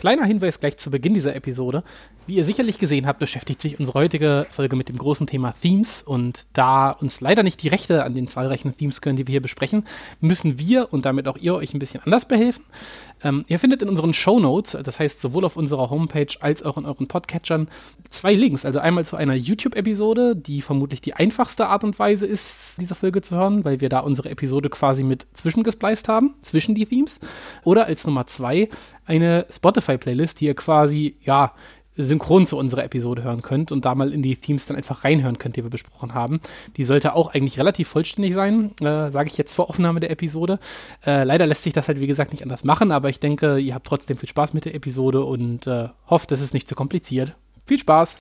Kleiner Hinweis gleich zu Beginn dieser Episode. Wie ihr sicherlich gesehen habt, beschäftigt sich unsere heutige Folge mit dem großen Thema Themes und da uns leider nicht die Rechte an den zahlreichen Themes können, die wir hier besprechen, müssen wir und damit auch ihr euch ein bisschen anders behelfen. Ähm, ihr findet in unseren Show Notes, das heißt sowohl auf unserer Homepage als auch in euren Podcatchern, zwei Links. Also einmal zu einer YouTube-Episode, die vermutlich die einfachste Art und Weise ist, diese Folge zu hören, weil wir da unsere Episode quasi mit zwischengespleist haben, zwischen die Themes. Oder als Nummer zwei eine Spotify-Playlist, die ihr quasi, ja, synchron zu unserer Episode hören könnt und da mal in die Themes dann einfach reinhören könnt, die wir besprochen haben. Die sollte auch eigentlich relativ vollständig sein, äh, sage ich jetzt vor Aufnahme der Episode. Äh, leider lässt sich das halt, wie gesagt, nicht anders machen, aber ich denke, ihr habt trotzdem viel Spaß mit der Episode und äh, hofft, es ist nicht zu kompliziert. Viel Spaß!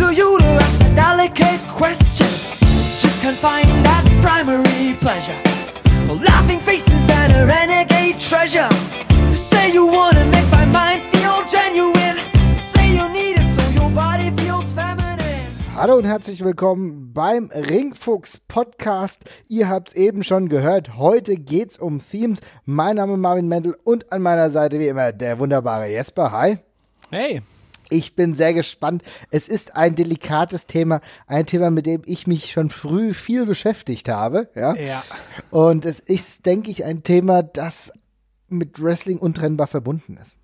To you to ask the delicate question. Just can't find that primary pleasure. The laughing faces and a renegade treasure. You say you wanna make my mind feel genuine. say you need it so your body feels feminine. Hallo und herzlich willkommen beim Ringfuchs Podcast. Ihr habt es eben schon gehört. Heute geht's um Themes. Mein Name ist Marvin Mendel und an meiner Seite wie immer der wunderbare Jesper. Hi. Hey. Ich bin sehr gespannt. Es ist ein delikates Thema, ein Thema, mit dem ich mich schon früh viel beschäftigt habe. Ja. ja. Und es ist, denke ich, ein Thema, das mit Wrestling untrennbar verbunden ist.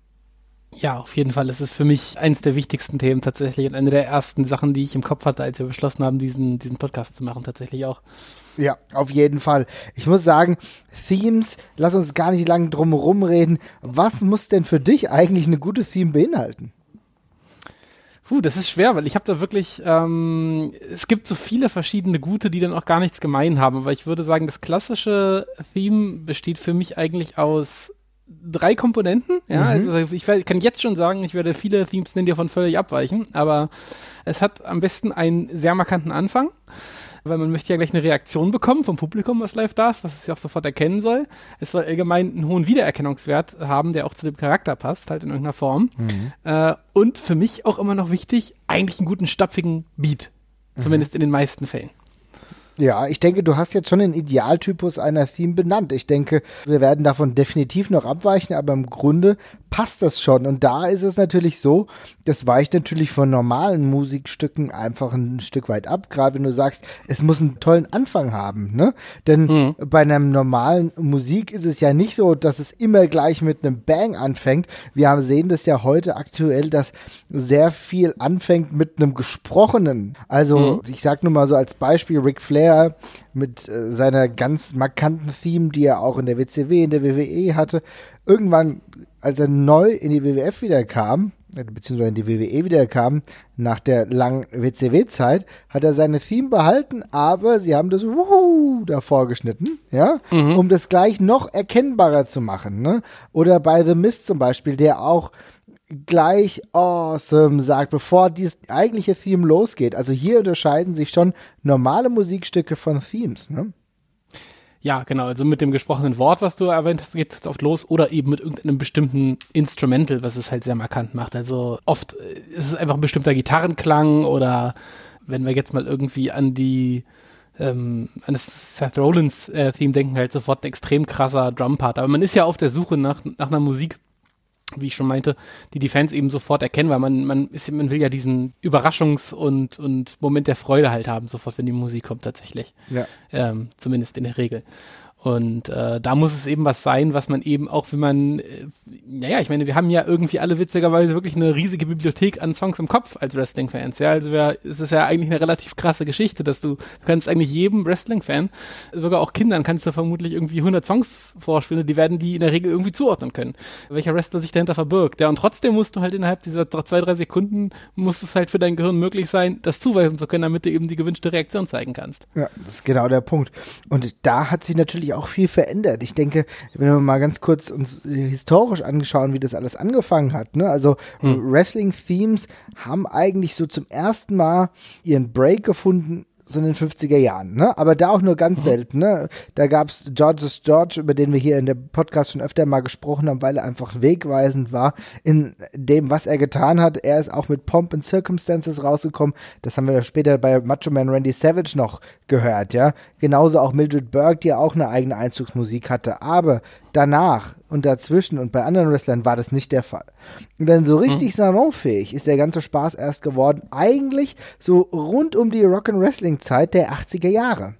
Ja, auf jeden Fall. Es ist für mich eines der wichtigsten Themen tatsächlich und eine der ersten Sachen, die ich im Kopf hatte, als wir beschlossen haben, diesen, diesen Podcast zu machen, tatsächlich auch. Ja, auf jeden Fall. Ich muss sagen, Themes, lass uns gar nicht lange drum herum reden. Was muss denn für dich eigentlich eine gute Theme beinhalten? Puh, das ist schwer, weil ich habe da wirklich, ähm, es gibt so viele verschiedene gute, die dann auch gar nichts gemein haben. Aber ich würde sagen, das klassische Theme besteht für mich eigentlich aus drei Komponenten. Ja, mhm. also ich, ich, kann jetzt schon sagen, ich werde viele Themes nennen, die davon völlig abweichen. Aber es hat am besten einen sehr markanten Anfang weil man möchte ja gleich eine Reaktion bekommen vom Publikum, was live da ist, was es ja auch sofort erkennen soll. Es soll allgemein einen hohen Wiedererkennungswert haben, der auch zu dem Charakter passt, halt in irgendeiner Form. Mhm. Äh, und für mich auch immer noch wichtig, eigentlich einen guten, stapfigen Beat. Zumindest mhm. in den meisten Fällen. Ja, ich denke, du hast jetzt schon den Idealtypus einer Theme benannt. Ich denke, wir werden davon definitiv noch abweichen, aber im Grunde passt das schon. Und da ist es natürlich so, das weicht natürlich von normalen Musikstücken einfach ein Stück weit ab. Gerade wenn du sagst, es muss einen tollen Anfang haben, ne? Denn mhm. bei einer normalen Musik ist es ja nicht so, dass es immer gleich mit einem Bang anfängt. Wir haben, sehen das ja heute aktuell, dass sehr viel anfängt mit einem gesprochenen. Also, mhm. ich sag nur mal so als Beispiel Ric Flair mit äh, seiner ganz markanten Theme, die er auch in der WCW, in der WWE hatte. Irgendwann als er neu in die WWF wieder kam, äh, beziehungsweise in die WWE wieder kam, nach der langen WCW-Zeit, hat er seine Theme behalten, aber sie haben das Wuhu davor geschnitten, ja, mhm. um das gleich noch erkennbarer zu machen, ne? Oder bei The Mist zum Beispiel, der auch gleich awesome sagt, bevor dieses eigentliche Theme losgeht. Also hier unterscheiden sich schon normale Musikstücke von Themes, ne? Ja, genau. Also mit dem gesprochenen Wort, was du erwähnt hast, geht es oft los oder eben mit irgendeinem bestimmten Instrumental, was es halt sehr markant macht. Also oft äh, ist es einfach ein bestimmter Gitarrenklang oder wenn wir jetzt mal irgendwie an die ähm, an das Seth Rollins äh, Theme denken, halt sofort ein extrem krasser Drumpart. Aber man ist ja auf der Suche nach, nach einer Musik, wie ich schon meinte, die die Fans eben sofort erkennen, weil man, man ist, man will ja diesen Überraschungs- und, und Moment der Freude halt haben, sofort, wenn die Musik kommt tatsächlich. Ja. Ähm, zumindest in der Regel. Und äh, da muss es eben was sein, was man eben auch, wenn man, äh, naja, ich meine, wir haben ja irgendwie alle witzigerweise wirklich eine riesige Bibliothek an Songs im Kopf als Wrestling-Fans. Ja, also wir, es ist ja eigentlich eine relativ krasse Geschichte, dass du, du kannst eigentlich jedem Wrestling-Fan, sogar auch Kindern, kannst du vermutlich irgendwie 100 Songs vorspielen, die werden die in der Regel irgendwie zuordnen können, welcher Wrestler sich dahinter verbirgt. Ja, und trotzdem musst du halt innerhalb dieser zwei, drei Sekunden, muss es halt für dein Gehirn möglich sein, das zuweisen zu können, damit du eben die gewünschte Reaktion zeigen kannst. Ja, das ist genau der Punkt. Und da hat sich natürlich natürlich auch viel verändert. Ich denke, wenn wir mal ganz kurz uns historisch angeschauen, wie das alles angefangen hat. Ne? Also hm. Wrestling-Themes haben eigentlich so zum ersten Mal ihren Break gefunden so in den 50er Jahren, ne? Aber da auch nur ganz mhm. selten, ne? Da gab's George's George, über den wir hier in der Podcast schon öfter mal gesprochen haben, weil er einfach wegweisend war in dem, was er getan hat. Er ist auch mit Pomp and Circumstances rausgekommen. Das haben wir später bei Macho Man Randy Savage noch gehört, ja? Genauso auch Mildred Burke, die auch eine eigene Einzugsmusik hatte. Aber danach und dazwischen und bei anderen Wrestlern war das nicht der Fall. Und dann so richtig hm. salonfähig ist der ganze Spaß erst geworden, eigentlich so rund um die Rock'n'Wrestling-Zeit der 80er Jahre.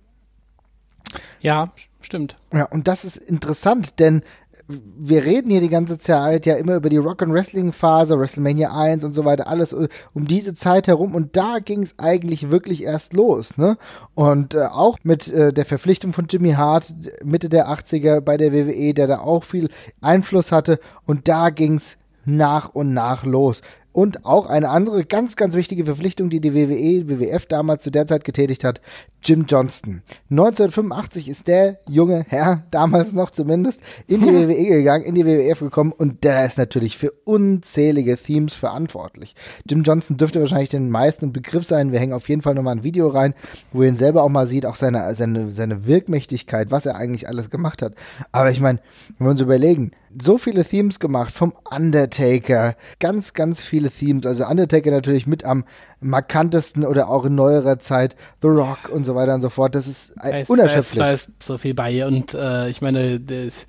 Ja, stimmt. Ja, und das ist interessant, denn wir reden hier die ganze Zeit ja immer über die Rock and Wrestling Phase, WrestleMania 1 und so weiter, alles um diese Zeit herum und da ging es eigentlich wirklich erst los, ne? Und äh, auch mit äh, der Verpflichtung von Jimmy Hart Mitte der 80er bei der WWE, der da auch viel Einfluss hatte und da ging es nach und nach los. Und auch eine andere ganz, ganz wichtige Verpflichtung, die die WWE, WWF damals zu der Zeit getätigt hat, Jim Johnston. 1985 ist der junge Herr, damals noch zumindest, in die WWE gegangen, in die WWF gekommen und der ist natürlich für unzählige Themes verantwortlich. Jim Johnston dürfte wahrscheinlich den meisten Begriff sein. Wir hängen auf jeden Fall nochmal ein Video rein, wo ihr ihn selber auch mal sieht, auch seine, seine, seine Wirkmächtigkeit, was er eigentlich alles gemacht hat. Aber ich meine, wenn wir uns überlegen, so viele Themes gemacht, vom Undertaker, ganz, ganz viele Themes. Also Undertaker natürlich mit am markantesten oder auch in neuerer Zeit The Rock und so weiter und so fort. Das ist da ist, unerschöpflich. Da ist, da ist so viel bei und äh, ich meine, das,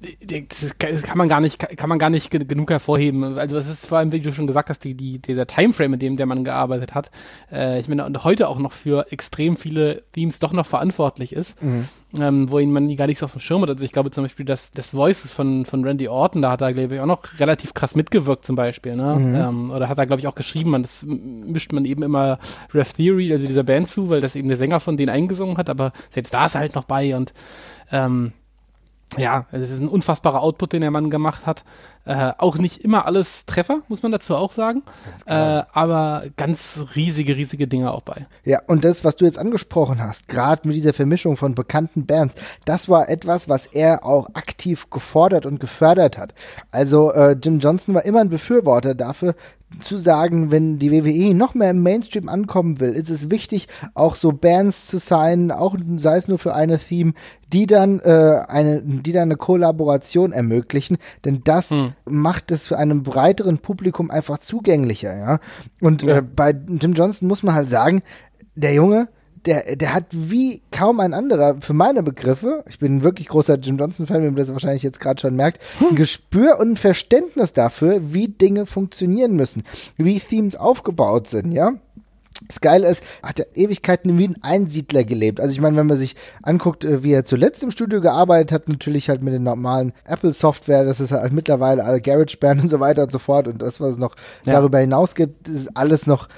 das kann man gar nicht, kann man gar nicht genug hervorheben. Also es ist vor allem, wie du schon gesagt hast, die, die, dieser Timeframe, in dem der Mann gearbeitet hat. Äh, ich meine, und heute auch noch für extrem viele Themes doch noch verantwortlich ist, mhm. ähm, wo ihn man gar nicht so auf dem Schirm hat. Also ich glaube zum Beispiel, dass das Voices von, von Randy Orton, da hat er, glaube ich, auch noch relativ krass mitgewirkt zum Beispiel. Ne? Mhm. Ähm, oder hat er, glaube ich, auch geschrieben, man, das mischt man eben immer Rev Theory, also dieser Band zu, weil das eben der Sänger von denen eingesungen hat, aber selbst da ist er halt noch bei und ähm, ja, es ist ein unfassbarer Output, den der Mann gemacht hat. Äh, auch nicht immer alles Treffer, muss man dazu auch sagen. Äh, aber ganz riesige, riesige Dinge auch bei. Ja, und das, was du jetzt angesprochen hast, gerade mit dieser Vermischung von bekannten Bands, das war etwas, was er auch aktiv gefordert und gefördert hat. Also äh, Jim Johnson war immer ein Befürworter dafür, zu sagen, wenn die WWE noch mehr im Mainstream ankommen will, ist es wichtig, auch so Bands zu sein, auch sei es nur für eine Theme, die dann äh, eine, die dann eine Kollaboration ermöglichen, denn das hm. macht es für einem breiteren Publikum einfach zugänglicher, ja. Und ja. Äh, bei Jim Johnson muss man halt sagen, der Junge, der, der hat wie kaum ein anderer, für meine Begriffe, ich bin ein wirklich großer Jim Johnson-Fan, wie man das wahrscheinlich jetzt gerade schon merkt, ein Gespür und ein Verständnis dafür, wie Dinge funktionieren müssen, wie Themes aufgebaut sind, ja. Das Geile ist, hat er Ewigkeiten wie ein Einsiedler gelebt. Also ich meine, wenn man sich anguckt, äh, wie er zuletzt im Studio gearbeitet hat, natürlich halt mit den normalen Apple-Software, das ist halt mittlerweile alle GarageBand und so weiter und so fort und das, was es noch ja. darüber hinaus gibt, ist alles noch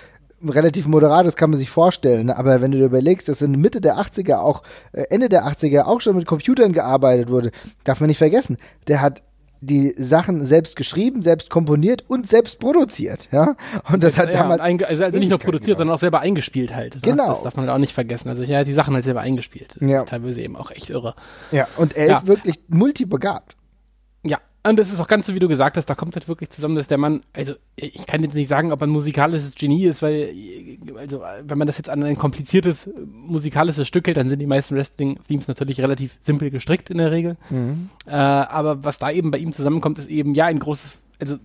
relativ moderat, das kann man sich vorstellen. Aber wenn du dir überlegst, dass in Mitte der 80er auch, äh, Ende der 80er auch schon mit Computern gearbeitet wurde, darf man nicht vergessen. Der hat die Sachen selbst geschrieben, selbst komponiert und selbst produziert, ja. Und das ja, hat damals also, also nicht nur produziert, sondern auch selber eingespielt halt. Genau. Das darf man auch nicht vergessen. Also er hat die Sachen halt selber eingespielt. Das ja. ist teilweise eben auch echt irre. Ja, und er ja. ist wirklich multibegabt. Und das ist auch ganz so, wie du gesagt hast, da kommt halt wirklich zusammen, dass der Mann, also ich kann jetzt nicht sagen, ob er ein musikalisches Genie ist, weil, also wenn man das jetzt an ein kompliziertes musikalisches Stück hält, dann sind die meisten Wrestling-Themes natürlich relativ simpel gestrickt in der Regel. Mhm. Äh, aber was da eben bei ihm zusammenkommt, ist eben ja ein großes also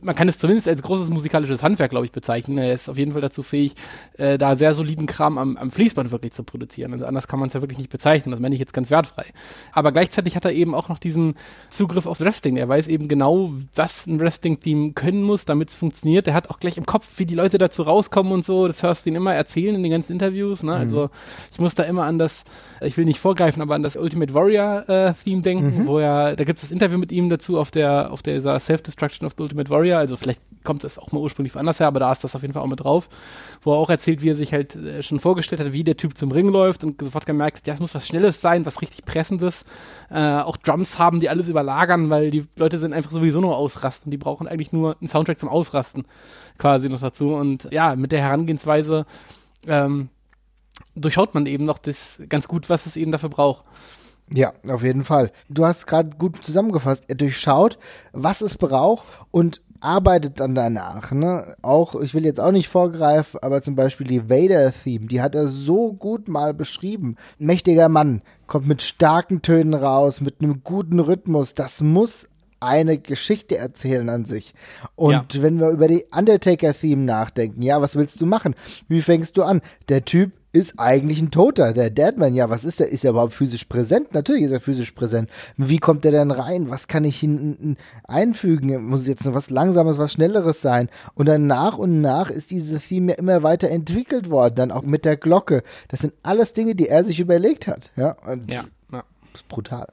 man kann es zumindest als großes musikalisches Handwerk, glaube ich, bezeichnen. Er ist auf jeden Fall dazu fähig, äh, da sehr soliden Kram am, am Fließband wirklich zu produzieren. Also anders kann man es ja wirklich nicht bezeichnen. Das meine ich jetzt ganz wertfrei. Aber gleichzeitig hat er eben auch noch diesen Zugriff auf Wrestling. Er weiß eben genau, was ein Wrestling-Team können muss, damit es funktioniert. Er hat auch gleich im Kopf, wie die Leute dazu rauskommen und so. Das hörst du ihn immer erzählen in den ganzen Interviews. Ne? Also mhm. ich muss da immer an das, ich will nicht vorgreifen, aber an das Ultimate Warrior-Theme äh, denken, mhm. wo er, da gibt es das Interview mit ihm dazu auf der, auf der Self-Destruction Collection of the Ultimate Warrior, also vielleicht kommt es auch mal ursprünglich woanders her, aber da ist das auf jeden Fall auch mit drauf, wo er auch erzählt, wie er sich halt äh, schon vorgestellt hat, wie der Typ zum Ring läuft und sofort gemerkt hat, ja, es muss was Schnelles sein, was richtig Pressendes, äh, auch Drums haben, die alles überlagern, weil die Leute sind einfach sowieso nur ausrasten, die brauchen eigentlich nur einen Soundtrack zum Ausrasten quasi noch dazu. Und ja, mit der Herangehensweise ähm, durchschaut man eben noch das ganz gut, was es eben dafür braucht. Ja, auf jeden Fall. Du hast gerade gut zusammengefasst. Er durchschaut, was es braucht und arbeitet dann danach, ne? Auch, ich will jetzt auch nicht vorgreifen, aber zum Beispiel die Vader-Theme, die hat er so gut mal beschrieben. Mächtiger Mann, kommt mit starken Tönen raus, mit einem guten Rhythmus. Das muss eine Geschichte erzählen an sich. Und ja. wenn wir über die Undertaker-Theme nachdenken, ja, was willst du machen? Wie fängst du an? Der Typ ist eigentlich ein Toter. Der Deadman, ja, was ist der? Ist er überhaupt physisch präsent? Natürlich ist er physisch präsent. Wie kommt er denn rein? Was kann ich ihn einfügen? Muss jetzt noch was Langsames, was Schnelleres sein? Und dann nach und nach ist dieses Theme ja immer weiter entwickelt worden. Dann auch mit der Glocke. Das sind alles Dinge, die er sich überlegt hat. Ja, und ja, ja. ist brutal.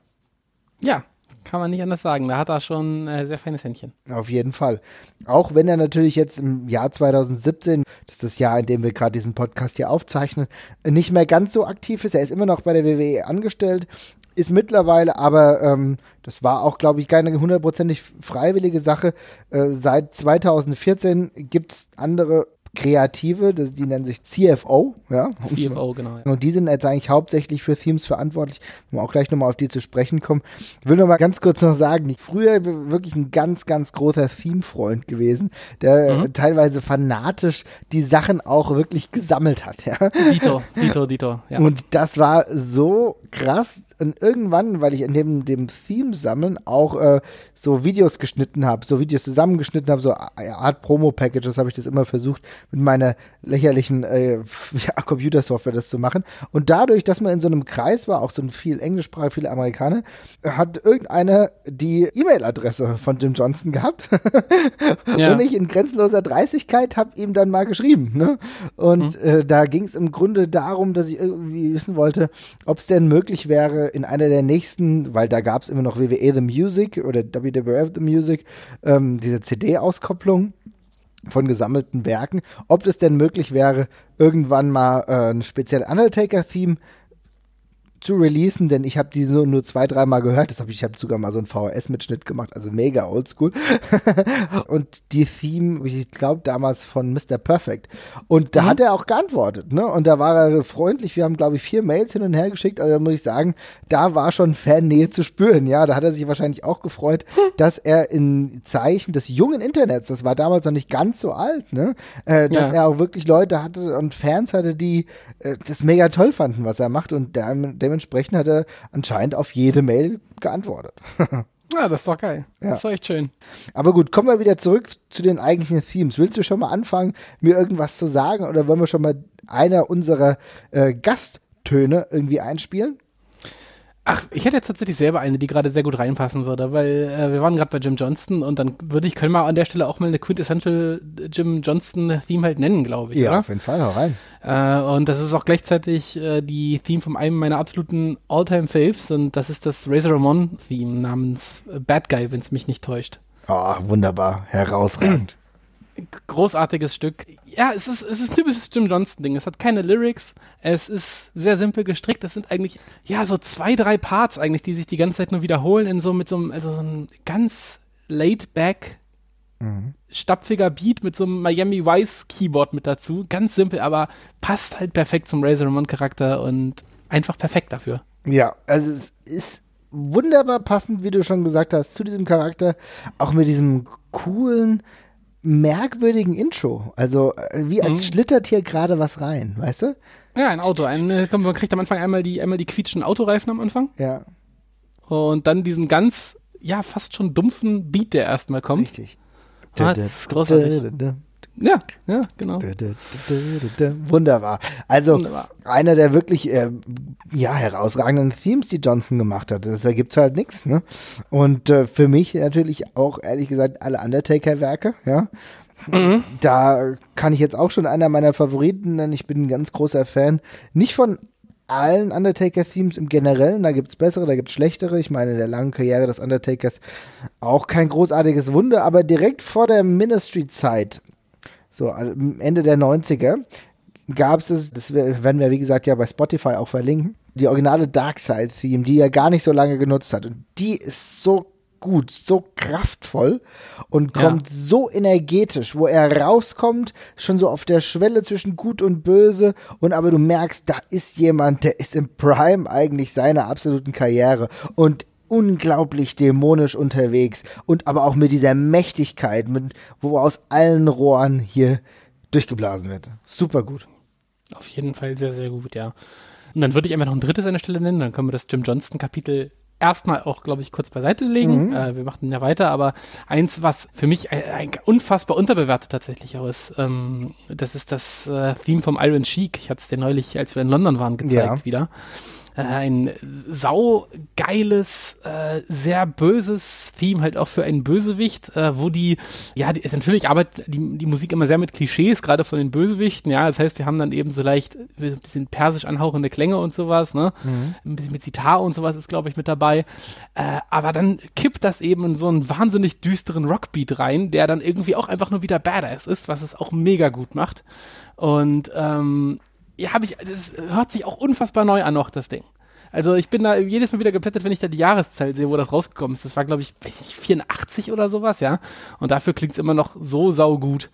Ja, kann man nicht anders sagen. Da hat er schon äh, sehr feines Händchen. Auf jeden Fall. Auch wenn er natürlich jetzt im Jahr 2017, das ist das Jahr, in dem wir gerade diesen Podcast hier aufzeichnen, nicht mehr ganz so aktiv ist. Er ist immer noch bei der WWE angestellt, ist mittlerweile aber, ähm, das war auch, glaube ich, keine hundertprozentig freiwillige Sache. Äh, seit 2014 gibt es andere Kreative, die nennen sich CFO, ja. CFO, genau. Ja. Und die sind jetzt eigentlich hauptsächlich für Themes verantwortlich. Wenn wir auch gleich nochmal auf die zu sprechen kommen. Ich will noch mal ganz kurz noch sagen, früher wirklich ein ganz, ganz großer Theme-Freund gewesen, der mhm. teilweise fanatisch die Sachen auch wirklich gesammelt hat, ja. Dito, Dito, Dito, ja. Und das war so krass, und irgendwann, weil ich in dem, dem Theme sammeln auch äh, so Videos geschnitten habe, so Videos zusammengeschnitten habe, so Art Promo-Packages habe ich das immer versucht, mit meiner lächerlichen äh, ja, Computersoftware das zu machen. Und dadurch, dass man in so einem Kreis war, auch so ein viel Englischsprache, viele Amerikaner, hat irgendeiner die E-Mail-Adresse von Jim Johnson gehabt. ja. Und ich in grenzenloser Dreistigkeit habe ihm dann mal geschrieben. Ne? Und mhm. äh, da ging es im Grunde darum, dass ich irgendwie wissen wollte, ob es denn möglich wäre, in einer der nächsten, weil da gab es immer noch WWE The Music oder WWF The Music, ähm, diese CD-Auskopplung von gesammelten Werken, ob es denn möglich wäre, irgendwann mal äh, ein speziell Undertaker-Theme zu releasen, denn ich habe die nur, nur zwei, dreimal gehört. Das hab ich ich habe sogar mal so einen VHS-Mitschnitt gemacht, also mega oldschool. und die Theme, ich glaube damals von Mr. Perfect. Und da mhm. hat er auch geantwortet, ne? Und da war er freundlich. Wir haben, glaube ich, vier Mails hin und her geschickt. Also da muss ich sagen, da war schon Fannähe zu spüren. Ja, da hat er sich wahrscheinlich auch gefreut, dass er in Zeichen des jungen Internets, das war damals noch nicht ganz so alt, ne? Äh, dass ja. er auch wirklich Leute hatte und Fans hatte, die äh, das mega toll fanden, was er macht. Und der, der dementsprechend hat er anscheinend auf jede Mail geantwortet. Ja, das ist doch geil. Ja. Das ist doch echt schön. Aber gut, kommen wir wieder zurück zu den eigentlichen Themes. Willst du schon mal anfangen, mir irgendwas zu sagen oder wollen wir schon mal einer unserer äh, Gasttöne irgendwie einspielen? Ach, ich hätte jetzt tatsächlich selber eine, die gerade sehr gut reinpassen würde, weil äh, wir waren gerade bei Jim Johnston und dann würde ich, können wir an der Stelle auch mal eine Quintessential Jim Johnston-Theme halt nennen, glaube ich. Ja, oder? auf jeden Fall, hau rein. Äh, und das ist auch gleichzeitig äh, die Theme von einem meiner absoluten All-Time-Faves und das ist das Razor Ramon-Theme namens Bad Guy, wenn es mich nicht täuscht. Oh, wunderbar, herausragend großartiges Stück. Ja, es ist, es ist ein typisches Jim Johnston-Ding. Es hat keine Lyrics. Es ist sehr simpel gestrickt. Das sind eigentlich, ja, so zwei, drei Parts eigentlich, die sich die ganze Zeit nur wiederholen in so mit so einem, also so einem ganz laid-back, mhm. stapfiger Beat mit so einem Miami Vice Keyboard mit dazu. Ganz simpel, aber passt halt perfekt zum Razor Ramon Charakter und einfach perfekt dafür. Ja, also es ist wunderbar passend, wie du schon gesagt hast, zu diesem Charakter. Auch mit diesem coolen, merkwürdigen Intro. Also äh, wie als mhm. schlittert hier gerade was rein, weißt du? Ja, ein Auto. Ein, äh, man kriegt am Anfang einmal die, einmal die quietschen Autoreifen am Anfang. Ja. Und dann diesen ganz, ja, fast schon dumpfen Beat, der erstmal kommt. Richtig. Ah, das ist großartig. Ja, ja, genau. Wunderbar. Also Wunderbar. einer der wirklich äh, ja, herausragenden Themes, die Johnson gemacht hat. Da gibt es halt nichts. Ne? Und äh, für mich natürlich auch, ehrlich gesagt, alle Undertaker-Werke. Ja? Mhm. Da kann ich jetzt auch schon einer meiner Favoriten nennen. Ich bin ein ganz großer Fan. Nicht von allen Undertaker-Themes im Generellen. Da gibt es bessere, da gibt es schlechtere. Ich meine, in der langen Karriere des Undertakers auch kein großartiges Wunder, aber direkt vor der Ministry-Zeit so Ende der 90er gab es, das werden wir wie gesagt ja bei Spotify auch verlinken, die originale Darkseid-Theme, die er gar nicht so lange genutzt hat. Und die ist so gut, so kraftvoll und kommt ja. so energetisch, wo er rauskommt, schon so auf der Schwelle zwischen gut und böse und aber du merkst, da ist jemand, der ist im Prime eigentlich seiner absoluten Karriere und unglaublich dämonisch unterwegs und aber auch mit dieser Mächtigkeit, mit, wo aus allen Rohren hier durchgeblasen wird. Super gut. Auf jeden Fall sehr, sehr gut, ja. Und dann würde ich einfach noch ein drittes an der Stelle nennen, dann können wir das Jim Johnston-Kapitel erstmal auch, glaube ich, kurz beiseite legen. Mhm. Äh, wir machen ja weiter, aber eins, was für mich ein, ein unfassbar unterbewertet tatsächlich auch ist, ähm, das ist das äh, Theme vom Iron Sheik. Ich hatte es dir neulich, als wir in London waren, gezeigt ja. wieder äh, ein saugeiles, äh, sehr böses Theme halt auch für einen Bösewicht, äh, wo die, ja, die, natürlich arbeitet die, die Musik immer sehr mit Klischees, gerade von den Bösewichten, ja, das heißt, wir haben dann eben so leicht ein bisschen persisch anhauchende Klänge und sowas, ne, mhm. ein bisschen mit Zitar und sowas ist, glaube ich, mit dabei, äh, aber dann kippt das eben in so einen wahnsinnig düsteren Rockbeat rein, der dann irgendwie auch einfach nur wieder Badass ist, was es auch mega gut macht. Und ähm, habe ich, das hört sich auch unfassbar neu an noch, das Ding. Also ich bin da jedes Mal wieder geplättet, wenn ich da die Jahreszahl sehe, wo das rausgekommen ist. Das war, glaube ich, weiß nicht, 84 oder sowas, ja. Und dafür klingt es immer noch so saugut.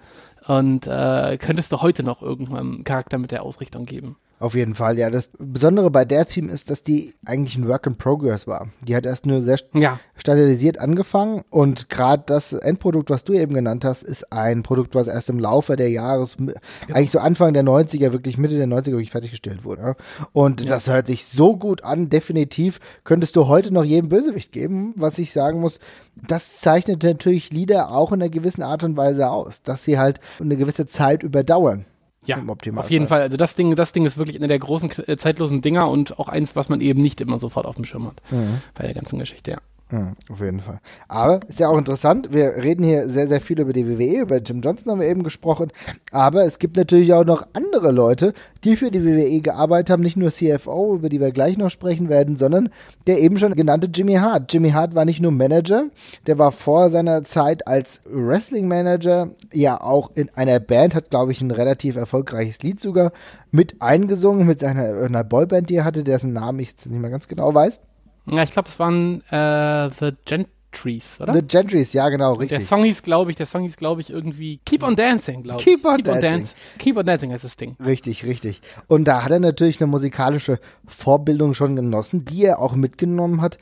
Und äh, könntest du heute noch irgendwann einen Charakter mit der Ausrichtung geben. Auf jeden Fall, ja. Das Besondere bei der Theme ist, dass die eigentlich ein Work in Progress war. Die hat erst nur sehr ja. standardisiert angefangen und gerade das Endprodukt, was du eben genannt hast, ist ein Produkt, was erst im Laufe der Jahres, genau. eigentlich so Anfang der 90er, wirklich Mitte der 90er wirklich fertiggestellt wurde. Und ja. das hört sich so gut an, definitiv könntest du heute noch jedem Bösewicht geben, was ich sagen muss, das zeichnet natürlich Lieder auch in einer gewissen Art und Weise aus, dass sie halt eine gewisse Zeit überdauern. Ja, auf jeden Fall. Also das Ding, das Ding ist wirklich einer der großen äh, zeitlosen Dinger und auch eins, was man eben nicht immer sofort auf dem Schirm hat mhm. bei der ganzen Geschichte, ja. Mhm, auf jeden Fall. Aber ist ja auch interessant, wir reden hier sehr, sehr viel über die WWE, über Jim Johnson haben wir eben gesprochen, aber es gibt natürlich auch noch andere Leute, die für die WWE gearbeitet haben, nicht nur CFO, über die wir gleich noch sprechen werden, sondern der eben schon genannte Jimmy Hart. Jimmy Hart war nicht nur Manager, der war vor seiner Zeit als Wrestling Manager ja auch in einer Band, hat glaube ich ein relativ erfolgreiches Lied sogar mit eingesungen, mit seiner einer Boyband, die er hatte, dessen Namen ich jetzt nicht mehr ganz genau weiß. Ja, ich glaube, es waren äh, The Gentries, oder? The Gentries, ja, genau, richtig. Der Song hieß, glaube ich, der Song hieß, glaube ich, irgendwie Keep on Dancing, glaube ich. Keep on Keep Dancing. On Dance, Keep on Dancing heißt das Ding. Richtig, richtig. Und da hat er natürlich eine musikalische Vorbildung schon genossen, die er auch mitgenommen hat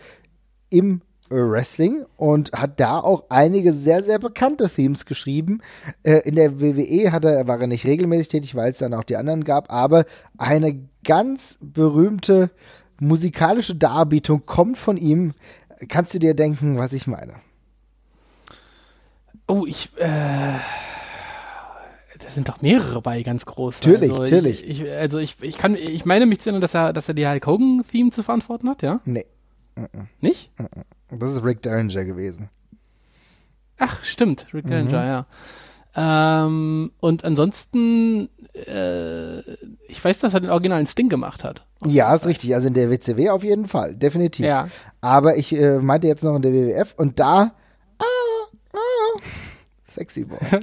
im Wrestling und hat da auch einige sehr, sehr bekannte Themes geschrieben. Äh, in der WWE hat er, war er nicht regelmäßig tätig, weil es dann auch die anderen gab, aber eine ganz berühmte musikalische Darbietung kommt von ihm. Kannst du dir denken, was ich meine? Oh, ich, äh, da sind doch mehrere bei, ganz groß. Natürlich, also natürlich. Ich, ich, also ich, ich kann, ich meine mich zu erinnern, dass er, dass er die Hulk Hogan-Theme zu verantworten hat, ja? Nee. Nicht? Das ist Rick Derringer gewesen. Ach, stimmt, Rick Derringer, mhm. ja. Ähm, und ansonsten, äh, ich weiß, dass er den originalen Sting gemacht hat. Ja, ist richtig. Also in der WCW auf jeden Fall, definitiv. Ja. Aber ich äh, meinte jetzt noch in der WWF und da, ah, ah, Sexy Boy.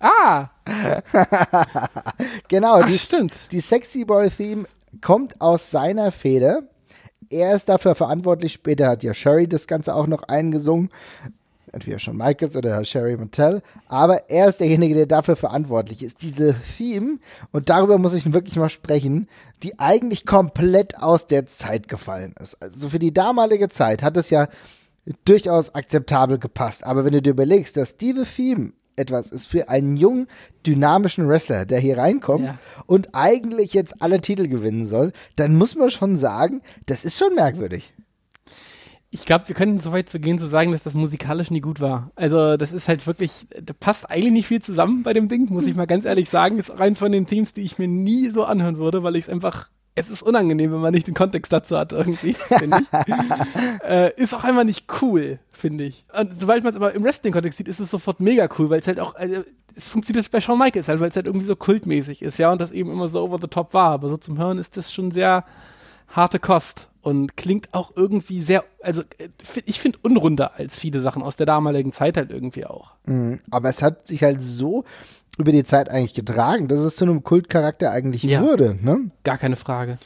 ah! genau, Ach, die, stimmt. die Sexy Boy Theme kommt aus seiner Feder. Er ist dafür verantwortlich. Später hat ja Sherry das Ganze auch noch eingesungen entweder Shawn Michaels oder Sherry Mattel, aber er ist derjenige, der dafür verantwortlich ist. Diese Theme, und darüber muss ich wirklich mal sprechen, die eigentlich komplett aus der Zeit gefallen ist. Also für die damalige Zeit hat es ja durchaus akzeptabel gepasst. Aber wenn du dir überlegst, dass diese Theme etwas ist für einen jungen, dynamischen Wrestler, der hier reinkommt ja. und eigentlich jetzt alle Titel gewinnen soll, dann muss man schon sagen, das ist schon merkwürdig ich glaube, wir können so weit zu gehen, zu sagen, dass das musikalisch nie gut war. Also, das ist halt wirklich, da passt eigentlich nicht viel zusammen bei dem Ding, muss ich mal ganz ehrlich sagen. Ist auch eins von den Themes, die ich mir nie so anhören würde, weil ich es einfach, es ist unangenehm, wenn man nicht den Kontext dazu hat, irgendwie, finde ich. äh, ist auch einfach nicht cool, finde ich. Und sobald man es aber im Wrestling-Kontext sieht, ist es sofort mega cool, weil es halt auch, also, es funktioniert bei Shawn Michaels halt, weil es halt irgendwie so kultmäßig ist, ja, und das eben immer so over the top war. Aber so zum Hören ist das schon sehr harte Kost und klingt auch irgendwie sehr, also äh, ich finde unrunder als viele Sachen aus der damaligen Zeit halt irgendwie auch. Mhm, aber es hat sich halt so über die Zeit eigentlich getragen, dass es zu einem Kultcharakter eigentlich ja, wurde, ne? Gar keine Frage.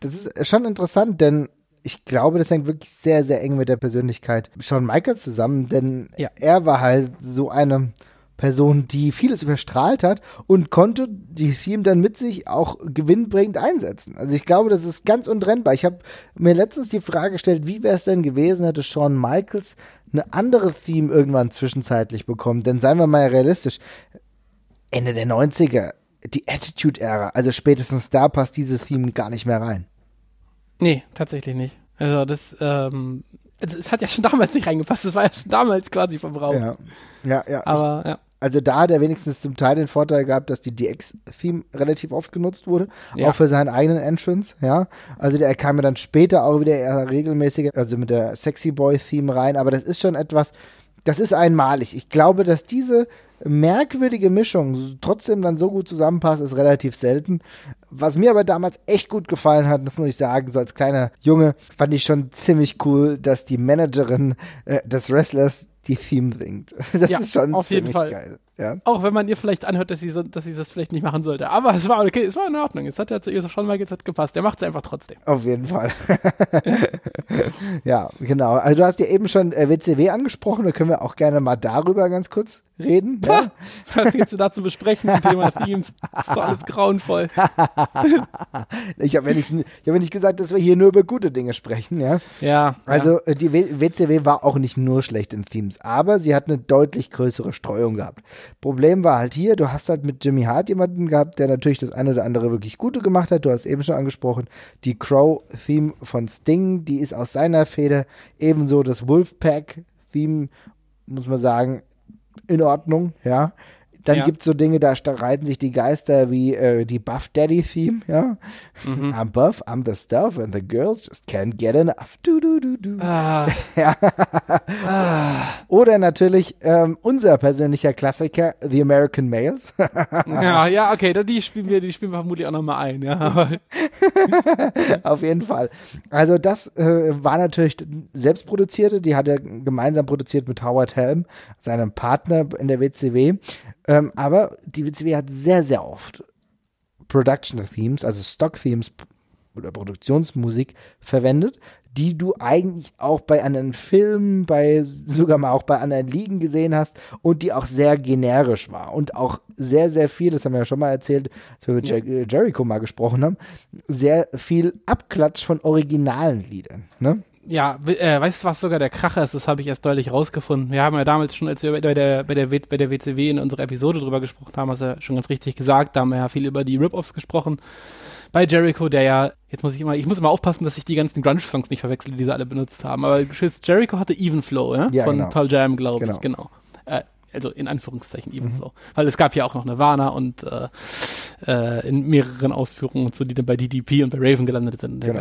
Das ist schon interessant, denn ich glaube, das hängt wirklich sehr, sehr eng mit der Persönlichkeit Shawn Michaels zusammen, denn ja. er war halt so eine Person, die vieles überstrahlt hat und konnte die Theme dann mit sich auch gewinnbringend einsetzen. Also ich glaube, das ist ganz untrennbar. Ich habe mir letztens die Frage gestellt, wie wäre es denn gewesen, hätte Shawn Michaels eine andere Theme irgendwann zwischenzeitlich bekommen. Denn seien wir mal realistisch, Ende der 90er, die Attitude-Ära, also spätestens da passt dieses Theme gar nicht mehr rein. Nee, tatsächlich nicht. Also das, ähm, also es hat ja schon damals nicht reingepasst, es war ja schon damals quasi verbraucht. Ja, ja, ja. Aber ja. Also da hat er wenigstens zum Teil den Vorteil gehabt, dass die DX-Theme relativ oft genutzt wurde, Ja. auch für seinen eigenen Entrance, ja. Also der kam ja dann später auch wieder eher regelmäßiger, also mit der Sexy Boy-Theme rein, aber das ist schon etwas, das ist einmalig. Ich glaube, dass diese merkwürdige Mischung trotzdem dann so gut zusammenpasst, ist relativ selten. Was mir aber damals echt gut gefallen hat, das muss ich sagen, so als kleiner Junge, fand ich schon ziemlich cool, dass die Managerin äh, des Wrestlers die Theme singt. Das Ja, ist schon auf jeden ziemlich Fall. geil. Ja. Auch wenn man ihr vielleicht anhört, dass sie, so, dass sie das vielleicht nicht machen sollte. Aber es war okay, es war in Ordnung. Es hat ja zu ihr schon mal jetzt hat gepasst. Der macht es einfach trotzdem. Auf jeden Fall. ja, genau. Also du hast ja eben schon äh, WCW angesprochen, da können wir auch gerne mal darüber ganz kurz reden. Ja? Was gibt's denn da zu besprechen im Thema Themes? Das ist alles grauenvoll. Ich habe ja, nicht- ich hab ja nicht gesagt, dass wir hier nur über gute Dinge sprechen. Ja? Ja. Also äh, die WCW war auch nicht nur schlecht in Themes, aber sie hat eine deutlich größere Streuung gehabt. Problem war halt hier, du hast halt mit Jimmy Hart jemanden gehabt, der natürlich das eine oder andere wirklich Gute gemacht hat. Du hast eben schon angesprochen, die Crow-Theme von Sting, die ist aus seiner Feder. Ebenso das Wolfpack-Theme, muss man sagen, in Ordnung, ja. Dann Ja. gibt's so Dinge, da streiten sich die Geister wie äh, die Buff Daddy Theme, ja. Mhm. I'm buff, I'm the stuff, and the girls just can't get enough. Du, du, du, du. Ah, Ja. Oder natürlich ähm, unser persönlicher Klassiker, The American Males. ja, ja, okay, die spielen wir, die spielen wir vermutlich auch nochmal ein, ja. Auf jeden Fall. Also das äh, war natürlich selbst produzierte, die hat er gemeinsam produziert mit Howard Helm, seinem Partner in der WCW. Ähm, aber die WCW hat sehr, sehr oft Production Themes, also Stock Themes oder Produktionsmusik verwendet, die du eigentlich auch bei anderen Filmen, bei sogar mal auch bei anderen Ligen gesehen hast und die auch sehr generisch war und auch sehr, sehr viel, das haben wir ja schon mal erzählt, als wir mit Jer Jericho mal gesprochen haben, sehr viel Abklatsch von originalen Liedern. Ne? Ja, äh, weißt du, was sogar der Kracher ist? Das habe ich erst deutlich rausgefunden. Wir haben ja damals schon, als wir bei der, bei der, W- bei der WCW in unserer Episode drüber gesprochen haben, hast du ja schon ganz richtig gesagt, da haben wir ja viel über die Rip-Offs gesprochen. Bei Jericho, der ja, jetzt muss ich immer, ich muss immer aufpassen, dass ich die ganzen Grunge-Songs nicht verwechsle, die sie alle benutzt haben. Aber Jericho hatte Even Flow, ja? Ja, Von genau. Pearl Jam, glaube Genau. ich, genau. Äh, also in Anführungszeichen Even Flow. Weil es gab ja auch noch Nirvana und äh, äh, in mehreren Ausführungen und so, die dann bei DDP und bei Raven gelandet sind und Genau.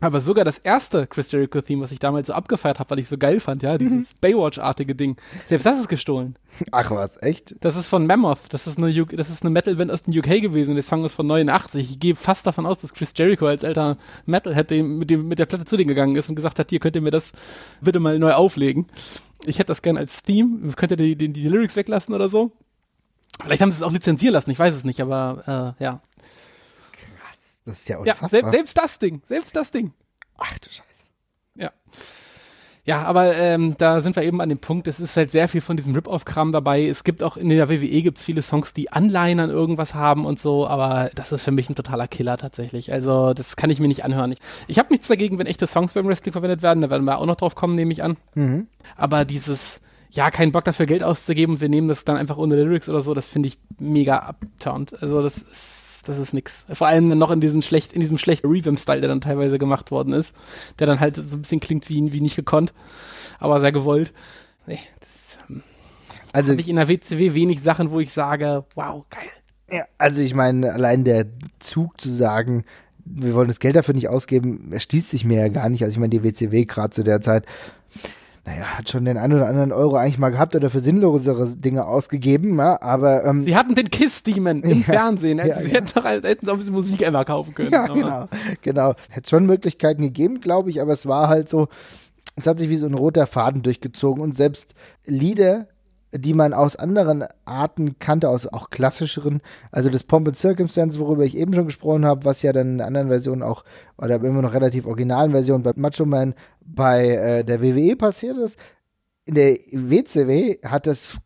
Aber sogar das erste Chris Jericho-Theme, was ich damals so abgefeiert habe, weil ich so geil fand, ja, dieses Mhm. Baywatch-artige Ding, selbst das ist gestohlen. Ach was, echt? Das ist von Mammoth, das ist eine, UK das ist eine Metal-Band aus den UK gewesen, der Song ist von 89. Ich gehe fast davon aus, dass Chris Jericho als alter Metalhead dem, mit, dem, mit der Platte zu denen gegangen ist und gesagt hat, hier könnt ihr mir das bitte mal neu auflegen. Ich hätte das gerne als Theme, könnt ihr die, die, die Lyrics weglassen oder so. Vielleicht haben sie es auch lizenzieren lassen, ich weiß es nicht, aber äh, ja. Das ist ja Ja, unfassbar. selbst, selbst das Ding, selbst das Ding. Ach du Scheiße. Ja. Ja, aber ähm, da sind wir eben an dem Punkt, es ist halt sehr viel von diesem Rip-Off-Kram dabei. Es gibt auch in der WWE gibt's viele Songs, die Anleihen an irgendwas haben und so, aber das ist für mich ein totaler Killer tatsächlich. Also das kann ich mir nicht anhören. Ich, ich habe nichts dagegen, wenn echte Songs beim Wrestling verwendet werden, da werden wir auch noch drauf kommen, nehme ich an. Mhm. Aber dieses, ja, keinen Bock dafür Geld auszugeben, wir nehmen das dann einfach ohne Lyrics oder so, das finde ich mega abturnt. Also das ist, das ist nix. Vor allem noch in diesem schlecht, in diesem schlechten Revamp-Style, der dann teilweise gemacht worden ist, der dann halt so ein bisschen klingt wie, wie nicht gekonnt, aber sehr gewollt. Nee, das ähm, Also, habe ich in der WCW wenig Sachen, wo ich sage, wow, geil. ja, also ich meine, allein der Zug zu sagen, wir wollen das Geld dafür nicht ausgeben, erschließt sich mir ja gar nicht. Also ich meine, die WCW gerade zu der Zeit, naja, hat schon den einen oder anderen Euro eigentlich mal gehabt oder für sinnlosere Dinge ausgegeben, ja, aber ähm, Sie hatten den Kiss-Demon im Ja, Fernsehen. ja, Sie hätten doch hätten auch ein bisschen Musik einfach kaufen können. Ja, aber- genau, genau. Hätte schon Möglichkeiten gegeben, glaube ich, aber es war halt so, es hat sich wie so ein roter Faden durchgezogen und selbst Lieder, die man aus anderen Arten kannte, aus auch klassischeren, also das Pomp and Circumstance, worüber ich eben schon gesprochen habe, was ja dann in anderen Versionen auch, oder immer noch relativ originalen Versionen bei Macho Man bei äh, der WWE passiert ist, in der WCW hat das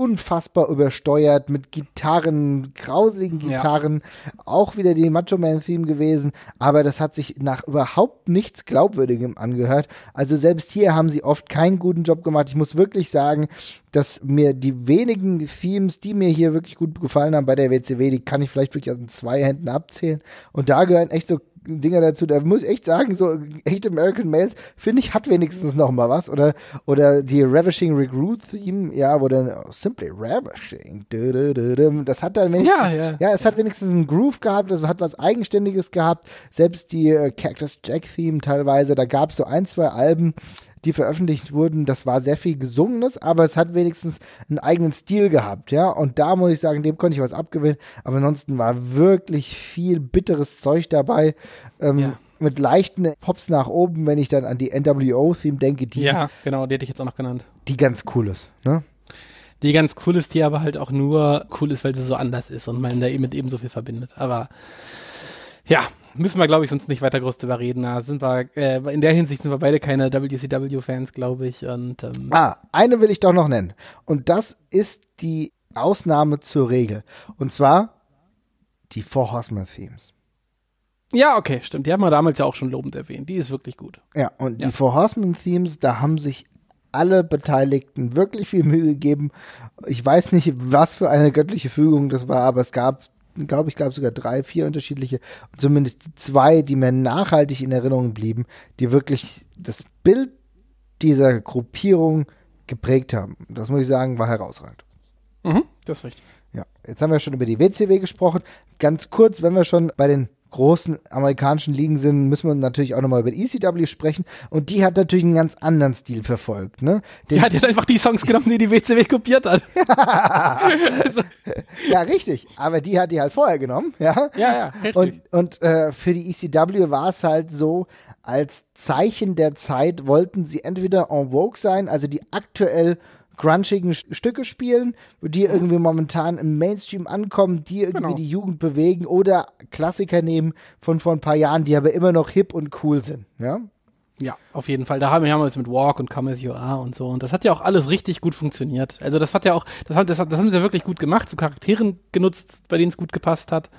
unfassbar übersteuert mit Gitarren, grauseligen Gitarren, ja. auch wieder die Macho Man Theme gewesen, aber das hat sich nach überhaupt nichts glaubwürdigem angehört. Also selbst hier haben sie oft keinen guten Job gemacht. Ich muss wirklich sagen, dass mir die wenigen Themes, die mir hier wirklich gut gefallen haben bei der WCW, die kann ich vielleicht wirklich an zwei Händen abzählen. Und da gehören echt so Dinger dazu. Da muss ich echt sagen, so echt American Males, finde ich, hat wenigstens noch mal was. Oder, oder die Ravishing Recruit Theme, ja, wo dann oh, Simply Ravishing. Das hat dann wenigstens, ja, ja. ja, es hat wenigstens einen Groove gehabt, es hat was Eigenständiges gehabt. Selbst die äh, Cactus Jack Theme teilweise, da gab es so ein, zwei Alben, die veröffentlicht wurden, das war sehr viel Gesungenes, aber es hat wenigstens einen eigenen Stil gehabt, ja. Und da muss ich sagen, dem konnte ich was abgewinnen. Aber ansonsten war wirklich viel bitteres Zeug dabei. Ähm, ja. Mit leichten Pops nach oben, wenn ich dann an die NWO-Theme denke, die. Ja, genau, die hätte ich jetzt auch noch genannt. Die ganz cool ist, ne? Die ganz cool ist, die aber halt auch nur cool ist, weil sie so anders ist und man da mit eben so viel verbindet. Aber ja, müssen wir, glaube ich, sonst nicht weiter groß drüber reden. Da sind wir, äh, in der Hinsicht sind wir beide keine WCW-Fans, glaube ich. Und, ähm, ah, eine will ich doch noch nennen. Und das ist die Ausnahme zur Regel. Und zwar die Four Horsemen Themes. Ja, okay, stimmt. Die haben wir damals ja auch schon lobend erwähnt. Die ist wirklich gut. Ja, und ja. die Four Horsemen Themes, da haben sich alle Beteiligten wirklich viel Mühe gegeben. Ich weiß nicht, was für eine göttliche Fügung das war, aber es gab glaube ich, glaube sogar drei, vier unterschiedliche, zumindest zwei, die mir nachhaltig in Erinnerung blieben, die wirklich das Bild dieser Gruppierung geprägt haben. Das muss ich sagen, war herausragend. Mhm, das ist richtig. Ja, jetzt haben wir schon über die WCW gesprochen. Ganz kurz, wenn wir schon bei den großen amerikanischen Ligen sind, müssen wir natürlich auch nochmal über die ECW sprechen. Und die hat natürlich einen ganz anderen Stil verfolgt. Ne? Den ja, die hat einfach die Songs genommen, die die WCW kopiert hat. also. Ja, richtig. Aber die hat die halt vorher genommen. Ja, ja, ja richtig. Und, und äh, für die ECW war es halt so, als Zeichen der Zeit wollten sie entweder en vogue sein, also die aktuell grunchigen Stücke spielen, die mhm. irgendwie momentan im Mainstream ankommen, die irgendwie genau. die Jugend bewegen oder Klassiker nehmen von vor ein paar Jahren, die aber immer noch hip und cool sind, ja? Ja, auf jeden Fall. Da haben wir jetzt mit Walk und Come As You Are und so. Und das hat ja auch alles richtig gut funktioniert. Also das hat ja auch, das, hat, das, hat, das haben sie ja wirklich gut gemacht, zu Charakteren genutzt, bei denen es gut gepasst hat.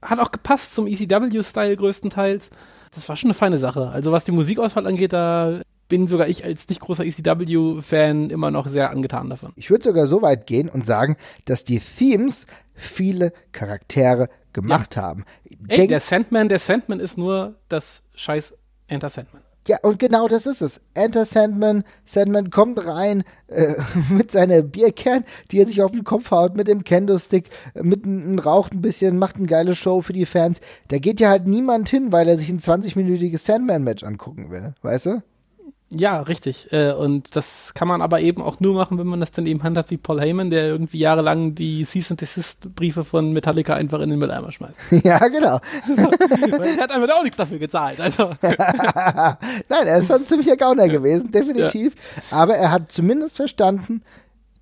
Hat auch gepasst zum ECW-Style größtenteils. Das war schon eine feine Sache. Also was die Musikauswahl angeht, da bin sogar ich als nicht großer ECW-Fan immer noch sehr angetan davon. Ich würde sogar so weit gehen und sagen, dass die Themes viele Charaktere gemacht ja. haben. Ey, Denk der Sandman, der Sandman ist nur das scheiß Enter Sandman. Ja, und genau das ist es. Enter Sandman, Sandman kommt rein äh, mit seiner Bierkern, die er sich auf den Kopf haut, mit dem Kendo-Stick, äh, mit ein, raucht ein bisschen, macht eine geile Show für die Fans. Da geht ja halt niemand hin, weil er sich ein 20-minütiges Sandman-Match angucken will, weißt du? Ja, richtig. Äh, und das kann man aber eben auch nur machen, wenn man das dann eben handelt wie Paul Heyman, der irgendwie jahrelang die Cease and Desist Briefe von Metallica einfach in den Mülleimer schmeißt. Ja, genau. er hat einfach auch nichts dafür gezahlt. Also. Nein, er ist schon ein ziemlicher Gauner gewesen, definitiv. Ja. Aber er hat zumindest verstanden,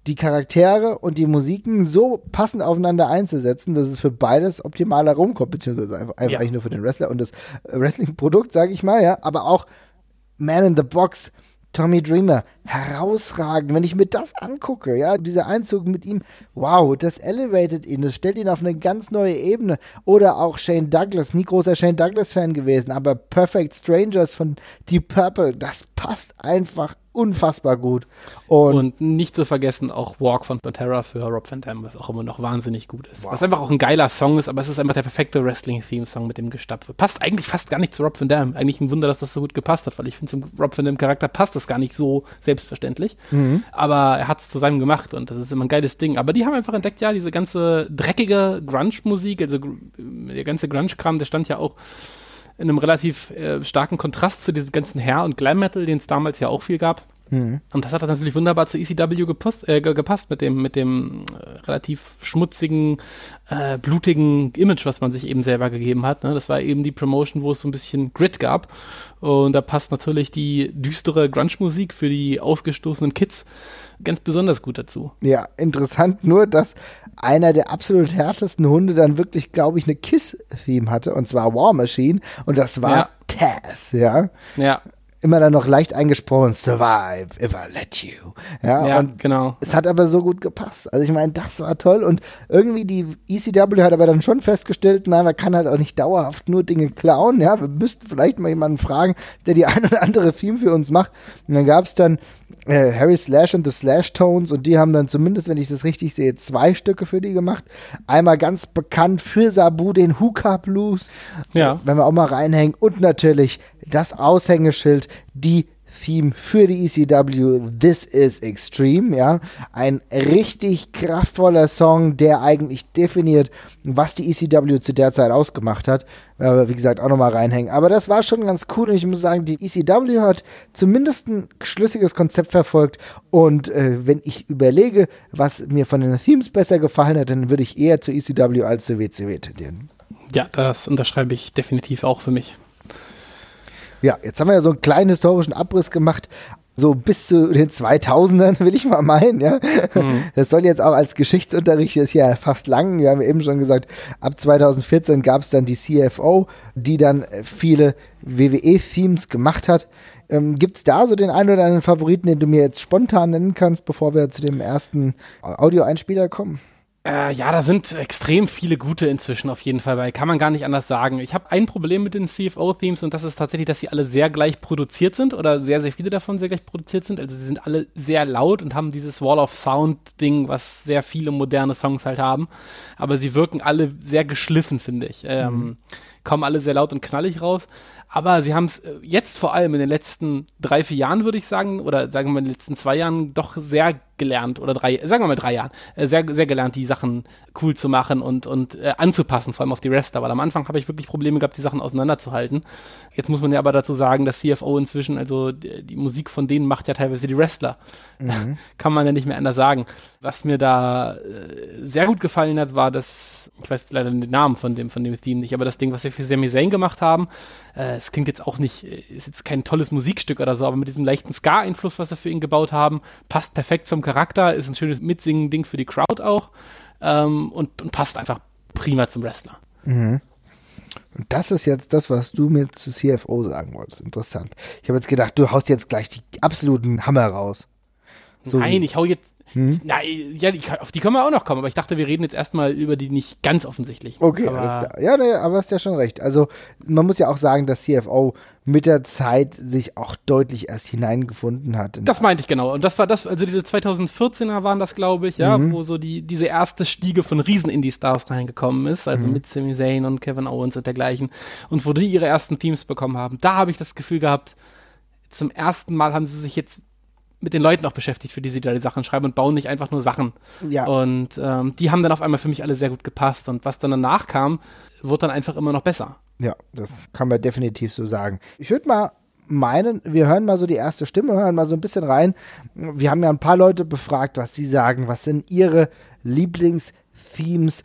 die Charaktere und die Musiken so passend aufeinander einzusetzen, dass es für beides optimaler rumkommt, beziehungsweise einfach, einfach ja. eigentlich nur für den Wrestler und das Wrestling-Produkt, sage ich mal, ja, aber auch man in the Box, Tommy Dreamer, herausragend. Wenn ich mir das angucke, ja, dieser Einzug mit ihm, wow, das elevated ihn, das stellt ihn auf eine ganz neue Ebene. Oder auch Shane Douglas, nie großer Shane Douglas-Fan gewesen, aber Perfect Strangers von Deep Purple, das passt einfach unfassbar gut. Und, und, nicht zu vergessen auch Walk von Pantera für Rob Van Dam, was auch immer noch wahnsinnig gut ist. Wow. Was einfach auch ein geiler Song ist, aber es ist einfach der perfekte Wrestling-Theme-Song mit dem Gestapfe. Passt eigentlich fast gar nicht zu Rob Van Dam. Eigentlich ein Wunder, dass das so gut gepasst hat, weil ich finde, zum Rob Van Dam-Charakter passt das gar nicht so selbstverständlich. Mhm. Aber er hat es zu seinem gemacht und das ist immer ein geiles Ding. Aber die haben einfach entdeckt, ja, diese ganze dreckige Grunge-Musik, also der ganze Grunge-Kram, der stand ja auch in einem relativ äh, starken Kontrast zu diesem ganzen Hair- und Glam-Metal, den es damals ja auch viel gab. Mhm. Und das hat natürlich wunderbar zu ECW gepasst, äh, gepasst mit dem, mit dem äh, relativ schmutzigen, äh, blutigen Image, was man sich eben selber gegeben hat. Ne? Das war eben die Promotion, wo es so ein bisschen Grit gab. Und da passt natürlich die düstere Grunge-Musik für die ausgestoßenen Kids ganz besonders gut dazu. Ja, interessant nur, dass einer der absolut härtesten Hunde dann wirklich, glaube ich, eine Kiss-Theme hatte, und zwar War Machine, und das war ja. Taz, ja. Ja. immer dann noch leicht eingesprochen, survive if I let you. Ja, Ja, und genau. es hat aber so gut gepasst. Also ich meine, das war toll und irgendwie die ECW hat aber dann schon festgestellt, nein, man kann halt auch nicht dauerhaft nur Dinge klauen. Ja, wir müssten vielleicht mal jemanden fragen, der die ein oder andere Theme für uns macht. Und dann gab es dann äh, Harry Slash und the Slash Tones und die haben dann zumindest, wenn ich das richtig sehe, zwei Stücke für die gemacht. Einmal ganz bekannt für Sabu den Hookah Blues, Ja. wenn wir auch mal reinhängen und natürlich das Aushängeschild, die Theme für die ECW This is Extreme, ja, ein richtig kraftvoller Song, der eigentlich definiert, was die ECW zu der Zeit ausgemacht hat. Aber wie gesagt, auch nochmal reinhängen. Aber das war schon ganz cool und ich muss sagen, die ECW hat zumindest ein schlüssiges Konzept verfolgt und äh, wenn ich überlege, was mir von den Themes besser gefallen hat, dann würde ich eher zur ECW als zur WCW tendieren. Ja, das unterschreibe ich definitiv auch für mich. Ja, jetzt haben wir ja so einen kleinen historischen Abriss gemacht, so bis zu den 2000ern, will ich mal meinen, ja. Das soll jetzt auch als Geschichtsunterricht, ist ja fast lang, wir haben eben schon gesagt, ab 2014 gab es dann die CFO, die dann viele WWE-Themes gemacht hat. Ähm, Gibt es da so den einen oder anderen Favoriten, den du mir jetzt spontan nennen kannst, bevor wir zu dem ersten Audioeinspieler kommen? Äh, ja, da sind extrem viele gute inzwischen auf jeden Fall bei. Kann man gar nicht anders sagen. Ich habe ein Problem mit den CFO-Themes und das ist tatsächlich, dass sie alle sehr gleich produziert sind oder sehr, sehr viele davon sehr gleich produziert sind. Also sie sind alle sehr laut und haben dieses Wall of Sound-Ding, was sehr viele moderne Songs halt haben. Aber sie wirken alle sehr geschliffen, finde ich. Ähm, Kommen alle sehr laut und knallig raus. Aber sie haben es äh, jetzt vor allem in den letzten drei, vier Jahren, würde ich sagen, oder sagen wir in den letzten zwei Jahren, doch sehr gelernt, oder drei, sagen wir mal drei Jahren, äh, sehr, sehr gelernt, die Sachen cool zu machen und, und äh, anzupassen, vor allem auf die Wrestler. Weil am Anfang habe ich wirklich Probleme gehabt, die Sachen auseinanderzuhalten. Jetzt muss man ja aber dazu sagen, dass CFO inzwischen, also die, die Musik von denen macht ja teilweise die Wrestler. Kann man ja nicht mehr anders sagen. Was mir da äh, sehr gut gefallen hat, war das, ich weiß leider den Namen von dem, von dem Theme nicht, aber das Ding, was wir für Sami Zayn gemacht haben, äh, es klingt jetzt auch nicht, äh, ist jetzt kein tolles Musikstück oder so, aber mit diesem leichten Ska-Einfluss, was wir für ihn gebaut haben, passt perfekt zum Charakter, ist ein schönes Mitsingen-Ding für die Crowd auch ähm, und, und passt einfach prima zum Wrestler. Und das ist jetzt das, was du mir zu CFO sagen wolltest. Interessant. Ich habe jetzt gedacht, du haust jetzt gleich die absoluten Hammer raus. So Nein, ich hau jetzt. Nein, ja, die, auf die können wir auch noch kommen, aber ich dachte, wir reden jetzt erstmal über die nicht ganz offensichtlich. Okay, aber, alles klar. Ja, nee, aber hast ja schon recht. Also man muss ja auch sagen, dass CFO mit der Zeit sich auch deutlich erst hineingefunden hat. Das meinte ich genau. Und das war das, also diese 2014er waren das, glaube ich, ja, Mhm. wo so die, diese erste Stiege von Riesen-Indie-Stars reingekommen ist, also Mhm. mit Sami Zayn und Kevin Owens und dergleichen. Und wo die ihre ersten Themes bekommen haben. Da habe ich das Gefühl gehabt, zum ersten Mal haben sie sich jetzt mit den Leuten auch beschäftigt, für die sie da die Sachen schreiben und bauen nicht einfach nur Sachen. Ja. Und ähm, die haben dann auf einmal für mich alle sehr gut gepasst. Und was dann danach kam, wurde dann einfach immer noch besser. Ja, das kann man definitiv so sagen. Ich würde mal meinen, wir hören mal so die erste Stimme, hören mal so ein bisschen rein. Wir haben ja ein paar Leute befragt, was sie sagen, was sind ihre Lieblingsthemes,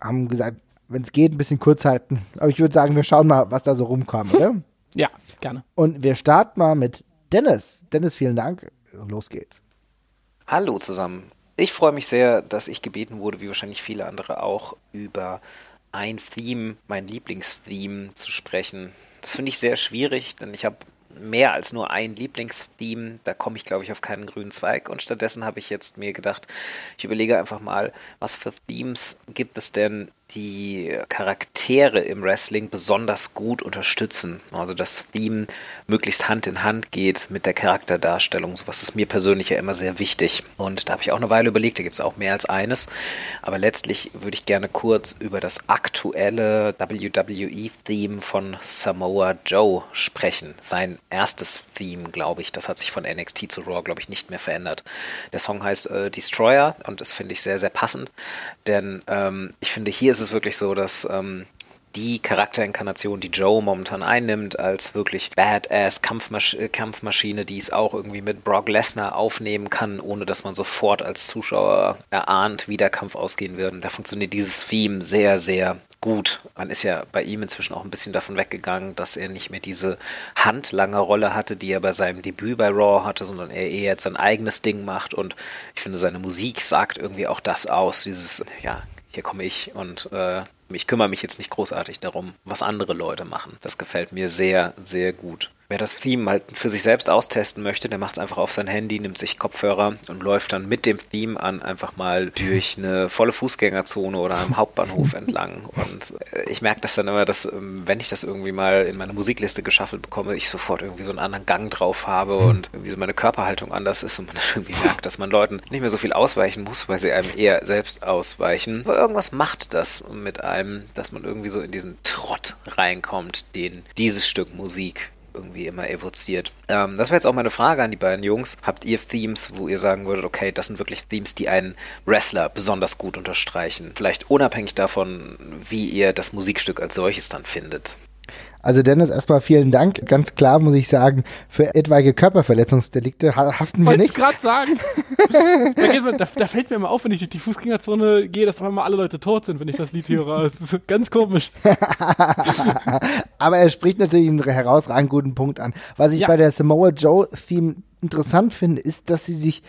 haben gesagt, wenn es geht, ein bisschen kurz halten. Aber ich würde sagen, wir schauen mal, was da so rumkam, oder? Ja, gerne. Und wir starten mal mit Dennis. Dennis, vielen Dank. Los geht's. Hallo zusammen. Ich freue mich sehr, dass ich gebeten wurde, wie wahrscheinlich viele andere auch, über ein Theme, mein Lieblingstheme zu sprechen. Das finde ich sehr schwierig, denn ich habe mehr als nur ein Lieblingstheme. Da komme ich, glaube ich, auf keinen grünen Zweig. Und stattdessen habe ich jetzt mir gedacht, ich überlege einfach mal, was für Themes gibt es denn, die Charaktere im Wrestling besonders gut unterstützen. Also das Theme möglichst Hand in Hand geht mit der Charakterdarstellung. Sowas ist mir persönlich ja immer sehr wichtig. Und da habe ich auch eine Weile überlegt, da gibt es auch mehr als eines. Aber letztlich würde ich gerne kurz über das aktuelle WWE-Theme von Samoa Joe sprechen. Sein erstes Theme, glaube ich. Das hat sich von NXT zu Raw, glaube ich, nicht mehr verändert. Der Song heißt äh, Destroyer und das finde ich sehr, sehr passend. Denn ähm, ich finde, hier ist es wirklich so, dass ähm, die Charakterinkarnation, die Joe momentan einnimmt, als wirklich Badass Kampfmasch äh, Kampfmaschine, die es auch irgendwie mit Brock Lesnar aufnehmen kann, ohne dass man sofort als Zuschauer erahnt, wie der Kampf ausgehen wird. Da funktioniert dieses Theme sehr, sehr gut. Man ist ja bei ihm inzwischen auch ein bisschen davon weggegangen, dass er nicht mehr diese handlange Rolle hatte, die er bei seinem Debüt bei Raw hatte, sondern er eher jetzt sein eigenes Ding macht und ich finde, seine Musik sagt irgendwie auch das aus, dieses, ja, hier komme ich und äh, ich kümmere mich jetzt nicht großartig darum, was andere Leute machen. Das gefällt mir sehr, sehr gut. Wer das Theme halt für sich selbst austesten möchte, der macht es einfach auf sein Handy, nimmt sich Kopfhörer und läuft dann mit dem Theme an einfach mal durch eine volle Fußgängerzone oder am Hauptbahnhof entlang. Und äh, ich merke das dann immer, dass ähm, wenn ich das irgendwie mal in meine Musikliste geschaffelt bekomme, ich sofort irgendwie so einen anderen Gang drauf habe und irgendwie so meine Körperhaltung anders ist und man irgendwie merkt, dass man Leuten nicht mehr so viel ausweichen muss, weil sie einem eher selbst ausweichen. Aber irgendwas macht das mit einem, dass man irgendwie so in diesen Trott reinkommt, den dieses Stück Musik irgendwie immer evoziert. Ähm, das wäre jetzt auch meine Frage an die beiden Jungs. Habt ihr Themes, wo ihr sagen würdet, okay, das sind wirklich Themes, die einen Wrestler besonders gut unterstreichen? Vielleicht unabhängig davon, wie ihr das Musikstück als solches dann findet. Also Dennis, erstmal vielen Dank. Ganz klar muss ich sagen, für etwaige Körperverletzungsdelikte haften wir nicht. Ich gerade sagen. da, da, da, fällt mir immer auf, wenn ich durch die Fußgängerzone gehe, dass auf einmal alle Leute tot sind, wenn ich das Lied höre. Das ist ganz komisch. Aber er spricht natürlich einen herausragend guten Punkt an. Was ich ja. bei der Samoa Joe Theme interessant finde, ist, dass sie sich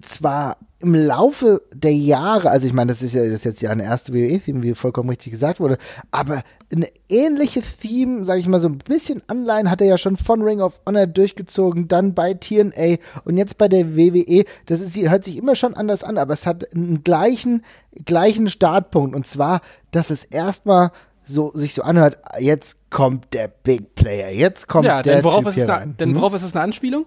zwar im Laufe der Jahre, also ich meine, das ist ja das ist jetzt ja eine erste WWE-Theme, wie vollkommen richtig gesagt wurde, aber eine ähnliche Theme, sage ich mal, so ein bisschen Anleihen hat er ja schon von Ring of Honor durchgezogen, dann bei TNA und jetzt bei der WWE. Das ist, hört sich immer schon anders an, aber es hat einen gleichen, gleichen Startpunkt und zwar, dass es erstmal so sich so anhört, jetzt kommt der Big Player, jetzt kommt ja, der denn worauf typ ist es da, Denn hm? worauf ist es eine Anspielung?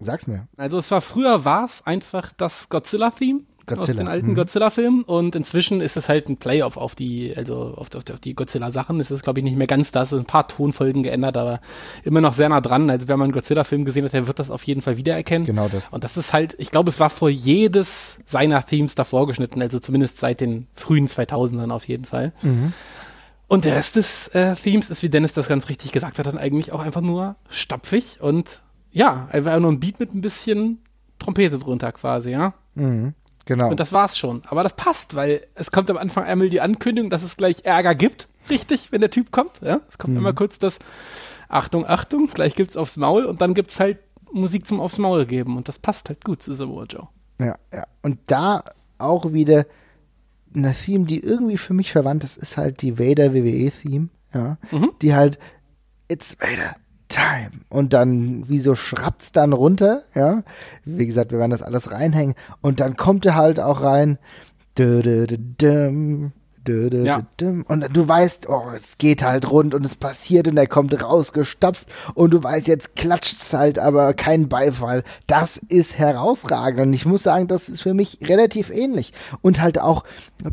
Sag's mir. Also es war früher war es einfach das Godzilla-Theme Godzilla. aus den alten mhm. Godzilla-Filmen und inzwischen ist es halt ein Playoff auf die, also auf, auf, auf die Godzilla-Sachen. Es ist, glaube ich, nicht mehr ganz das, ein paar Tonfolgen geändert, aber immer noch sehr nah dran. Also wenn man einen Godzilla-Film gesehen hat, der wird das auf jeden Fall wiedererkennen. Genau das. Und das ist halt, ich glaube, es war vor jedes seiner Themes davor geschnitten, also zumindest seit den frühen 2000ern auf jeden Fall. Mhm. Und der Rest des äh, Themes ist, wie Dennis das ganz richtig gesagt hat, dann eigentlich auch einfach nur stapfig und ja, einfach nur ein Beat mit ein bisschen Trompete drunter quasi, ja. Mhm, genau. Und das war's schon. Aber das passt, weil es kommt am Anfang einmal die Ankündigung, dass es gleich Ärger gibt, richtig, wenn der Typ kommt. Ja? Es kommt mhm. immer kurz das Achtung, Achtung, gleich gibt's aufs Maul und dann gibt's halt Musik zum aufs Maul geben und das passt halt gut zu Samoa Joe. Ja, ja. Und da auch wieder eine Theme, die irgendwie für mich verwandt ist, ist halt die Vader WWE Theme, ja, mhm. die halt It's Vader, Time. Und dann, wie so schrappt's dann runter, ja. Wie gesagt, wir werden das alles reinhängen. Und dann kommt er halt auch rein. Dö, dö, dö, ja. Und du weißt, oh, es geht halt rund und es passiert und er kommt rausgestopft und du weißt, jetzt klatscht's halt, aber kein Beifall. Das ist herausragend und ich muss sagen, das ist für mich relativ ähnlich und halt auch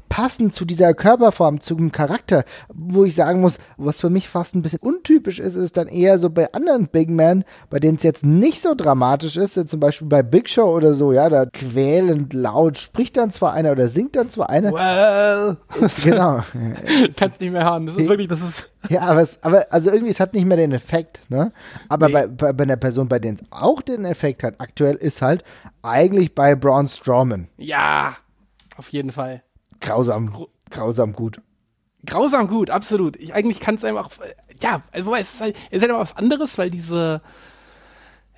passend zu dieser Körperform, zum Charakter, wo ich sagen muss, was für mich fast ein bisschen untypisch ist, ist dann eher so bei anderen Big Men, bei denen es jetzt nicht so dramatisch ist, zum Beispiel bei Big Show oder so, ja, da quälend laut spricht dann zwar einer oder singt dann zwar einer. Well. Genau. Kannst nicht mehr hören. Das ist wirklich, das ist. Ja, aber, es, aber also irgendwie, es hat nicht mehr den Effekt, ne? Aber nee. bei, bei, bei einer Person, bei der es auch den Effekt hat, aktuell ist halt eigentlich bei Braun Strowman. Ja, auf jeden Fall. Grausam, grausam gut. Grausam gut, absolut. Ich eigentlich kann es einem auch, ja, also es ist halt, es ist halt immer was anderes, weil diese,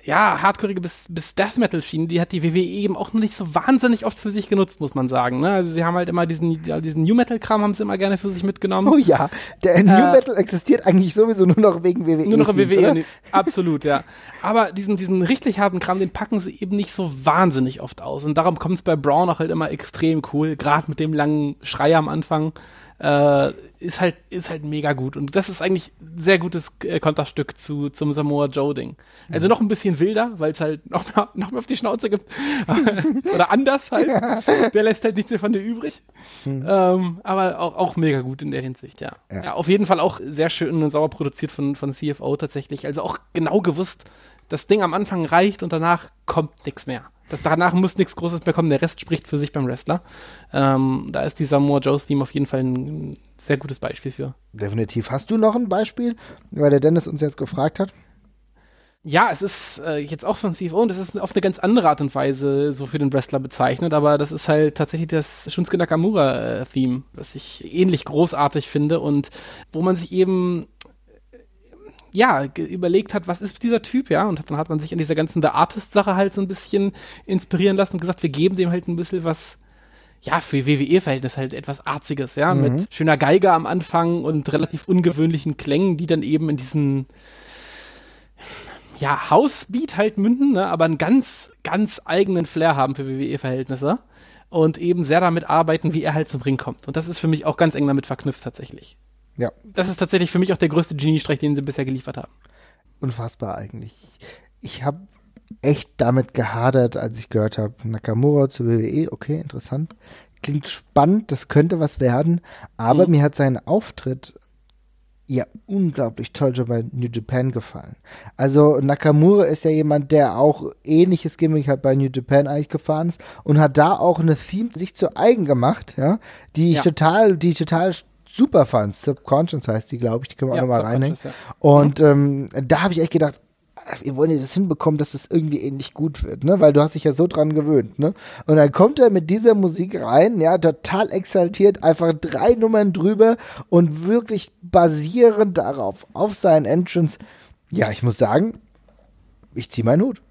ja, hardcoreige bis, bis Death Metal Schienen, die hat die WWE eben auch noch nicht so wahnsinnig oft für sich genutzt, muss man sagen. Ne? Also sie haben halt immer diesen, diesen New Metal Kram haben sie immer gerne für sich mitgenommen. Oh ja, der äh, New Metal existiert eigentlich sowieso nur noch wegen WWE. Nur noch WWE, nee, absolut, ja. Aber diesen, diesen richtig harten Kram, den packen sie eben nicht so wahnsinnig oft aus. Und darum kommt es bei Brown auch halt immer extrem cool, gerade mit dem langen Schrei am Anfang äh, ist halt, ist halt mega gut. Und das ist eigentlich ein sehr gutes äh, Konterstück zu, zum Samoa Joe-Ding. Also mhm. noch ein bisschen wilder, weil es halt noch mehr, noch mehr auf die Schnauze gibt. Oder anders halt. Der lässt halt nichts mehr von dir übrig. Mhm. Ähm, aber auch, auch mega gut in der Hinsicht, ja. ja. ja. auf jeden Fall auch sehr schön und sauber produziert von, von CFO tatsächlich. Also auch genau gewusst, das Ding am Anfang reicht und danach kommt nichts mehr. Das danach muss nichts Großes mehr kommen, der Rest spricht für sich beim Wrestler. Ähm, da ist die Samoa Joe Team auf jeden Fall ein sehr gutes Beispiel für. Definitiv. Hast du noch ein Beispiel, weil der Dennis uns jetzt gefragt hat? Ja, es ist äh, jetzt auch von CFO und das ist auf eine ganz andere Art und Weise so für den Wrestler bezeichnet, aber das ist halt tatsächlich das Shunsuke Nakamura-Theme, äh, was ich ähnlich großartig finde und wo man sich eben ja, überlegt hat, was ist dieser Typ, ja, und dann hat man sich an dieser ganzen The Artist-Sache halt so ein bisschen inspirieren lassen und gesagt, wir geben dem halt ein bisschen was, ja, für WWE-Verhältnis halt etwas Arziges, ja, mhm. mit schöner Geige am Anfang und relativ ungewöhnlichen Klängen, die dann eben in diesen ja, House-Beat halt münden, ne, aber einen ganz, ganz eigenen Flair haben für WWE-Verhältnisse und eben sehr damit arbeiten, wie er halt zum Ring kommt. Und das ist für mich auch ganz eng damit verknüpft tatsächlich. Ja. Das ist tatsächlich für mich auch der größte Genie-Streich, den sie bisher geliefert haben. Unfassbar eigentlich. Ich habe echt damit gehadert, als ich gehört habe, Nakamura zu WWE, okay, interessant. Klingt spannend, das könnte was werden, aber mhm. mir hat sein Auftritt ja unglaublich toll schon bei New Japan gefallen. Also Nakamura ist ja jemand, der auch ähnliches Gimmick hat bei New Japan eigentlich gefahren ist und hat da auch eine Theme sich zu eigen gemacht, ja, die ich ja. total, die ich total super fand. Subconscious heißt die, glaube ich, die können wir ja, auch nochmal reinhängen. Ja. Und ähm, da habe ich echt gedacht, wir wollen ja das hinbekommen, dass es irgendwie ähnlich gut wird, ne? Weil du hast dich ja so dran gewöhnt, ne? Und dann kommt er mit dieser Musik rein, ja, total exaltiert, einfach drei Nummern drüber und wirklich basierend darauf, auf seinen Entrance. Ja, ich muss sagen, ich ziehe meinen Hut.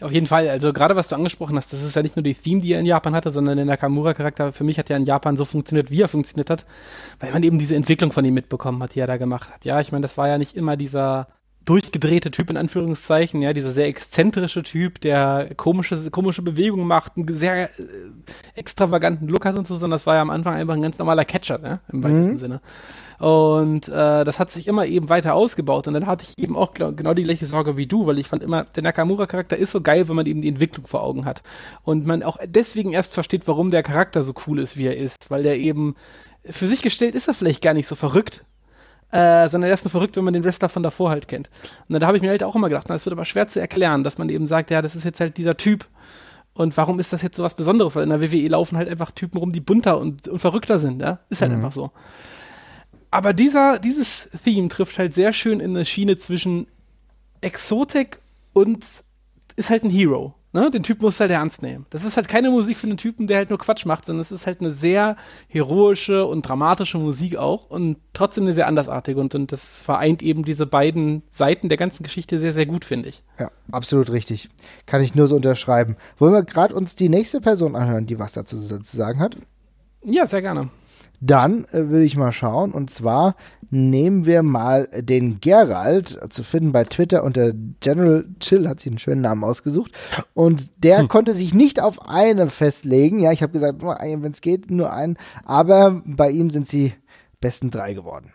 Auf jeden Fall, also gerade was du angesprochen hast, das ist ja nicht nur die Theme, die er in Japan hatte, sondern der Nakamura-Charakter für mich hat ja in Japan so funktioniert, wie er funktioniert hat, weil man eben diese Entwicklung von ihm mitbekommen hat, die er da gemacht hat. Ja, ich meine, das war ja nicht immer dieser durchgedrehte Typ in Anführungszeichen, ja, dieser sehr exzentrische Typ, der komische, komische Bewegungen macht, einen sehr äh, extravaganten Look hat und so, sondern das war ja am Anfang einfach ein ganz normaler Catcher, ne, im weitesten mhm. Sinne. Und äh, das hat sich immer eben weiter ausgebaut. Und dann hatte ich eben auch glaub, genau die gleiche Sorge wie du, weil ich fand immer, der Nakamura-Charakter ist so geil, wenn man eben die Entwicklung vor Augen hat. Und man auch deswegen erst versteht, warum der Charakter so cool ist, wie er ist. Weil der eben, für sich gestellt ist er vielleicht gar nicht so verrückt, äh, sondern er ist nur verrückt, wenn man den Wrestler von davor halt kennt. Und da habe ich mir halt auch immer gedacht, na, es wird aber schwer zu erklären, dass man eben sagt, ja, das ist jetzt halt dieser Typ. Und warum ist das jetzt so was Besonderes? Weil in der WWE laufen halt einfach Typen rum, die bunter und, und verrückter sind, ja? Ist halt mhm. einfach so. Aber dieser, dieses Theme trifft halt sehr schön in eine Schiene zwischen Exotik und ist halt ein Hero. Ne? Den Typ muss halt ernst nehmen. Das ist halt keine Musik für einen Typen, der halt nur Quatsch macht, sondern es ist halt eine sehr heroische und dramatische Musik auch und trotzdem eine sehr andersartige und, und das vereint eben diese beiden Seiten der ganzen Geschichte sehr, sehr gut, finde ich. Ja, absolut richtig. Kann ich nur so unterschreiben. Wollen wir gerade uns die nächste Person anhören, die was dazu zu sagen hat? Ja, sehr gerne. Dann äh, würde ich mal schauen. Und zwar nehmen wir mal den Gerald, zu finden bei Twitter unter General Chill, hat sich einen schönen Namen ausgesucht. Und der hm. konnte sich nicht auf eine festlegen. Ja, ich habe gesagt, wenn es geht, nur einen. Aber bei ihm sind sie besten drei geworden.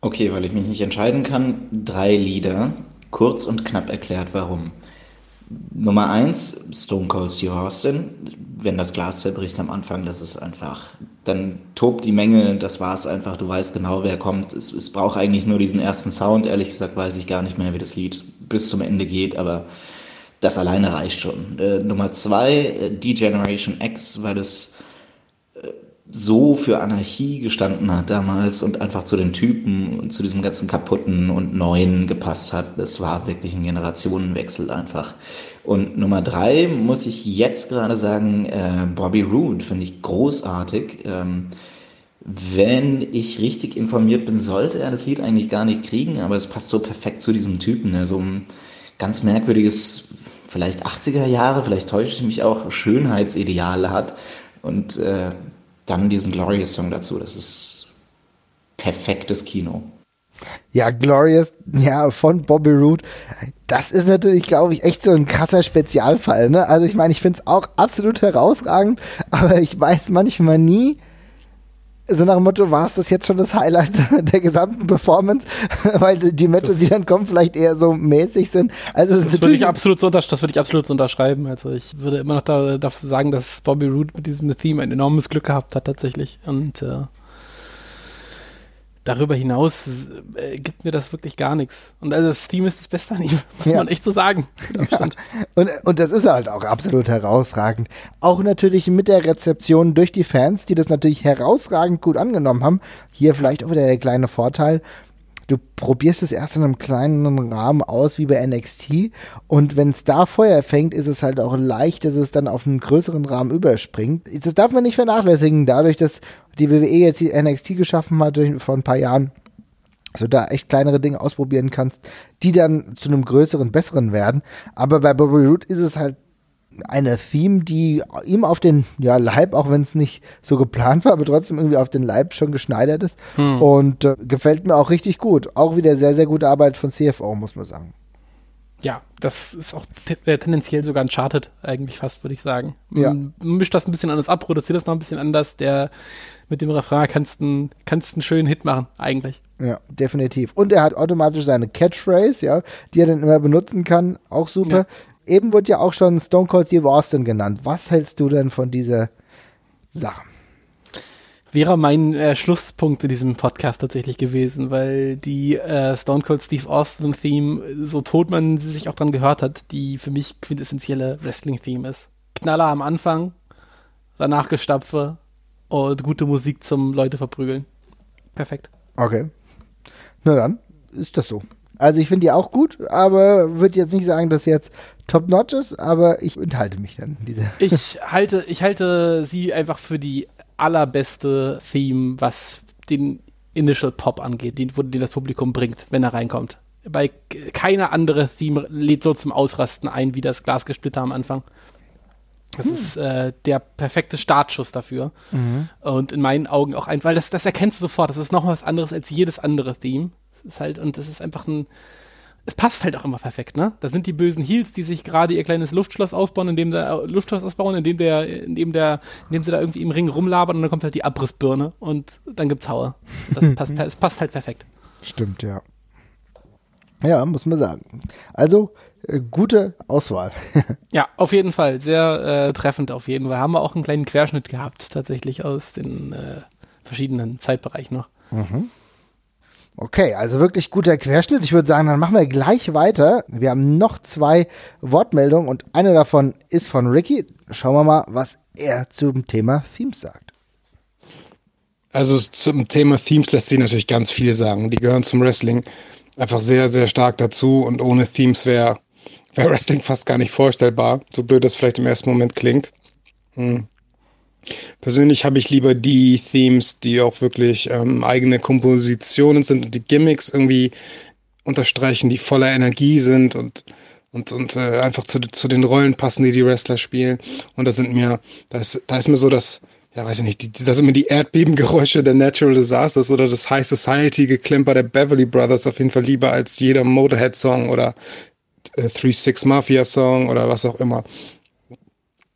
Okay, weil ich mich nicht entscheiden kann, drei Lieder. Kurz und knapp erklärt, warum. Nummer eins, Stone Cold Steve Austin. Wenn das Glas zerbricht am Anfang, das ist einfach, dann tobt die Menge, das war es einfach, du weißt genau, wer kommt. Es, es braucht eigentlich nur diesen ersten Sound. Ehrlich gesagt weiß ich gar nicht mehr, wie das Lied bis zum Ende geht, aber das alleine reicht schon. Äh, Nummer zwei, äh, D-Generation X, weil es so für Anarchie gestanden hat damals und einfach zu den Typen und zu diesem ganzen kaputten und neuen gepasst hat. Das war wirklich ein Generationenwechsel einfach. Und Nummer drei muss ich jetzt gerade sagen, äh, Bobby Roode finde ich großartig. Ähm, wenn ich richtig informiert bin, sollte er das Lied eigentlich gar nicht kriegen, aber es passt so perfekt zu diesem Typen, der so ein ganz merkwürdiges, vielleicht 80er Jahre, vielleicht täusche ich mich auch, Schönheitsideal hat und äh, dann diesen Glorious Song dazu. Das ist perfektes Kino. Ja, Glorious, ja, von Bobby Roode. Das ist natürlich, glaube ich, echt so ein krasser Spezialfall. Ne? Also ich meine, ich finde es auch absolut herausragend, aber ich weiß manchmal nie, so nach dem Motto, war es das jetzt schon das Highlight der gesamten Performance, weil die Matches, die dann kommen, vielleicht eher so mäßig sind. Also das würde ich absolut so das würde ich absolut so unterschreiben. Also ich würde immer noch da, dafür sagen, dass Bobby Roode mit diesem Theme ein enormes Glück gehabt hat tatsächlich. Und äh, darüber hinaus äh, gibt mir das wirklich gar nichts. Und also Steam ist das Beste an ihm, muss ja. man echt so sagen. Ja. Und, und das ist halt auch absolut herausragend. Auch natürlich mit der Rezeption durch die Fans, die das natürlich herausragend gut angenommen haben. Hier vielleicht auch wieder der kleine Vorteil du probierst es erst in einem kleinen Rahmen aus wie bei NXT und wenn es da Feuer fängt, ist es halt auch leicht, dass es dann auf einen größeren Rahmen überspringt. Das darf man nicht vernachlässigen, dadurch, dass die WWE jetzt die NXT geschaffen hat durch, vor ein paar Jahren. Also da echt kleinere Dinge ausprobieren kannst, die dann zu einem größeren, besseren werden. Aber bei Bobby Roode ist es halt eine Theme, die ihm auf den ja, Leib, auch wenn es nicht so geplant war, aber trotzdem irgendwie auf den Leib schon geschneidert ist. Hm. Und äh, gefällt mir auch richtig gut. Auch wieder sehr, sehr gute Arbeit von CFO, muss man sagen. Ja, das ist auch äh, tendenziell sogar ein Charted, eigentlich fast, würde ich sagen. Ja. Mischt das ein bisschen anders ab, produziert das noch ein bisschen anders. Der mit dem Refrain kannst du kannst einen schönen Hit machen, eigentlich. Ja, definitiv. Und er hat automatisch seine Catchphrase, ja, die er dann immer benutzen kann. Auch super. Ja. Eben wird ja auch schon Stone Cold Steve Austin genannt. Was hältst du denn von dieser Sache? Wäre mein äh, Schlusspunkt in diesem Podcast tatsächlich gewesen, weil die äh, Stone Cold Steve Austin Theme, so tot man sie sich auch dran gehört hat, die für mich quintessentielle Wrestling-Theme ist. Knaller am Anfang, danach Gestapfe und gute Musik zum Leute verprügeln. Perfekt. Okay. Na dann, ist das so. Also ich finde die auch gut, aber würde jetzt nicht sagen, dass sie jetzt top notch ist, aber ich enthalte mich dann. Diese. Ich halte, ich halte sie einfach für die allerbeste Theme, was den Initial Pop angeht, den, den das Publikum bringt, wenn er reinkommt. Bei keiner andere Theme lädt so zum Ausrasten ein, wie das Glasgesplitter am Anfang. Das hm. ist äh, der perfekte Startschuss dafür. Mhm. Und in meinen Augen auch ein, weil das, das erkennst du sofort. Das ist noch was anderes als jedes andere Theme. Ist halt, und das ist einfach ein, es passt halt auch immer perfekt, ne? Da sind die bösen Heels, die sich gerade ihr kleines Luftschloss ausbauen, indem der äh, Luftschloss ausbauen, indem der, indem der, indem sie da irgendwie im Ring rumlabern und dann kommt halt die Abrissbirne und dann gibt's Haue. Das passt, es passt halt perfekt. Stimmt, ja. Ja, muss man sagen. Also, äh, gute Auswahl. ja, auf jeden Fall. Sehr äh, treffend auf jeden Fall. Haben wir auch einen kleinen Querschnitt gehabt, tatsächlich aus den äh, verschiedenen Zeitbereichen noch. Mhm. Okay, also wirklich guter Querschnitt. Ich würde sagen, dann machen wir gleich weiter. Wir haben noch zwei Wortmeldungen und eine davon ist von Ricky. Schauen wir mal, was er zum Thema Themes sagt. Also zum Thema Themes lässt sich natürlich ganz viel sagen. Die gehören zum Wrestling einfach sehr, sehr stark dazu und ohne Themes wäre wär Wrestling fast gar nicht vorstellbar, so blöd das vielleicht im ersten Moment klingt. Hm. Persönlich habe ich lieber die Themes, die auch wirklich ähm, eigene Kompositionen sind und die Gimmicks irgendwie unterstreichen, die voller Energie sind und und, und äh, einfach zu, zu den Rollen passen, die die Wrestler spielen. Und da sind mir, da ist, da ist mir so das, ja, weiß ich nicht, die, da sind mir die Erdbebengeräusche der Natural Disasters oder das High Society Geklimper der Beverly Brothers auf jeden Fall lieber als jeder Motorhead-Song oder äh, Three Six Mafia Song oder was auch immer.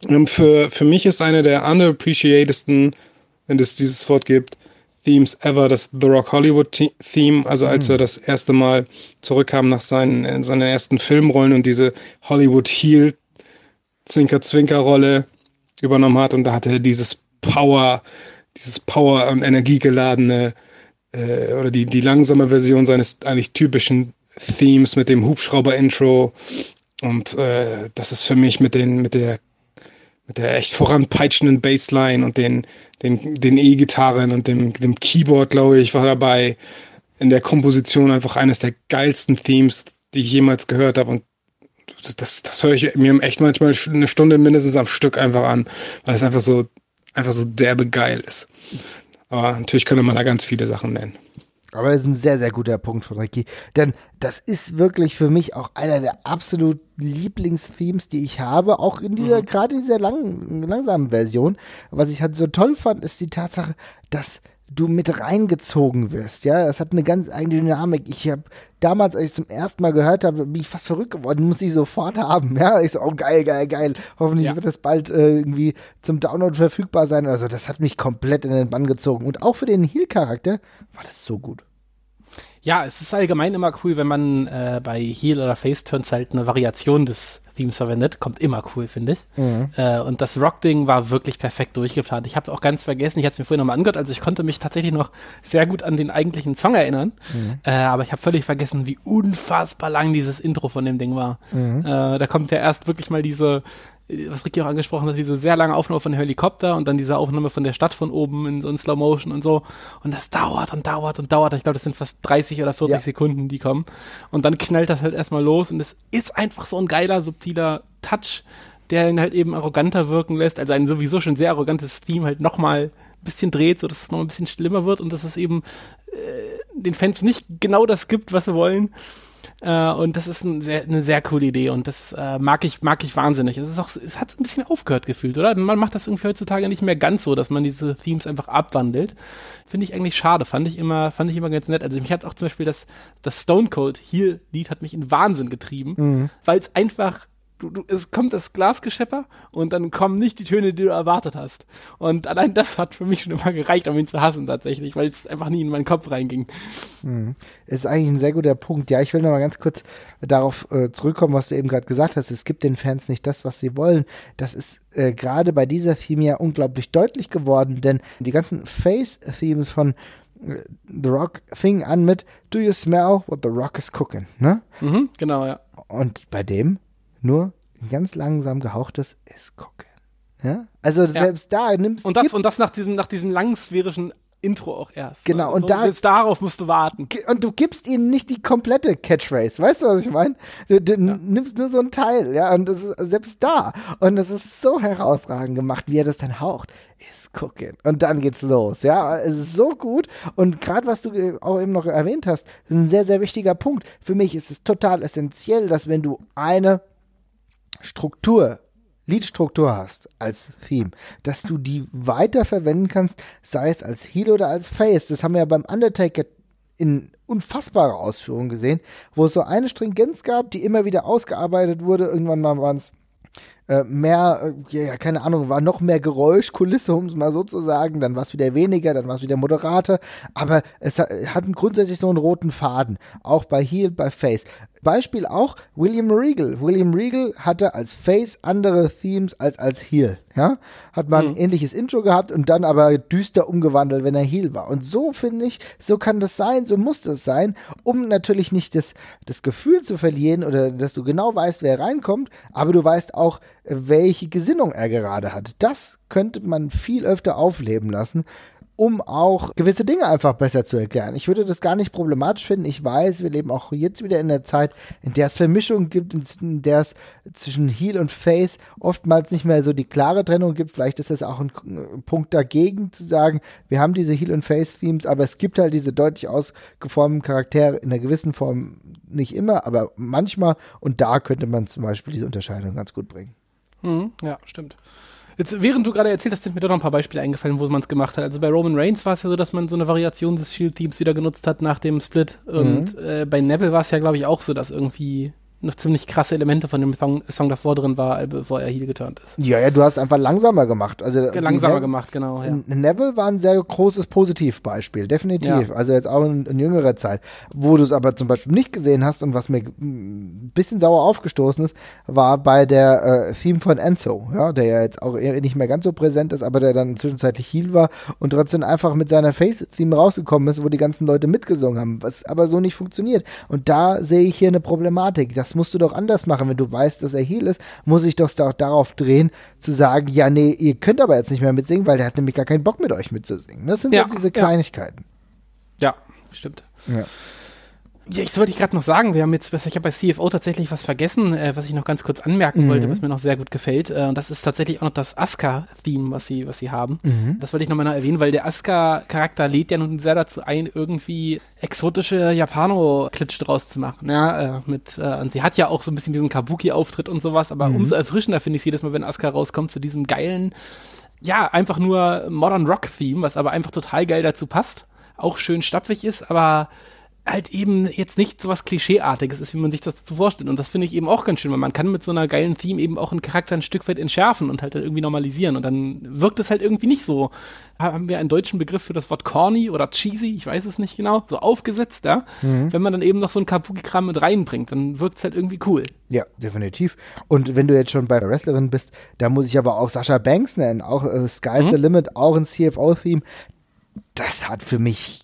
Ähm, für, für mich ist eine der underappreciatedsten, wenn es dieses Wort gibt, Themes ever, das The Rock Hollywood Theme, also als mhm. er das erste Mal zurückkam nach seinen, seinen ersten Filmrollen und diese Hollywood Heel Zwinker-Zwinker-Rolle übernommen hat und da hatte er dieses Power, dieses Power und energiegeladene äh, oder die, die langsame Version seines eigentlich typischen Themes mit dem Hubschrauber-Intro und äh, das ist für mich mit den, mit der mit der echt voranpeitschenden Bassline und den, den, den E-Gitarren und dem, dem Keyboard, glaube ich, war dabei in der Komposition einfach eines der geilsten Themes, die ich jemals gehört habe. Und das, das höre ich mir echt manchmal eine Stunde mindestens am Stück einfach an, weil es einfach so, einfach so derbe geil ist. Aber natürlich könnte man da ganz viele Sachen nennen. Aber das ist ein sehr, sehr guter Punkt von Ricky. Denn das ist wirklich für mich auch einer der absolut Lieblingsthemes, die ich habe. Auch in dieser, mhm. gerade in dieser lang, langsamen Version. Was ich halt so toll fand, ist die Tatsache, dass du mit reingezogen wirst. Ja, das hat eine ganz eigene Dynamik. Ich habe damals, als ich zum ersten Mal gehört habe, bin ich fast verrückt geworden, muss ich sofort haben. Ja, ich so, oh geil, geil, geil. Hoffentlich ja. wird das bald äh, irgendwie zum Download verfügbar sein. Also das hat mich komplett in den Bann gezogen. Und auch für den Heal-Charakter war das so gut. Ja, es ist allgemein immer cool, wenn man äh, bei Heal oder Face Turns halt eine Variation des Themes verwendet. Kommt immer cool, finde ich. Mhm. Äh, und das Rock-Ding war wirklich perfekt durchgeplant. Ich habe auch ganz vergessen, ich hatte es mir vorhin nochmal angehört, also ich konnte mich tatsächlich noch sehr gut an den eigentlichen Song erinnern. Mhm. Äh, aber ich habe völlig vergessen, wie unfassbar lang dieses Intro von dem Ding war. Mhm. Äh, da kommt ja erst wirklich mal diese was Ricky auch angesprochen hat, diese sehr lange Aufnahme von Helikopter und dann diese Aufnahme von der Stadt von oben in so in Slow Motion und so. Und das dauert und dauert und dauert. Ich glaube, das sind fast 30 oder 40 ja. Sekunden, die kommen. Und dann knallt das halt erstmal los und es ist einfach so ein geiler, subtiler Touch, der ihn halt eben arroganter wirken lässt. Also ein sowieso schon sehr arrogantes Theme halt nochmal ein bisschen dreht, so dass es noch ein bisschen schlimmer wird und dass es eben äh, den Fans nicht genau das gibt, was sie wollen. Äh, und das ist ein sehr, eine sehr coole Idee und das äh, mag ich mag ich wahnsinnig. Es ist auch, es hat ein bisschen aufgehört gefühlt, oder? Man macht das irgendwie heutzutage nicht mehr ganz so, dass man diese Themes einfach abwandelt. Finde ich eigentlich schade. Fand ich immer fand ich immer ganz nett. Also mich hat auch zum Beispiel das das Stone Cold Heal Lied hat mich in Wahnsinn getrieben, mhm. weil es einfach du, du, es kommt das Glasgeschepper und dann kommen nicht die Töne, die du erwartet hast. Und allein das hat für mich schon immer gereicht, um ihn zu hassen tatsächlich, weil es einfach nie in meinen Kopf reinging. Mhm. Ist eigentlich ein sehr guter Punkt. Ja, ich will noch mal ganz kurz darauf äh, zurückkommen, was du eben gerade gesagt hast. Es gibt den Fans nicht das, was sie wollen. Das ist äh, gerade bei dieser Theme ja unglaublich deutlich geworden, denn die ganzen Face-Themes von äh, The Rock fingen an mit Do you smell what the Rock is cooking? Ne? Mhm, genau, ja. Und bei dem nur ein ganz langsam gehauchtes ist gucken. Ja? Also selbst ja. da nimmst und das und das nach diesem nach diesem langen sphärischen Intro auch erst. Genau, ne? und da, jetzt darauf musst du warten. Und du gibst ihnen nicht die komplette Catchphrase, weißt du, was ich meine? Du, du ja. nimmst nur so einen Teil, ja, und das ist selbst da. Und das ist so herausragend gemacht, wie er das dann haucht. Ist gucken. Und dann geht's los, ja. Es ist so gut. Und gerade was du auch eben noch erwähnt hast, ist ein sehr, sehr wichtiger Punkt. Für mich ist es total essentiell, dass wenn du eine Struktur, Liedstruktur hast als Theme, dass du die weiter verwenden kannst, sei es als Heal oder als Face. Das haben wir ja beim Undertaker in unfassbarer Ausführung gesehen, wo es so eine Stringenz gab, die immer wieder ausgearbeitet wurde. Irgendwann mal waren es äh, mehr, äh, ja, keine Ahnung, war noch mehr Geräuschkulisse, um es mal so zu sagen. Dann war es wieder weniger, dann war es wieder moderater. Aber es hat, hat grundsätzlich so einen roten Faden. Auch bei Heal, bei Face. Beispiel auch William Regal. William Regal hatte als Face andere Themes als als Heel. Ja, hat man ein mhm. ähnliches Intro gehabt und dann aber düster umgewandelt, wenn er Heel war. Und so finde ich, so kann das sein, so muss das sein, um natürlich nicht das, das Gefühl zu verlieren oder dass du genau weißt, wer reinkommt, aber du weißt auch, welche Gesinnung er gerade hat. Das könnte man viel öfter aufleben lassen um auch gewisse Dinge einfach besser zu erklären. Ich würde das gar nicht problematisch finden. Ich weiß, wir leben auch jetzt wieder in der Zeit, in der es Vermischungen gibt, in der es zwischen Heel und Face oftmals nicht mehr so die klare Trennung gibt. Vielleicht ist das auch ein Punkt dagegen zu sagen, wir haben diese Heel und Face Themes, aber es gibt halt diese deutlich ausgeformten Charaktere in einer gewissen Form nicht immer, aber manchmal und da könnte man zum Beispiel diese Unterscheidung ganz gut bringen. Mhm, ja, stimmt. Jetzt, während du gerade erzählt hast, sind mir doch noch ein paar Beispiele eingefallen, wo man es gemacht hat. Also bei Roman Reigns war es ja so, dass man so eine Variation des Shield-Teams wieder genutzt hat nach dem Split. Und mhm. äh, bei Neville war es ja, glaube ich, auch so, dass irgendwie noch ziemlich krasse Elemente von dem Song, Song davor drin war, bevor er hier geturnt ist. Ja, ja, du hast einfach langsamer gemacht. Also langsamer gemacht, genau. Ja. Neville war ein sehr großes Positivbeispiel, definitiv. Ja. Also jetzt auch in, in jüngerer Zeit. Wo du es aber zum Beispiel nicht gesehen hast und was mir ein bisschen sauer aufgestoßen ist, war bei der äh, Theme von Enzo, ja, der ja jetzt auch nicht mehr ganz so präsent ist, aber der dann zwischenzeitlich Heal war und trotzdem einfach mit seiner Face-Theme rausgekommen ist, wo die ganzen Leute mitgesungen haben, was aber so nicht funktioniert. Und da sehe ich hier eine Problematik. Das musst du doch anders machen. Wenn du weißt, dass er Heal ist, muss ich doch darauf drehen, zu sagen, ja, nee, ihr könnt aber jetzt nicht mehr mitsingen, weil der hat nämlich gar keinen Bock mit euch mitzusingen. Das sind ja, so diese Kleinigkeiten. Ja, stimmt. Ja. Ja, ich wollte ich gerade noch sagen, wir haben jetzt, ich habe bei CFO tatsächlich was vergessen, äh, was ich noch ganz kurz anmerken mhm. wollte, was mir noch sehr gut gefällt. Äh, und das ist tatsächlich auch noch das Aska-Theme, was sie, was sie haben. Mhm. Das wollte ich nochmal erwähnen, weil der Aska-Charakter lädt ja nun sehr dazu ein, irgendwie exotische Japano-Klitsch draus zu machen. Ja, äh, mit, äh, und sie hat ja auch so ein bisschen diesen Kabuki-Auftritt und sowas, aber mhm. umso erfrischender finde ich es jedes Mal, wenn Aska rauskommt, zu diesem geilen, ja, einfach nur Modern Rock-Theme, was aber einfach total geil dazu passt. Auch schön stapfig ist, aber halt eben jetzt nicht so was Klischeeartiges ist, wie man sich das dazu vorstellt. Und das finde ich eben auch ganz schön, weil man kann mit so einer geilen Theme eben auch einen Charakter ein Stück weit entschärfen und halt irgendwie normalisieren. Und dann wirkt es halt irgendwie nicht so. Haben wir einen deutschen Begriff für das Wort corny oder cheesy, ich weiß es nicht genau, so aufgesetzt, ja. Mhm. Wenn man dann eben noch so ein Kabuki-Kram mit reinbringt, dann wirkt es halt irgendwie cool. Ja, definitiv. Und wenn du jetzt schon bei Wrestlerin bist, da muss ich aber auch Sascha Banks nennen, auch äh, Sky's mhm. the Limit, auch ein CFO-Theme. Das hat für mich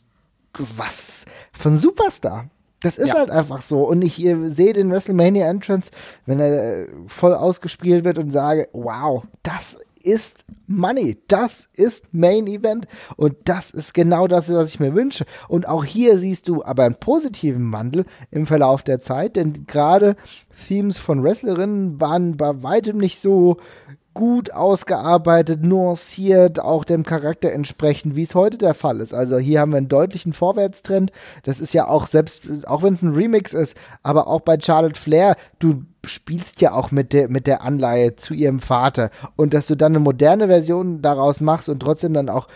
was von Superstar. Das ist ja. halt einfach so. Und ich sehe den WrestleMania Entrance, wenn er äh, voll ausgespielt wird und sage, wow, das ist Money. Das ist Main Event. Und das ist genau das, was ich mir wünsche. Und auch hier siehst du aber einen positiven Wandel im Verlauf der Zeit, denn gerade Themes von Wrestlerinnen waren bei weitem nicht so gut ausgearbeitet, nuanciert, auch dem Charakter entsprechend, wie es heute der Fall ist. Also hier haben wir einen deutlichen Vorwärtstrend. Das ist ja auch selbst, auch wenn es ein Remix ist, aber auch bei Charlotte Flair, du spielst ja auch mit der, mit der Anleihe zu ihrem Vater. Und dass du dann eine moderne Version daraus machst und trotzdem dann auch,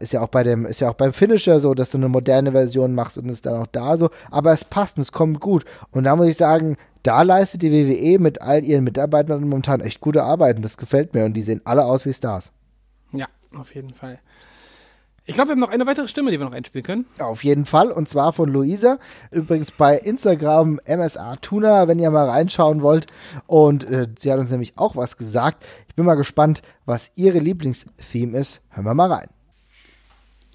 ist ja auch bei dem, ist ja auch beim Finisher so, dass du eine moderne Version machst und ist dann auch da so, aber es passt und es kommt gut. Und da muss ich sagen, da leistet die WWE mit all ihren Mitarbeitern momentan echt gute Arbeit und das gefällt mir und die sehen alle aus wie Stars. Ja, auf jeden Fall. Ich glaube, wir haben noch eine weitere Stimme, die wir noch einspielen können. Auf jeden Fall, und zwar von Luisa. Übrigens bei Instagram MSA Tuna, wenn ihr mal reinschauen wollt. Und äh, sie hat uns nämlich auch was gesagt. Ich bin mal gespannt, was ihre Lieblingstheme ist. Hören wir mal rein.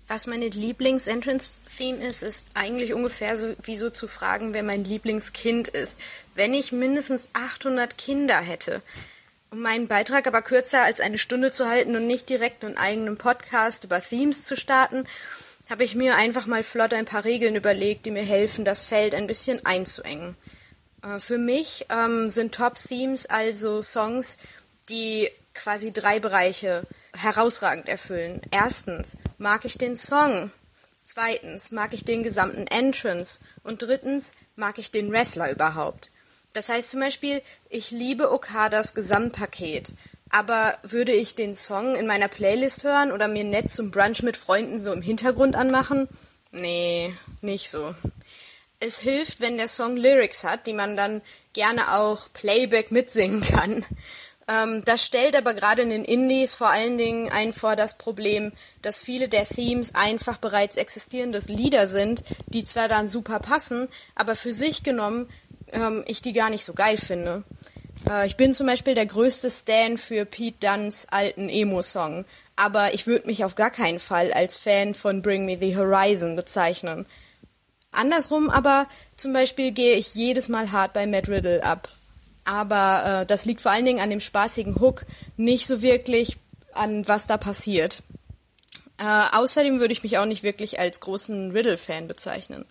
Was meine Lieblings-Entrance-Theme ist, ist eigentlich ungefähr so wie so zu fragen, wer mein Lieblingskind ist. Wenn ich mindestens 800 Kinder hätte, um meinen Beitrag aber kürzer als eine Stunde zu halten und nicht direkt einen eigenen Podcast über Themes zu starten, habe ich mir einfach mal flott ein paar Regeln überlegt, die mir helfen, das Feld ein bisschen einzuengen. Äh, für mich ähm, sind Top-Themes also Songs, die quasi drei Bereiche herausragend erfüllen. Erstens mag ich den Song. Zweitens mag ich den gesamten Entrance. Und drittens mag ich den Wrestler überhaupt. Das heißt zum Beispiel, ich liebe Okadas Gesamtpaket. Aber würde ich den Song in meiner Playlist hören oder mir nett zum Brunch mit Freunden so im Hintergrund anmachen? Nee, nicht so. Es hilft, wenn der Song Lyrics hat, die man dann gerne auch Playback mitsingen kann. Ähm, das stellt aber gerade in den Indies vor allen Dingen ein vor das Problem, dass viele der Themes einfach bereits existierende Lieder sind, die zwar dann super passen, aber für sich genommen ähm, ich die gar nicht so geil finde. Äh, ich bin zum Beispiel der größte Stan für Pete Dunns alten Emo-Song, aber ich würde mich auf gar keinen Fall als Fan von Bring Me the Horizon bezeichnen. Andersrum aber, zum Beispiel gehe ich jedes Mal hart bei Matt Riddle ab. Aber äh, das liegt vor allen Dingen an dem spaßigen Hook, nicht so wirklich an was da passiert. Äh, außerdem würde ich mich auch nicht wirklich als großen Riddle-Fan bezeichnen.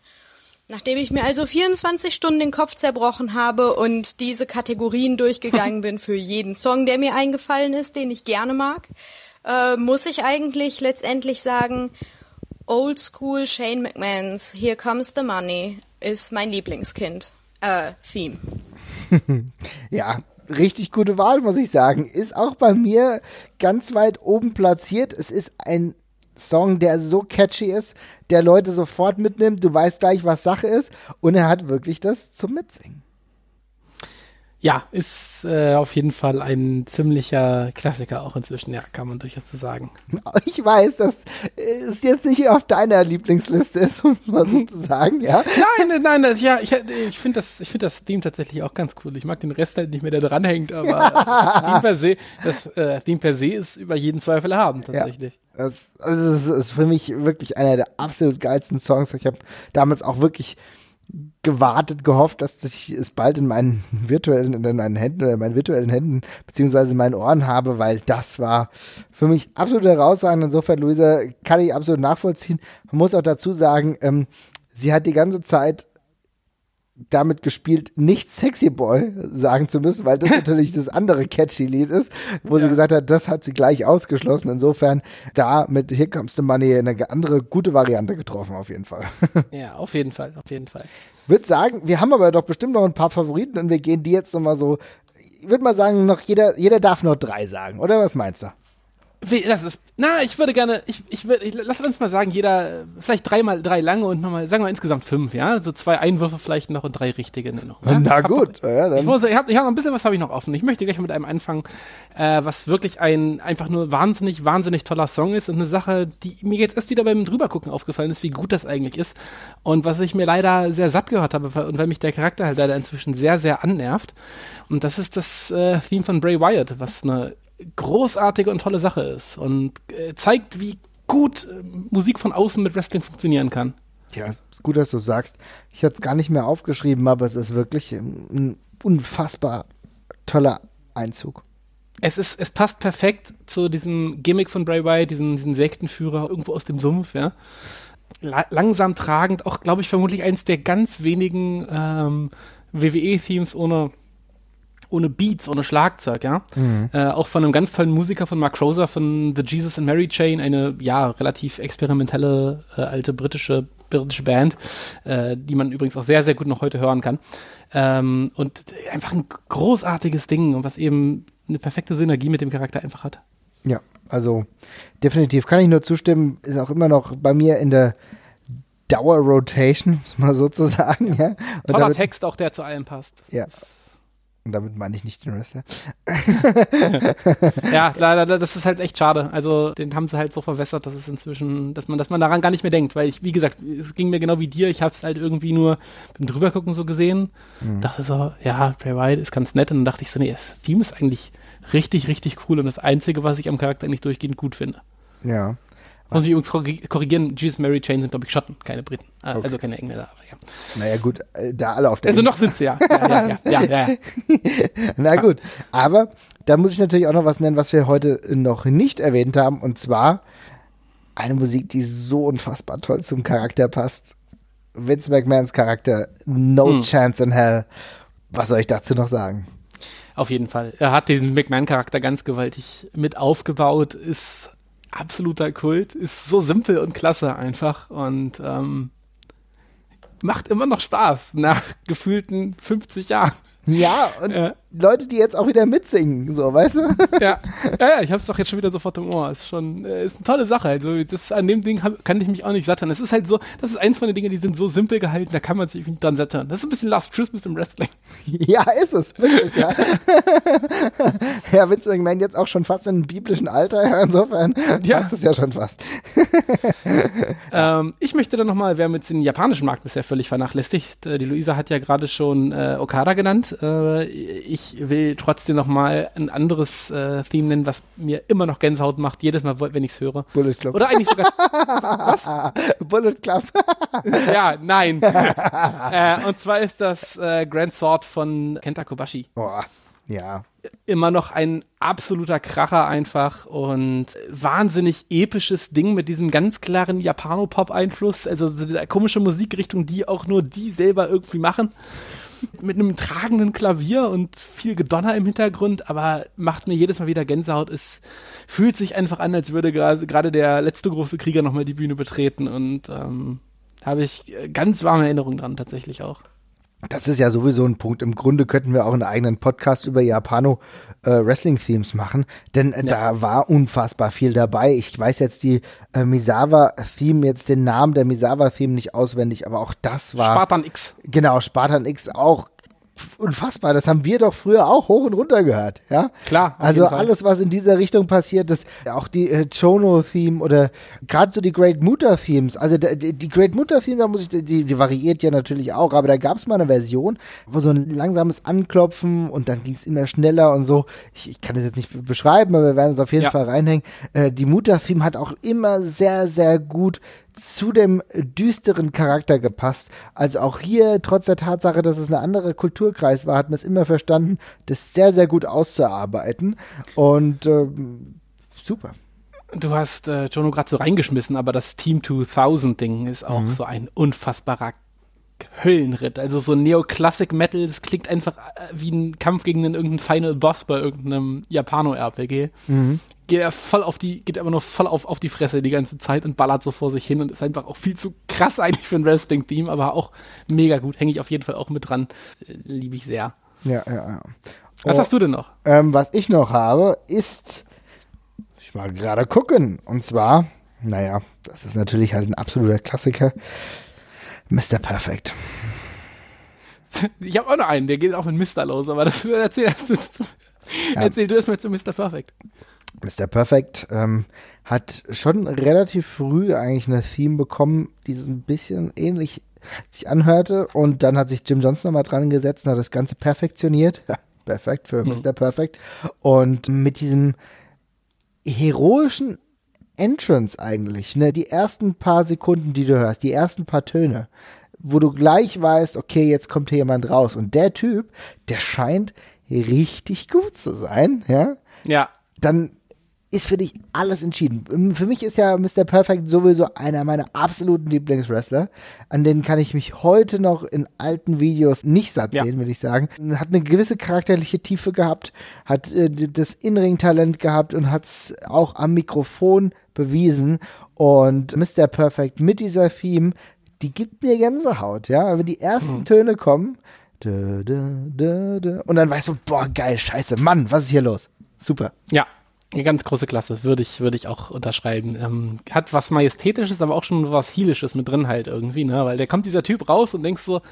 Nachdem ich mir also 24 Stunden den Kopf zerbrochen habe und diese Kategorien durchgegangen bin für jeden Song, der mir eingefallen ist, den ich gerne mag, äh, muss ich eigentlich letztendlich sagen, Old School Shane McMahons Here Comes the Money ist mein Lieblingskind. Äh, Theme. ja, richtig gute Wahl, muss ich sagen. Ist auch bei mir ganz weit oben platziert. Es ist ein Song, der so catchy ist, der Leute sofort mitnimmt, du weißt gleich, was Sache ist und er hat wirklich das zum Mitsingen. Ja, ist äh, auf jeden Fall ein ziemlicher Klassiker auch inzwischen, ja, kann man durchaus so sagen. Ich weiß, dass es jetzt nicht auf deiner Lieblingsliste ist, um es mal so zu sagen, ja? Nein, nein, das, ja, ich, ich finde das, ich find das Theme tatsächlich auch ganz cool. Ich mag den Rest halt nicht mehr, der dranhängt, aber das Theme per se, das äh, Theme per se ist über jeden Zweifel haben, tatsächlich. Ja, das, also das ist für mich wirklich einer der absolut geilsten Songs. Ich habe damals auch wirklich gewartet, gehofft, dass ich es bald in meinen virtuellen, in meinen Händen oder in meinen virtuellen Händen beziehungsweise in meinen Ohren habe, weil das war für mich absolut herausragend. Insofern, Luisa, kann ich absolut nachvollziehen. Man muss auch dazu sagen, ähm, sie hat die ganze Zeit damit gespielt, nicht Sexy Boy sagen zu müssen, weil das natürlich das andere catchy Lied ist, wo ja. sie gesagt hat, das hat sie gleich ausgeschlossen. Insofern da mit Here Comes the Money eine andere gute Variante getroffen, auf jeden Fall. Ja, auf jeden Fall, auf jeden Fall. Würde sagen, wir haben aber doch bestimmt noch ein paar Favoriten und wir gehen die jetzt nochmal so, ich würde mal sagen, noch jeder, jeder darf noch drei sagen, oder was meinst du? Das ist, na, ich würde gerne, ich, ich würde, lass uns mal sagen, jeder, vielleicht dreimal drei lange und nochmal, sagen wir insgesamt fünf, ja? So zwei Einwürfe vielleicht noch und drei richtige noch. Ja? Na gut. Hab, ja, ich, muss, ich habe ich hab noch ein bisschen was habe ich noch offen. Ich möchte gleich mit einem anfangen, äh, was wirklich ein einfach nur wahnsinnig, wahnsinnig toller Song ist und eine Sache, die mir jetzt erst wieder beim drübergucken aufgefallen ist, wie gut das eigentlich ist. Und was ich mir leider sehr satt gehört habe und weil mich der Charakter halt leider inzwischen sehr, sehr annervt. Und das ist das äh, Theme von Bray Wyatt, was eine großartige und tolle Sache ist und äh, zeigt, wie gut äh, Musik von außen mit Wrestling funktionieren kann. Ja, ist gut, dass du sagst. Ich hatte es gar nicht mehr aufgeschrieben, aber es ist wirklich ein unfassbar toller Einzug. Es, ist, es passt perfekt zu diesem Gimmick von Bray Wyatt, diesen, diesen Sektenführer irgendwo aus dem Sumpf, ja. La langsam tragend, auch glaube ich vermutlich eins der ganz wenigen ähm, WWE-Themes ohne ohne Beats, ohne Schlagzeug, ja. Mhm. Äh, auch von einem ganz tollen Musiker von Mark Roser von The Jesus and Mary Chain, eine ja relativ experimentelle äh, alte britische britische Band, äh, die man übrigens auch sehr sehr gut noch heute hören kann. Ähm, und einfach ein großartiges Ding und was eben eine perfekte Synergie mit dem Charakter einfach hat. Ja, also definitiv kann ich nur zustimmen. Ist auch immer noch bei mir in der Dauer-Rotation, muss man sozusagen. Ja. Toller damit, Text auch, der zu allem passt. Ja. Und damit meine ich nicht den Wrestler. ja, leider, das ist halt echt schade. Also, den haben sie halt so verwässert, dass es inzwischen, dass man, dass man daran gar nicht mehr denkt. Weil ich, wie gesagt, es ging mir genau wie dir. Ich habe es halt irgendwie nur beim Drübergucken so gesehen. Mhm. Dachte so, ja, Bray Wyatt ist ganz nett. Und dann dachte ich so, nee, das Theme ist eigentlich richtig, richtig cool und das Einzige, was ich am Charakter eigentlich durchgehend gut finde. Ja. Muss ich uns korrigieren, Jesus Mary Chain sind, glaube ich, Schotten, keine Briten. Ah, okay. Also keine Engländer, aber ja. Naja, gut, äh, da alle auf der. Also noch sind sie ja. Ja, ja, ja, ja, ja. Na gut, aber da muss ich natürlich auch noch was nennen, was wir heute noch nicht erwähnt haben, und zwar eine Musik, die so unfassbar toll zum Charakter passt. Vince McMahons Charakter, No hm. Chance in Hell. Was soll ich dazu noch sagen? Auf jeden Fall. Er hat diesen McMahon-Charakter ganz gewaltig mit aufgebaut, ist absoluter Kult, ist so simpel und klasse einfach und ähm, macht immer noch Spaß nach gefühlten 50 Jahren. Ja, und ja. Leute, die jetzt auch wieder mitsingen, so, weißt du? Ja, ja, ja ich hab's doch jetzt schon wieder sofort im Ohr. Ist schon, äh, ist eine tolle Sache. Also, das, an dem Ding hab, kann ich mich auch nicht sattern. Es ist halt so, das ist eins von den Dingen, die sind so simpel gehalten, da kann man sich nicht dran sattern. Das ist ein bisschen Last Christmas im Wrestling. Ja, ist es, wirklich, ja. ja, Vince McMahon jetzt auch schon fast in biblischen Alter, ja, insofern ja. passt es ja schon fast. ähm, ich möchte dann nochmal, wir haben jetzt den japanischen Markt bisher völlig vernachlässigt. Äh, die Luisa hat ja gerade schon äh, Okada genannt. Äh, ich will trotzdem nochmal ein anderes äh, Theme nennen, was mir immer noch Gänsehaut macht, jedes Mal, wenn ich es höre. Bullet Club. Oder eigentlich sogar. was? Bullet Club. ja, nein. äh, und zwar ist das äh, Grand Sword von Kenta Kobashi. Boah. Ja. Immer noch ein absoluter Kracher einfach und wahnsinnig episches Ding mit diesem ganz klaren Japano-Pop-Einfluss. Also diese komische Musikrichtung, die auch nur die selber irgendwie machen mit einem tragenden Klavier und viel Gedonner im Hintergrund, aber macht mir jedes Mal wieder Gänsehaut. Es fühlt sich einfach an, als würde gerade der letzte große Krieger nochmal die Bühne betreten und ähm, habe ich ganz warme Erinnerungen dran tatsächlich auch. Das ist ja sowieso ein Punkt. Im Grunde könnten wir auch einen eigenen Podcast über Japano äh, Wrestling-Themes machen, denn äh, ja. da war unfassbar viel dabei. Ich weiß jetzt die äh, Misawa-Theme, jetzt den Namen der Misawa-Theme nicht auswendig, aber auch das war. Spartan X. Genau, Spartan X auch unfassbar. Das haben wir doch früher auch hoch und runter gehört, ja? Klar. Also alles, was in dieser Richtung passiert, das auch die äh, Chono-Theme oder gerade so die Great Mutter-Themes. Also die, die Great Mutter-Theme, da muss ich, die, die variiert ja natürlich auch, aber da gab es mal eine Version, wo so ein langsames Anklopfen und dann ging es immer schneller und so. Ich, ich, kann das jetzt nicht beschreiben, aber wir werden es auf jeden ja. Fall reinhängen. Äh, die Mutter-Theme hat auch immer sehr, sehr gut zu dem düsteren Charakter gepasst. Also auch hier, trotz der Tatsache, dass es ein anderer Kulturkreis war, hat man es immer verstanden, das sehr, sehr gut auszuarbeiten. Und ähm, super. Du hast äh, Jono gerade so reingeschmissen, aber das Team 2000 Ding ist auch mhm. so ein unfassbarer Höllenritt. Also so Neoclassic Metal, das klingt einfach äh, wie ein Kampf gegen einen, irgendeinen Final Boss bei irgendeinem Japano-RPG. Mhm geht er voll auf die, geht aber nur voll auf, auf die Fresse die ganze Zeit und ballert so vor sich hin und ist einfach auch viel zu krass eigentlich für ein Wrestling-Team, aber auch mega gut. Hänge ich auf jeden Fall auch mit dran. Äh, Liebe ich sehr. Ja, ja, ja. Was oh, hast du denn noch? Ähm, was ich noch habe, ist, ich mal gerade gucken, und zwar, naja, das ist natürlich halt ein absoluter Klassiker, Mr. Perfect. Ich habe auch noch einen, der geht auch mit Mr. los, aber das erzähl, du, ja. erzähl du erstmal zu Mr. Perfect. Mr. Perfect ähm, hat schon relativ früh eigentlich eine Theme bekommen, die so ein bisschen ähnlich sich anhörte und dann hat sich Jim Johnson nochmal dran gesetzt und hat das Ganze perfektioniert. perfekt für mhm. Mr. Perfect. Und mit diesem heroischen Entrance eigentlich, ne, die ersten paar Sekunden, die du hörst, die ersten paar Töne, wo du gleich weißt, okay, jetzt kommt hier jemand raus. Und der Typ, der scheint richtig gut zu sein, ja. Ja. Dann ist für dich alles entschieden. Für mich ist ja Mr. Perfect sowieso einer meiner absoluten Lieblingswrestler. An den kann ich mich heute noch in alten Videos nicht satt sehen, ja. würde ich sagen. Hat eine gewisse charakterliche Tiefe gehabt, hat äh, das In-Ring-Talent gehabt und hat es auch am Mikrofon bewiesen. Und Mr. Perfect mit dieser Theme, die gibt mir Gänsehaut, ja. Wenn die ersten mhm. Töne kommen, da, da, da, und dann weißt du, boah, geil, scheiße, Mann, was ist hier los? Super. Ja, eine ganz große Klasse, würde ich, würde ich auch unterschreiben. Ähm, hat was Majestätisches, aber auch schon was Hielisches mit drin halt irgendwie, ne? Weil der kommt dieser Typ raus und denkst so,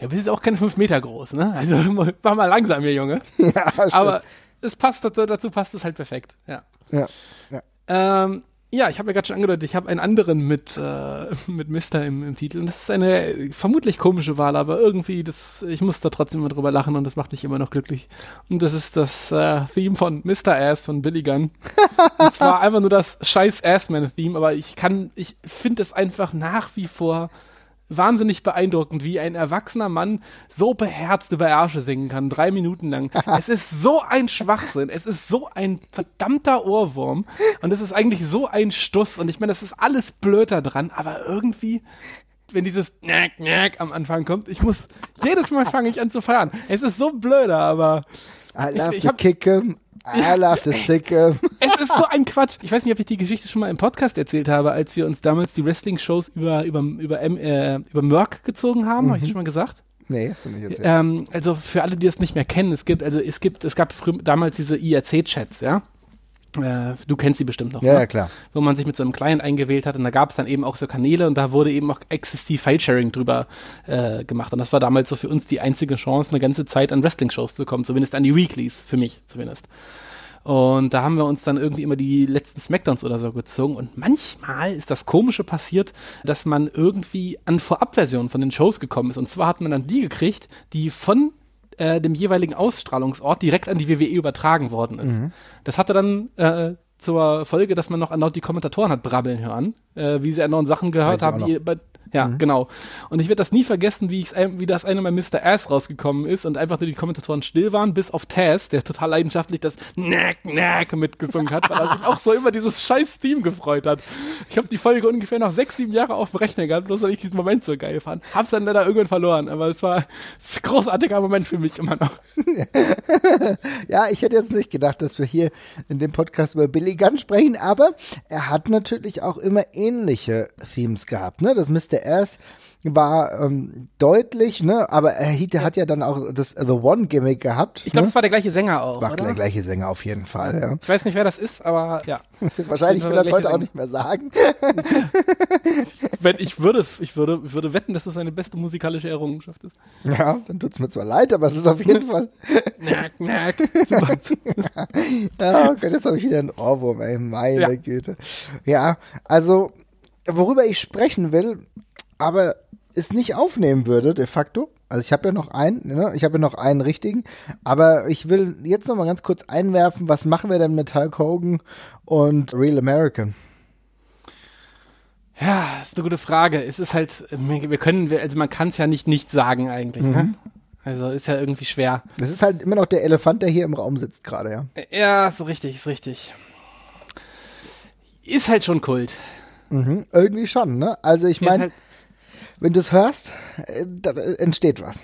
ja, bist jetzt auch keine fünf Meter groß, ne? Also mach mal langsam hier, Junge. Ja. Aber es passt dazu, dazu passt es halt perfekt, ja. Ja. ja. Ähm, ja, ich habe ja gerade schon angedeutet, ich habe einen anderen mit, äh, mit Mister im, im Titel. Und das ist eine vermutlich komische Wahl, aber irgendwie, das, ich muss da trotzdem immer drüber lachen und das macht mich immer noch glücklich. Und das ist das äh, Theme von Mr. Ass von Billy Gunn. und zwar einfach nur das scheiß Assman-Theme, aber ich kann, ich finde es einfach nach wie vor wahnsinnig beeindruckend, wie ein erwachsener Mann so beherzt über Ärsche singen kann, drei Minuten lang. es ist so ein Schwachsinn, es ist so ein verdammter Ohrwurm und es ist eigentlich so ein Stuss und ich meine, das ist alles blöd da dran, aber irgendwie wenn dieses Nack, Nack am Anfang kommt, ich muss, jedes Mal fange ich an zu feiern. Es ist so blöder, aber I love ich, ich hab, kick him. I love the stick him. Es ist so ein Quatsch. Ich weiß nicht, ob ich die Geschichte schon mal im Podcast erzählt habe, als wir uns damals die Wrestling-Shows über, über, über, äh, über Merck gezogen haben. Mhm. Habe ich das schon mal gesagt? Nee, hast du nicht erzählt. Ähm, also für alle, die das nicht mehr kennen, es gibt, also es gibt, es gab früh, damals diese IRC-Chats, ja. Äh, du kennst sie bestimmt noch. Ja, ne? ja, klar. Wo man sich mit so einem Client eingewählt hat und da gab es dann eben auch so Kanäle und da wurde eben auch XST File-Sharing drüber äh, gemacht. Und das war damals so für uns die einzige Chance, eine ganze Zeit an Wrestling-Shows zu kommen, zumindest an die Weeklies, für mich zumindest. Und da haben wir uns dann irgendwie immer die letzten Smackdowns oder so gezogen. Und manchmal ist das Komische passiert, dass man irgendwie an Vorabversionen von den Shows gekommen ist. Und zwar hat man dann die gekriegt, die von äh, dem jeweiligen Ausstrahlungsort direkt an die WWE übertragen worden ist. Mhm. Das hatte dann äh, zur Folge, dass man noch erneut die Kommentatoren hat brabbeln hören, äh, wie sie erneut Sachen gehört haben, die bei, ja, mhm. genau. Und ich werde das nie vergessen, wie, ich's, wie das eine Mal Mr. Ass rausgekommen ist und einfach nur die Kommentatoren still waren, bis auf Taz, der total leidenschaftlich das Nack, Nack mitgesungen hat, weil er sich auch so über dieses scheiß Theme gefreut hat. Ich habe die Folge ungefähr noch sechs, sieben Jahre auf dem Rechner gehabt, bloß weil ich diesen Moment so geil fand. Hab's dann leider irgendwann verloren, aber es war ein großartiger Moment für mich immer noch. ja, ich hätte jetzt nicht gedacht, dass wir hier in dem Podcast über Billy Gunn sprechen, aber er hat natürlich auch immer ähnliche Themes gehabt, ne? Das Mr erst war ähm, deutlich, ne? Aber er ja. hat ja dann auch das The One Gimmick gehabt. Ich glaube, ne? es war der gleiche Sänger auch. War oder? der gleiche Sänger auf jeden Fall. Ja. Ich weiß nicht, wer das ist, aber ja. Wahrscheinlich will er das heute Sänger. auch nicht mehr sagen. Wenn ich würde, ich würde, ich würde wetten, dass das seine beste musikalische Errungenschaft ist. Ja, dann tut es mir zwar leid, aber es ist auf jeden Fall. Knack, knack. Super. ja, jetzt habe ich wieder einen Ohrwurm, ey, meine ja. Güte. Ja, also worüber ich sprechen will, aber es nicht aufnehmen würde, de facto. Also ich habe ja noch einen, ne? ich habe ja noch einen richtigen, aber ich will jetzt noch mal ganz kurz einwerfen, was machen wir denn mit Hulk Hogan und Real American? Ja, ist eine gute Frage. Es ist halt, wir können, also man kann es ja nicht nicht sagen eigentlich. Ne? Mhm. Ne? Also ist ja irgendwie schwer. Das ist halt immer noch der Elefant, der hier im Raum sitzt gerade, ja. Ja, ist richtig, ist richtig. Ist halt schon Kult. Mhm, irgendwie schon, ne? Also ich meine, halt wenn du es hörst, äh, da entsteht was.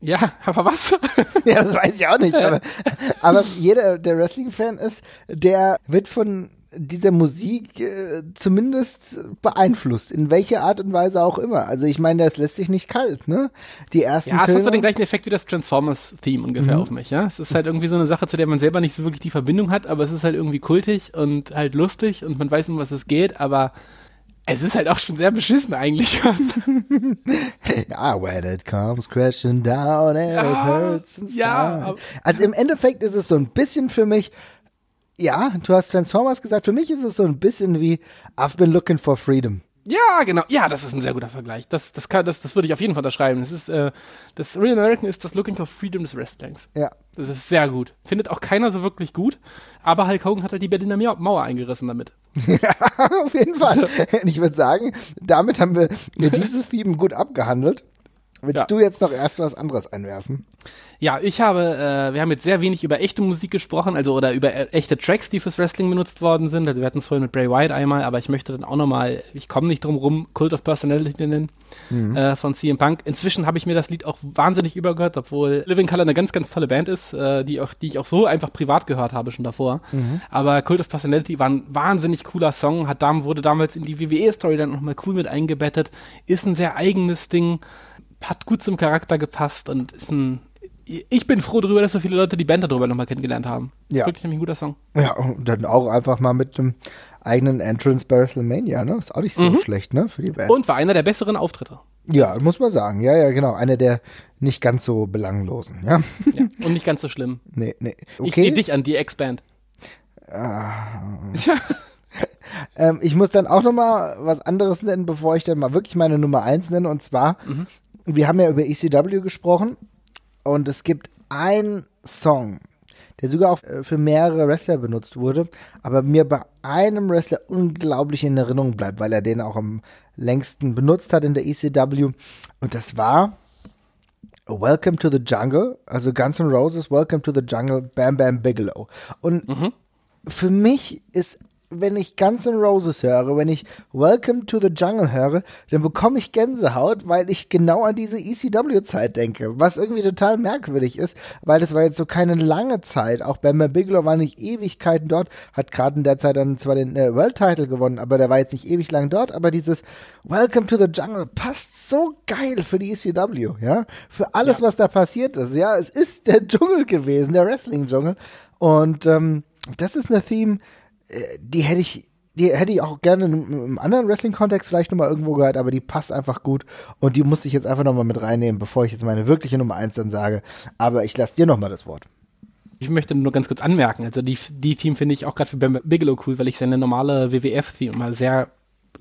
Ja, aber was? ja, das weiß ich auch nicht. Aber, aber jeder, der Wrestling-Fan ist, der wird von dieser Musik äh, zumindest beeinflusst, in welcher Art und Weise auch immer. Also ich meine, das lässt sich nicht kalt, ne? Die ersten Ja, es hat so den gleichen Effekt wie das Transformers-Theme ungefähr mhm. auf mich, ja? Es ist halt irgendwie so eine Sache, zu der man selber nicht so wirklich die Verbindung hat, aber es ist halt irgendwie kultig und halt lustig und man weiß, um was es geht, aber es ist halt auch schon sehr beschissen eigentlich. ja, when it comes crashing down and ja, it hurts inside. Ja, also im Endeffekt ist es so ein bisschen für mich, ja, du hast Transformers gesagt, für mich ist es so ein bisschen wie I've been looking for freedom. Ja, genau. Ja, das ist ein sehr guter Vergleich. Das, das, kann, das, das würde ich auf jeden Fall unterschreiben. Das ist, äh, das Real American ist das Looking for Freedom des Wrestlings. Ja. Das ist sehr gut. Findet auch keiner so wirklich gut, aber Hulk Hogan hat halt die Berliner Mauer eingerissen damit. ja, auf jeden Fall. Ich würde sagen, damit haben wir dieses Theme gut abgehandelt. Willst Ja. du jetzt noch erst was anderes einwerfen? Ja, ich habe, äh, wir haben jetzt sehr wenig über echte Musik gesprochen, also oder über äh, echte Tracks, die fürs Wrestling benutzt worden sind. Also wir hatten es vorhin mit Bray Wyatt einmal, aber ich möchte dann auch nochmal, ich komme nicht drum rum, Cult of Personality nennen äh, von CM Punk. Inzwischen habe ich mir das Lied auch wahnsinnig übergehört, obwohl Living Color eine ganz, ganz tolle Band ist, äh, die, auch, die ich auch so einfach privat gehört habe schon davor. Aber Cult of Personality war ein wahnsinnig cooler Song, hat wurde damals in die WWE-Story dann nochmal cool mit eingebettet, ist ein sehr eigenes Ding, hat gut zum Charakter gepasst und ist ein ich bin froh darüber, dass so viele Leute die Band darüber nochmal kennengelernt haben. Das Ja. ist wirklich nämlich ein guter Song. Ja, und dann auch einfach mal mit einem eigenen Entrance bei WrestleMania, ne? Ist auch nicht so schlecht, ne? Für die Band. Und war einer der besseren Auftritte. ja, muss man sagen. Ja, ja, genau. Einer der nicht ganz so belanglosen, ja? Ja. Und nicht ganz so schlimm. Nee, nee. Ich sehe Okay. dich an, die Ex-Band. Ähm, ich muss dann auch noch mal was anderes nennen, bevor ich dann mal wirklich meine Nummer eins nenne. Und zwar, wir haben ja über ECW gesprochen und es gibt einen Song, der sogar auch äh, für mehrere Wrestler benutzt wurde, aber mir bei einem Wrestler unglaublich in Erinnerung bleibt, weil er den auch am längsten benutzt hat in der ECW. Und das war Welcome to the Jungle, also Guns N' Roses, Welcome to the Jungle, Bam Bam Bigelow. Und für mich ist, wenn ich Guns N' Roses höre, wenn ich Welcome to the Jungle höre, dann bekomme ich Gänsehaut, weil ich genau an diese ECW-Zeit denke. Was irgendwie total merkwürdig ist, weil das war jetzt so keine lange Zeit. Auch Bam Bigelow war nicht Ewigkeiten dort, hat gerade in der Zeit dann zwar den äh, World Title gewonnen, aber der war jetzt nicht ewig lang dort. Aber dieses Welcome to the Jungle passt so geil für die ECW, ja, für alles, was da passiert ist. Ja, es ist der Dschungel gewesen, der Wrestling-Dschungel. Und ähm, das ist eine Theme, die hätte ich, die hätte ich auch gerne in einem anderen Wrestling-Kontext vielleicht nochmal irgendwo gehört, aber die passt einfach gut und die musste ich jetzt einfach nochmal mit reinnehmen, bevor ich jetzt meine wirkliche Nummer eins dann sage. Aber ich lasse dir nochmal das Wort. Ich möchte nur ganz kurz anmerken, also die, die Team finde ich auch gerade für Bam Bigelow cool, weil ich seine normale WWF-Theme mal sehr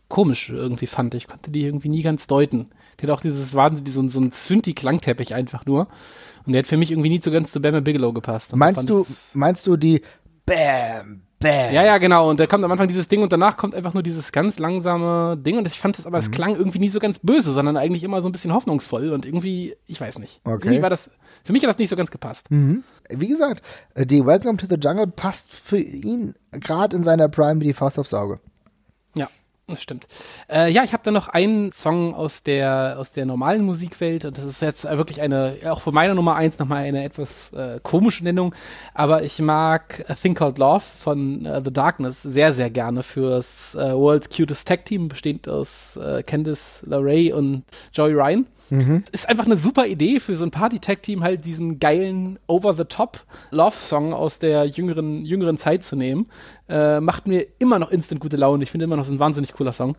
komisch irgendwie fand. Ich konnte die irgendwie nie ganz deuten. Die hat auch dieses Wahnsinn, so, ein- so ein Synthi-Klangteppich einfach nur. Und der hat für mich irgendwie nie so ganz zu Bam Bigelow gepasst. Und Meinst du, meinst du die Bam, Bam? Ja, ja, genau. Und da kommt am Anfang dieses Ding und danach kommt einfach nur dieses ganz langsame Ding. Und ich fand das aber, Mhm. es klang irgendwie nie so ganz böse, sondern eigentlich immer so ein bisschen hoffnungsvoll. Und irgendwie, ich weiß nicht. Okay. Irgendwie war das, für mich hat das nicht so ganz gepasst. Wie gesagt, äh, die Welcome to the Jungle passt für ihn gerade in seiner Prime wie die Faust aufs Auge. Ja, das stimmt. Äh, ja, ich habe dann noch einen Song aus der, aus der normalen Musikwelt und das ist jetzt wirklich eine, auch von meiner Nummer eins nochmal eine etwas äh, komische Nennung, aber ich mag A Thing Called Love von äh, The Darkness sehr, sehr gerne fürs äh, World's Cutest Tag Team, bestehend aus äh, Candice LeRae und Joey Ryan. Ist einfach eine super Idee für so ein Party-Tag-Team, halt diesen geilen Over-the-Top-Love-Song aus der jüngeren, jüngeren Zeit zu nehmen. Äh, macht mir immer noch instant gute Laune. Ich finde immer noch, es ist ein wahnsinnig cooler Song.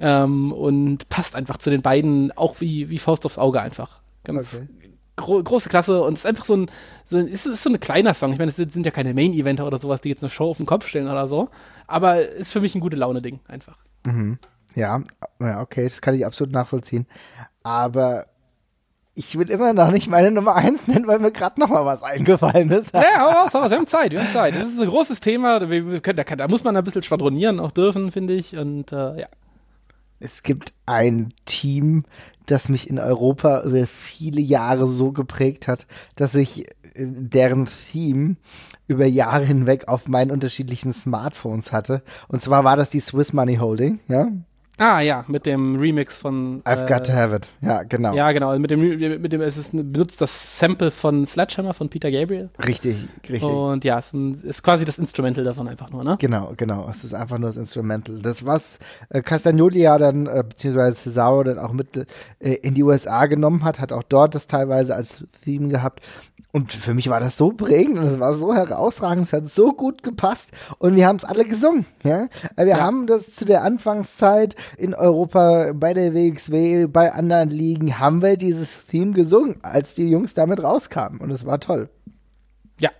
Ähm, und passt einfach zu den beiden, auch wie, wie Faust aufs Auge einfach. Ganz Okay. gro große Klasse und es ist einfach so ein, so ein es ist so ein kleiner Song. Ich meine, es sind, ja keine Main-Eventer oder sowas, die jetzt eine Show auf den Kopf stellen oder so. Aber ist für mich ein gute Laune-Ding einfach. Ja, ja, okay, das kann ich absolut nachvollziehen. Aber ich will immer noch nicht meine Nummer eins nennen, weil mir gerade noch mal was eingefallen ist. Ja, hau raus, hau raus, wir haben Zeit, wir haben Zeit. Das ist ein großes Thema, können, da, kann, da muss man ein bisschen schwadronieren auch dürfen, finde ich. Und äh, ja. Es gibt ein Team, das mich in Europa über viele Jahre so geprägt hat, dass ich äh, deren Theme über Jahre hinweg auf meinen unterschiedlichen Smartphones hatte. Und zwar war das die Swiss Money Holding, ja? Ah ja, mit dem Remix von. I've got to äh, have it. Ja, genau. Ja, genau. Mit dem, mit dem, es ist ein, benutzt das Sample von Sledgehammer von Peter Gabriel. Richtig, richtig. Und ja, es ist, ein, ist quasi das Instrumental davon einfach nur, ne? Genau, genau. Es ist einfach nur das Instrumental. Das, was äh, Castagnoli ja dann, äh, beziehungsweise Cesaro dann auch mit äh, in die USA genommen hat, hat auch dort das teilweise als Theme gehabt. Und für mich war das so prägend und es war so herausragend, es hat so gut gepasst und wir haben es alle gesungen. Ja? Wir Ja. haben das zu der Anfangszeit in Europa bei der WXW, bei anderen Ligen, haben wir dieses Theme gesungen, als die Jungs damit rauskamen und es war toll. Ja.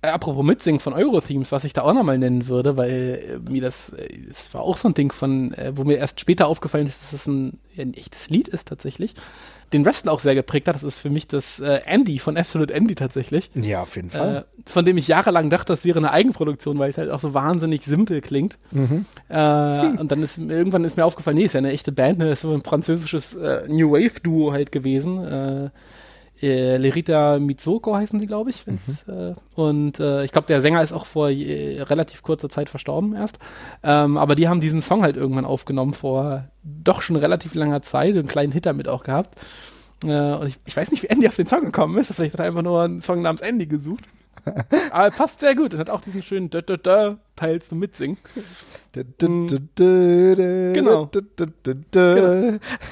Äh, apropos Mitsingen von Euro-Themes, was ich da auch nochmal nennen würde, weil äh, mir das, äh, das war auch so ein Ding von, äh, wo mir erst später aufgefallen ist, dass es ein, ein echtes Lied ist tatsächlich. Den Wrestler auch sehr geprägt hat, das ist für mich das äh, Andy von Absolute Andy tatsächlich. Ja, auf jeden Fall. Äh, von dem ich jahrelang dachte, das wäre eine Eigenproduktion, weil es halt auch so wahnsinnig simpel klingt. Mhm. Äh, und dann ist irgendwann ist mir aufgefallen, nee, ist ja eine echte Band, ne? ist so ein französisches äh, New Wave Duo halt gewesen. Äh, Lerita Mitsoko heißen sie, glaube ich. Mhm. Äh, und äh, ich glaube, der Sänger ist auch vor äh, relativ kurzer Zeit verstorben erst. Ähm, aber die haben diesen Song halt irgendwann aufgenommen vor doch schon relativ langer Zeit, einen kleinen Hit damit auch gehabt. Äh, und ich, ich, weiß nicht, wie Andy auf den Song gekommen ist. Vielleicht hat er einfach nur einen Song namens Andy gesucht. Aber passt sehr gut und hat auch diesen schönen Dö -dö -dö Teil zum Mitsingen. Genau.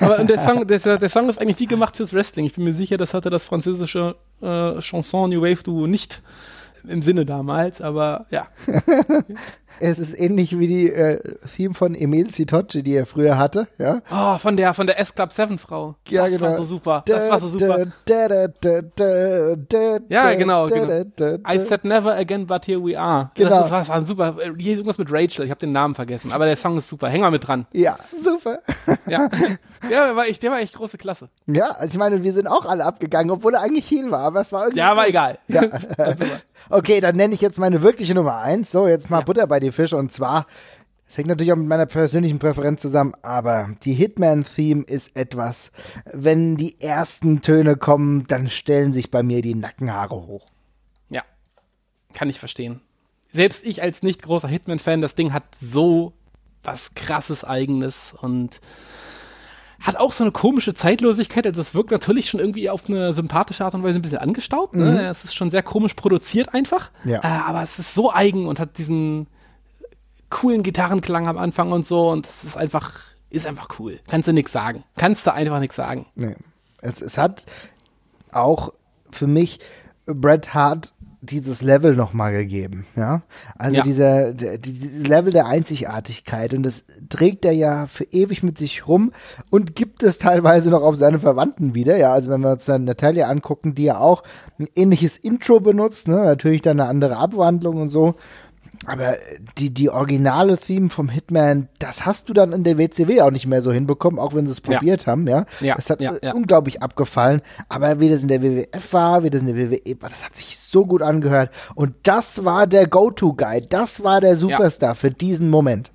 Aber der, Song, der, der, Song ist eigentlich wie gemacht fürs Wrestling. Ich bin mir sicher, das hatte das französische äh, Chanson New Wave Duo nicht im Sinne damals, aber ja. Es ist ähnlich wie die äh, Theme von Emil Sitocci, die er früher hatte, ja. Oh, von der von der S Club 7 Frau. Ja, das genau. war so super. Das war so super. ja, genau, genau. I said never again, but here we are. Genau. Das war super. Hier irgendwas mit Rachel, ich habe den Namen vergessen, aber der Song ist super. Häng mal mit dran. Ja, super. Ja. Der war echt, der war echt große Klasse. Ja, also ich meine, wir sind auch alle abgegangen, obwohl er eigentlich Heal war, aber es war irgendwie. Ja, war egal. Ja. okay, dann nenne ich jetzt meine wirkliche Nummer eins. So, jetzt mal ja. Butter bei die Fische und zwar es hängt natürlich auch mit meiner persönlichen Präferenz zusammen, aber die Hitman-Theme ist etwas, wenn die ersten Töne kommen, dann stellen sich bei mir die Nackenhaare hoch. Ja, kann ich verstehen. Selbst ich als nicht großer Hitman-Fan, das Ding hat so was krasses Eigenes und hat auch so eine komische Zeitlosigkeit. Also es wirkt natürlich schon irgendwie auf eine sympathische Art und Weise ein bisschen angestaubt. Ne? Mhm. Es ist schon sehr komisch produziert einfach. Ja. Äh, aber es ist so eigen und hat diesen coolen Gitarrenklang am Anfang und so. Und es ist einfach, ist einfach cool. Kannst du nichts sagen. Kannst du einfach nichts sagen. Nee. Es, es hat auch für mich Bret Hart dieses Level nochmal gegeben, ja. Also ja. dieser der, die, Level der Einzigartigkeit und das trägt er ja für ewig mit sich rum und gibt es teilweise noch auf seine Verwandten wieder, ja. Also wenn wir uns dann Natalia angucken, die ja auch ein ähnliches Intro benutzt, ne, natürlich dann eine andere Abwandlung und so. Aber die, die originale Theme vom Hitman, das hast du dann in der WCW auch nicht mehr so hinbekommen, auch wenn sie es probiert ja. haben, ja. ja. Das hat ja, ja. unglaublich abgefallen. Aber wie das in der WWF war, wie das in der WWE war, das hat sich so gut angehört. Und das war der Go-To-Guy. Das war der Superstar für diesen Moment.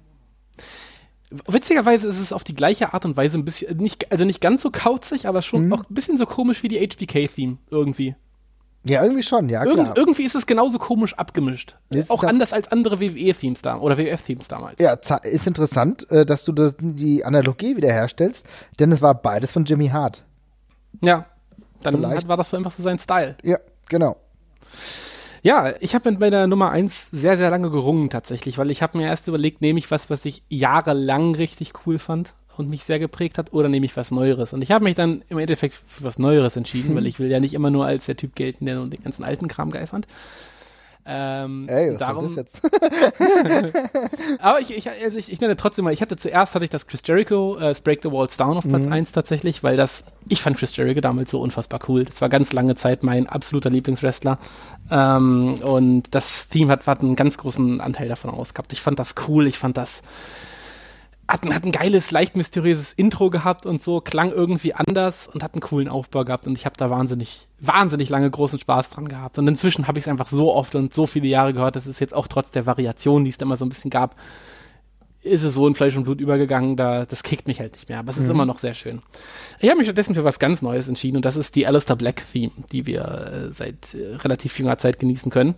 Witzigerweise ist es auf die gleiche Art und Weise ein bisschen, nicht, also nicht ganz so kauzig, aber schon mhm. auch ein bisschen so komisch wie die HBK-Theme irgendwie. Ja, irgendwie schon, ja, klar. Irgend, irgendwie ist es genauso komisch abgemischt. Ist auch anders als andere WWE-Themes da oder WWF-Themes damals. Ja, ist interessant, äh, dass du das, die Analogie wiederherstellst, denn es war beides von Jimmy Hart. Ja, dann hat, war das einfach so sein Style. Ja, genau. Ja, ich habe mit meiner Nummer 1 sehr, sehr lange gerungen tatsächlich, weil ich habe mir erst überlegt, nehme ich was, was ich jahrelang richtig cool fand und mich sehr geprägt hat, oder nehme ich was Neueres? Und ich habe mich dann im Endeffekt für was Neueres entschieden, hm. weil ich will ja nicht immer nur als der Typ gelten, der nur den ganzen alten Kram geil fand. Ähm, Ey, was darum, das jetzt? aber ich, ich, also ich, ich nenne trotzdem mal, ich hatte zuerst hatte ich das Chris Jericho, äh, Break the Walls Down auf Platz mhm. 1 tatsächlich, weil das, ich fand Chris Jericho damals so unfassbar cool. Das war ganz lange Zeit mein absoluter Lieblingswrestler. Ähm, und das Team hat, hat einen ganz großen Anteil davon ausgehabt. Ich fand das cool, ich fand das hat, hat ein geiles, leicht mysteriöses Intro gehabt und so, klang irgendwie anders und hat einen coolen Aufbau gehabt und ich habe da wahnsinnig, wahnsinnig lange großen Spaß dran gehabt. Und inzwischen habe ich es einfach so oft und so viele Jahre gehört, dass es jetzt auch trotz der Variation, die es da immer so ein bisschen gab, ist es so in Fleisch und Blut übergegangen, da, das kickt mich halt nicht mehr, aber es ist mhm. immer noch sehr schön. Ich habe mich stattdessen für was ganz Neues entschieden und das ist die Alistair Black Theme, die wir äh, seit äh, relativ junger Zeit genießen können,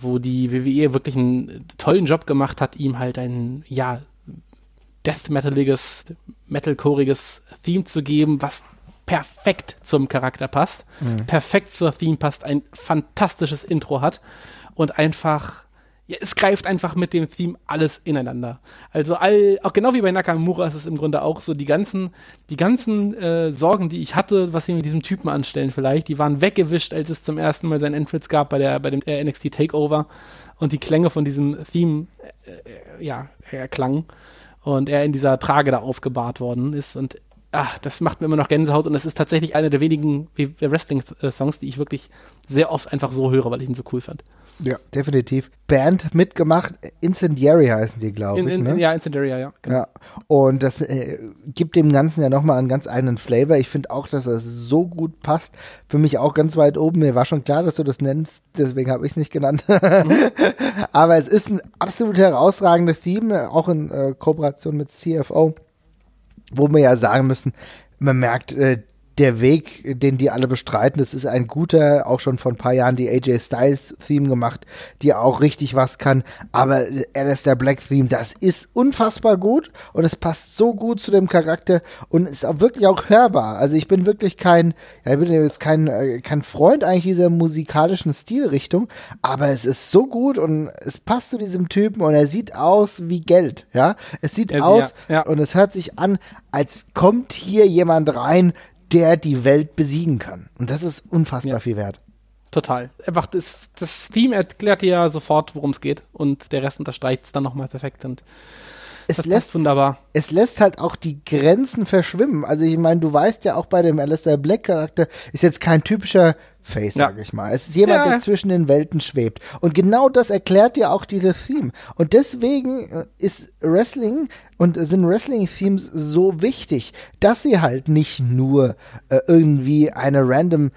wo die WWE wirklich einen tollen Job gemacht hat, ihm halt ein, ja, Death Metaliges, Metalcoreiges Theme zu geben, was perfekt zum Charakter passt, mhm. perfekt zur Theme passt, ein fantastisches Intro hat und einfach ja, es greift einfach mit dem Theme alles ineinander. Also all, auch genau wie bei Nakamura ist es im Grunde auch so, die ganzen, die ganzen äh, Sorgen, die ich hatte, was sie mit diesem Typen anstellen vielleicht, die waren weggewischt, als es zum ersten Mal sein Entrance gab bei der, bei dem äh, NXT Takeover und die Klänge von diesem Theme, äh, äh ja, erklangen und er in dieser Trage da aufgebahrt worden ist. Und ach, das macht mir immer noch Gänsehaut und das ist tatsächlich einer der wenigen Wrestling-Songs, die ich wirklich sehr oft einfach so höre, weil ich ihn so cool fand. Ja, definitiv. Band mitgemacht, Incendiary heißen die, glaube ich. In, ne? Ja, Incendiary, ja. Genau. Ja, und das äh, gibt dem Ganzen ja nochmal einen ganz eigenen Flavor. Ich finde auch, dass das so gut passt. Für mich auch ganz weit oben. Mir war schon klar, dass du das nennst, deswegen habe ich es nicht genannt. Mhm. Aber es ist ein absolut herausragendes Theme, auch in äh, Kooperation mit CFO, wo wir ja sagen müssen, man merkt, äh, der Weg, den die alle bestreiten, das ist ein guter, auch schon vor ein paar Jahren die AJ Styles Theme gemacht, die auch richtig was kann. Aber Alistair Black Theme, das ist unfassbar gut und es passt so gut zu dem Charakter und ist auch wirklich auch hörbar. Also ich bin wirklich kein, ja, ich bin jetzt kein, äh, kein Freund eigentlich dieser musikalischen Stilrichtung, aber es ist so gut und es passt zu diesem Typen und er sieht aus wie Geld, ja. Es sieht also, aus ja, ja. und es hört sich an, als kommt hier jemand rein, der die Welt besiegen kann. Und das ist unfassbar ja. viel wert. Total. Einfach das, das Theme erklärt dir ja sofort, worum es geht und der Rest unterstreicht es dann nochmal perfekt und es das lässt wunderbar. Es lässt halt auch die Grenzen verschwimmen. Also ich meine, du weißt ja auch bei dem Alistair Black Charakter ist jetzt kein typischer Face, ja. sage ich mal. Es ist jemand, ja. der zwischen den Welten schwebt. Und genau das erklärt ja auch diese Theme. Und deswegen äh, ist Wrestling und sind Wrestling-Themes so wichtig, dass sie halt nicht nur äh, irgendwie eine random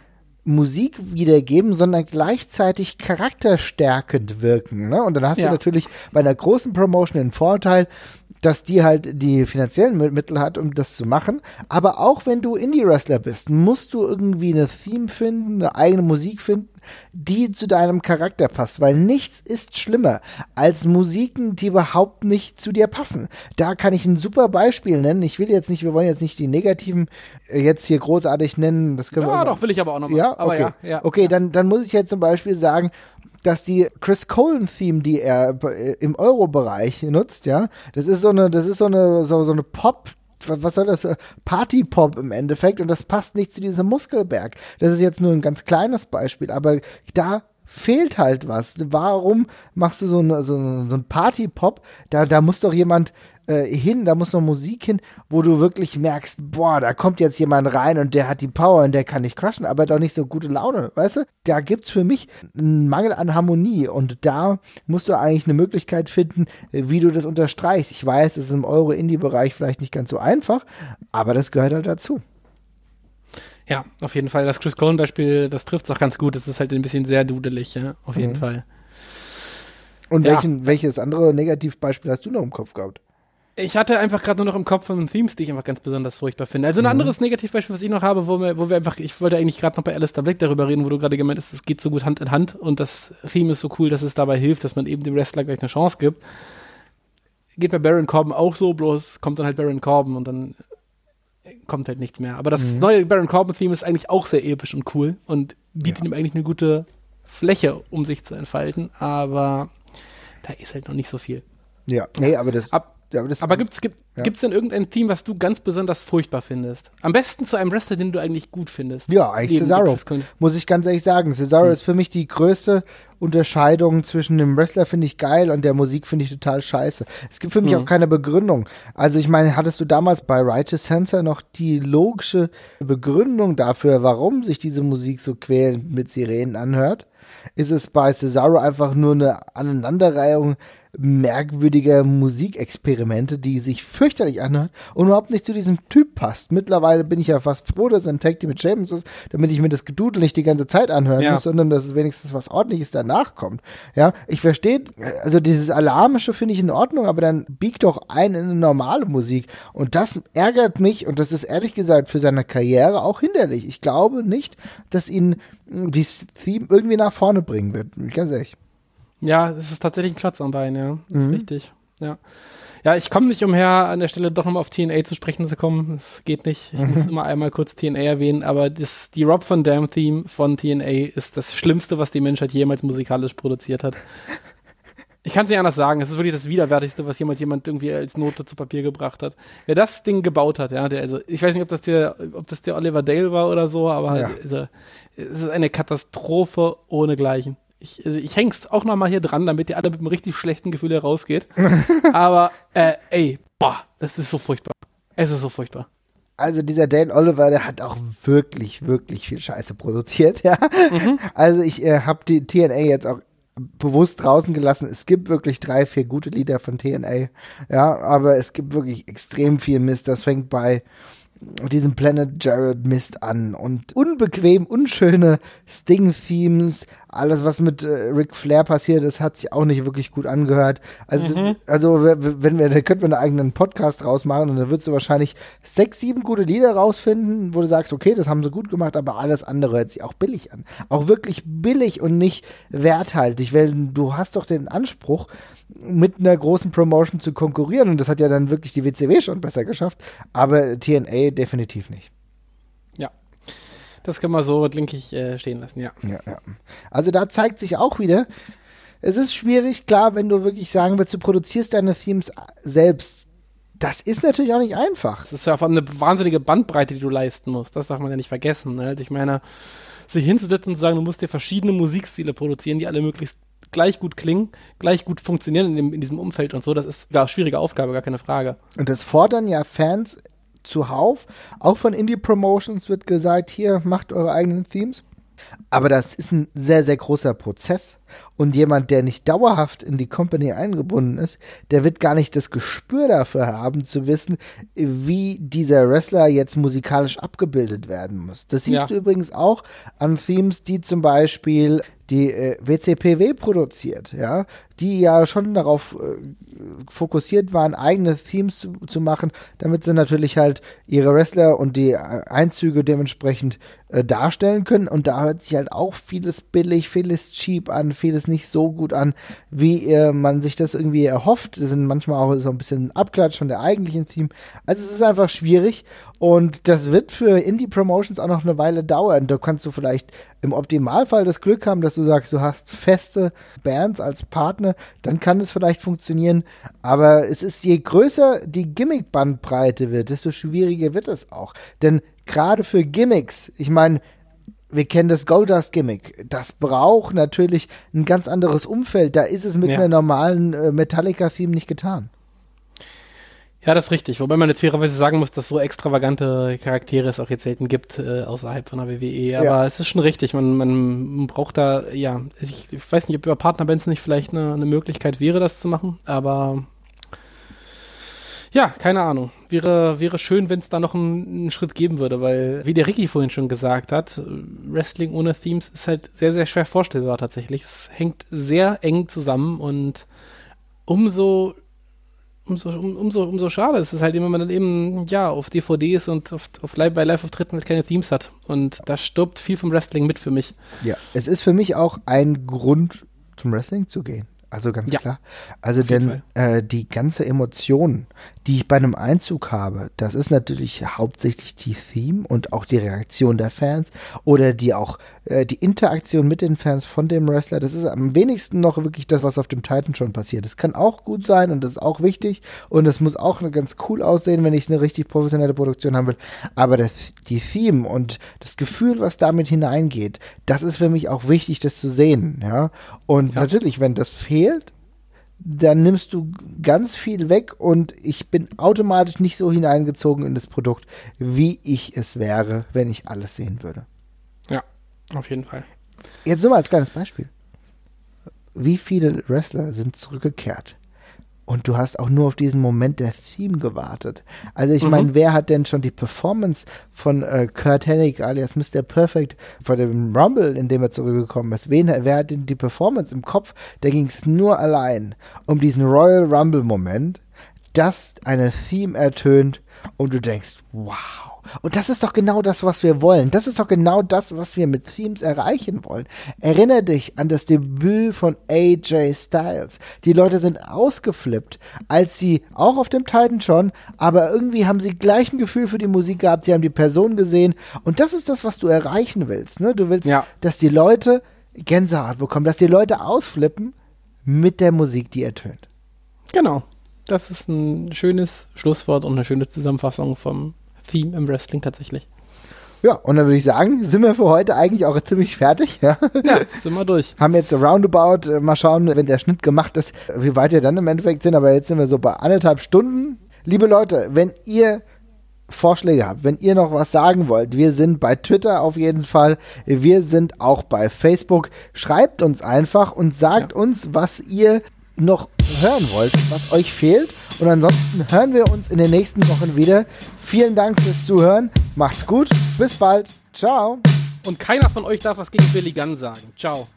Musik wiedergeben, sondern gleichzeitig charakterstärkend wirken. Ne? Und dann hast ja. du natürlich bei einer großen Promotion den Vorteil, dass die halt die finanziellen Mittel hat, um das zu machen. Aber auch wenn du Indie-Wrestler bist, musst du irgendwie eine Theme finden, eine eigene Musik finden, die zu deinem Charakter passt. Weil nichts ist schlimmer als Musiken, die überhaupt nicht zu dir passen. Da kann ich ein super Beispiel nennen. Ich will jetzt nicht, wir wollen jetzt nicht die negativen äh, jetzt hier großartig nennen. Das können ja, wir doch, will ich aber auch nochmal. Ja, okay. Ja, ja, okay. Dann, dann muss ich jetzt zum Beispiel sagen, dass die Chris Colen-Theme, die er äh, im Euro-Bereich nutzt, ja, das ist so eine, das ist so eine, so, so eine Pop- was soll das? Party-Pop im Endeffekt und das passt nicht zu diesem Muskelberg. Das ist jetzt nur ein ganz kleines Beispiel, aber da fehlt halt was. Warum machst du so, eine, so, so ein Party-Pop? Da, da muss doch jemand äh, hin, da muss noch Musik hin, wo du wirklich merkst, boah, da kommt jetzt jemand rein und der hat die Power und der kann nicht crushen, aber doch nicht so gute Laune, weißt du? Da gibt's für mich einen Mangel an Harmonie und da musst du eigentlich eine Möglichkeit finden, wie du das unterstreichst. Ich weiß, es ist im Euro-Indie-Bereich vielleicht nicht ganz so einfach, aber das gehört halt dazu. Ja, auf jeden Fall. Das Chris Cohen-Beispiel, das trifft es auch ganz gut. Das ist halt ein bisschen sehr dudelig, ja, auf jeden mhm. Fall. Und ja. welchen, welches andere Negativbeispiel hast du noch im Kopf gehabt? Ich hatte einfach gerade nur noch im Kopf von Themes, die ich einfach ganz besonders furchtbar finde. Also ein mhm. anderes Negativbeispiel, was ich noch habe, wo wir, wo wir einfach, ich wollte eigentlich gerade noch bei Alistair Black darüber reden, wo du gerade gemeint hast, es geht so gut Hand in Hand und das Theme ist so cool, dass es dabei hilft, dass man eben dem Wrestler gleich eine Chance gibt. Geht bei Baron Corbin auch so, bloß kommt dann halt Baron Corbin und dann kommt halt nichts mehr. Aber das mhm. neue Baron Corbin-Theme ist eigentlich auch sehr episch und cool und bietet ja. ihm eigentlich eine gute Fläche, um sich zu entfalten, aber da ist halt noch nicht so viel. Ja, nee, aber das. Ab, ja, aber, aber gibt's, gibt es ja. denn irgendein Theme, was du ganz besonders furchtbar findest? Am besten zu einem Wrestler, den du eigentlich gut findest. Ja, eigentlich Cesaro. Muss ich ganz ehrlich sagen. Cesaro hm. ist für mich die größte Unterscheidung zwischen dem Wrestler finde ich geil und der Musik finde ich total scheiße. Es gibt für mich hm. auch keine Begründung. Also ich meine, hattest du damals bei Righteous Sensor noch die logische Begründung dafür, warum sich diese Musik so quälend mit Sirenen anhört? Ist es bei Cesaro einfach nur eine Aneinanderreihung merkwürdiger Musikexperimente, die sich fürchterlich anhört und überhaupt nicht zu diesem Typ passt. Mittlerweile bin ich ja fast froh, dass er ein Tag Team mit Sheamus ist, damit ich mir das Gedudel nicht die ganze Zeit anhören ja. muss, sondern dass es wenigstens was ordentliches danach kommt. Ja, ich verstehe, also dieses Alarmische finde ich in Ordnung, aber dann biegt doch ein in eine normale Musik und das ärgert mich und das ist ehrlich gesagt für seine Karriere auch hinderlich. Ich glaube nicht, dass ihn dieses Theme irgendwie nach vorne bringen wird. Ganz ehrlich. Ja, es ist tatsächlich ein Klotz am Bein, ja. Das mhm. ist richtig. Ja. Ja, ich komme nicht umher, an der Stelle doch nochmal auf TNA zu sprechen zu kommen. Es geht nicht. Ich muss immer einmal kurz TNA erwähnen, aber das, die Rob Van Dam Theme von TNA ist das Schlimmste, was die Menschheit jemals musikalisch produziert hat. Ich kann es nicht anders sagen. Es ist wirklich das Widerwärtigste, was jemand jemand irgendwie als Note zu Papier gebracht hat. Wer das Ding gebaut hat, ja, der, also ich weiß nicht, ob das der, ob das der Oliver Dale war oder so, aber ja. also, es ist eine Katastrophe ohnegleichen. Ich, also ich häng's auch nochmal hier dran, damit ihr alle mit einem richtig schlechten Gefühl herausgeht. Aber, äh, ey, boah, das ist so furchtbar. Es ist so furchtbar. Also dieser Dane Oliver, der hat auch wirklich, wirklich viel Scheiße produziert, ja. Mhm. Also ich äh, habe die TNA jetzt auch bewusst draußen gelassen. Es gibt wirklich drei, vier gute Lieder von TNA, ja, aber es gibt wirklich extrem viel Mist. Das fängt bei diesem Planet Jared Mist an und unbequem, unschöne Sting-Themes, alles, was mit äh, Ric Flair passiert ist, hat sich auch nicht wirklich gut angehört. Also, mhm. also wenn wir, da könnten wir einen eigenen Podcast rausmachen und dann würdest du wahrscheinlich sechs, sieben gute Lieder rausfinden, wo du sagst, okay, das haben sie gut gemacht, aber alles andere hört sich auch billig an. Auch wirklich billig und nicht werthaltig, weil du hast doch den Anspruch, mit einer großen Promotion zu konkurrieren und das hat ja dann wirklich die WCW schon besser geschafft, aber TNA definitiv nicht. Das können wir so, denke ich, äh, stehen lassen, ja. ja. Ja, Also da zeigt sich auch wieder, es ist schwierig, klar, wenn du wirklich sagen willst, du produzierst deine Themes selbst. Das ist natürlich auch nicht einfach. Das ist ja einfach eine wahnsinnige Bandbreite, die du leisten musst. Das darf man ja nicht vergessen. Ne? Also ich meine, sich hinzusetzen und zu sagen, du musst dir verschiedene Musikstile produzieren, die alle möglichst gleich gut klingen, gleich gut funktionieren in, dem, in diesem Umfeld und so, das ist eine schwierige Aufgabe, gar keine Frage. Und das fordern ja Fans zuhauf. Auch von Indie Promotions wird gesagt, hier macht eure eigenen Themes. Aber das ist ein sehr, sehr großer Prozess. Und jemand, der nicht dauerhaft in die Company eingebunden ist, der wird gar nicht das Gespür dafür haben, zu wissen, wie dieser Wrestler jetzt musikalisch abgebildet werden muss. Das siehst ja. du übrigens auch an Themes, die zum Beispiel die äh, WCPW produziert, ja, die ja schon darauf äh, fokussiert waren, eigene Themes zu, zu, machen, damit sie natürlich halt ihre Wrestler und die äh, Einzüge dementsprechend äh, darstellen können. Und da hört sich halt auch vieles billig, vieles cheap an, vieles nicht so gut an, wie äh, man sich das irgendwie erhofft. Das sind manchmal auch so ein bisschen ein Abklatsch von der eigentlichen Theme. Also es ist einfach schwierig und das wird für Indie-Promotions auch noch eine Weile dauern. Da kannst du vielleicht im Optimalfall das Glück haben, dass du sagst, du hast feste Bands als Partner, dann kann es vielleicht funktionieren. Aber es ist, je größer die Gimmick-Bandbreite wird, desto schwieriger wird es auch. Denn gerade für Gimmicks, ich meine, wir kennen das Goldust-Gimmick. Das braucht natürlich ein ganz anderes Umfeld. Da ist es mit ja. einer normalen äh, Metallica-Theme nicht getan. Ja, das ist richtig. Wobei man jetzt fairerweise sagen muss, dass so extravagante Charaktere es auch jetzt selten gibt äh, außerhalb von der WWE. Aber ja. es ist schon richtig. Man, man braucht da, ja, ich, ich weiß nicht, ob über Partnerbands nicht vielleicht eine, eine Möglichkeit wäre, das zu machen. Aber ja, keine Ahnung. Wäre, wäre schön, wenn es da noch einen, einen, Schritt geben würde, weil, wie der Ricky vorhin schon gesagt hat, Wrestling ohne Themes ist halt sehr, sehr schwer vorstellbar tatsächlich. Es hängt sehr eng zusammen und umso umso, um, umso, umso schade ist es halt, wenn man dann eben, ja, auf DVDs und auf, auf Live bei Live-Auftritten halt keine Themes hat. Und da stirbt viel vom Wrestling mit für mich. Ja, es ist für mich auch ein Grund, zum Wrestling zu gehen. Also ganz ja, klar. Also denn äh, die ganze Emotion, die ich bei einem Einzug habe, das ist natürlich hauptsächlich die Theme und auch die Reaktion der Fans oder die auch äh, die Interaktion mit den Fans von dem Wrestler. Das ist am wenigsten noch wirklich das, was auf dem Titan schon passiert. Das kann auch gut sein und das ist auch wichtig und es muss auch ganz cool aussehen, wenn ich eine richtig professionelle Produktion haben will. Aber das, die Theme und das Gefühl, was damit hineingeht, das ist für mich auch wichtig, das zu sehen. Ja, und ja. natürlich, wenn das fehlt, dann nimmst du ganz viel weg und ich bin automatisch nicht so hineingezogen in das Produkt, wie ich es wäre, wenn ich alles sehen würde. Ja, auf jeden Fall. Jetzt nur mal als kleines Beispiel. Wie viele Wrestler sind zurückgekehrt? Und du hast auch nur auf diesen Moment der Theme gewartet. Also ich mhm. meine, wer hat denn schon die Performance von äh, Kurt Hennig alias Mr. Perfect vor dem Rumble, in dem er zurückgekommen ist? Wen, wer hat denn die Performance im Kopf? Da ging es nur allein um diesen Royal Rumble Moment, dass eine Theme ertönt und du denkst, wow und das ist doch genau das, was wir wollen. Das ist doch genau das, was wir mit Themes erreichen wollen. Erinnere dich an das Debüt von AJ Styles. Die Leute sind ausgeflippt, als sie auch auf dem Titan schon, aber irgendwie haben sie gleich ein Gefühl für die Musik gehabt. Sie haben die Person gesehen. Und das ist das, was du erreichen willst. Ne? Du willst, ja. dass die Leute Gänsehaut bekommen, dass die Leute ausflippen mit der Musik, die ertönt. Genau. Das ist ein schönes Schlusswort und eine schöne Zusammenfassung vom Theme im Wrestling tatsächlich. Ja, und dann würde ich sagen, sind wir für heute eigentlich auch ziemlich fertig. Ja, ja sind wir durch. Haben jetzt roundabout, äh, mal schauen, wenn der Schnitt gemacht ist, wie weit wir dann im Endeffekt sind. Aber jetzt sind wir so bei anderthalb Stunden. Liebe Leute, wenn ihr Vorschläge habt, wenn ihr noch was sagen wollt, wir sind bei Twitter auf jeden Fall, wir sind auch bei Facebook. Schreibt uns einfach und sagt ja. uns, was ihr noch hören wollt, was euch fehlt. Und ansonsten hören wir uns in den nächsten Wochen wieder. Vielen Dank fürs Zuhören. Macht's gut. Bis bald. Ciao. Und keiner von euch darf was gegen Billy Gunn sagen. Ciao.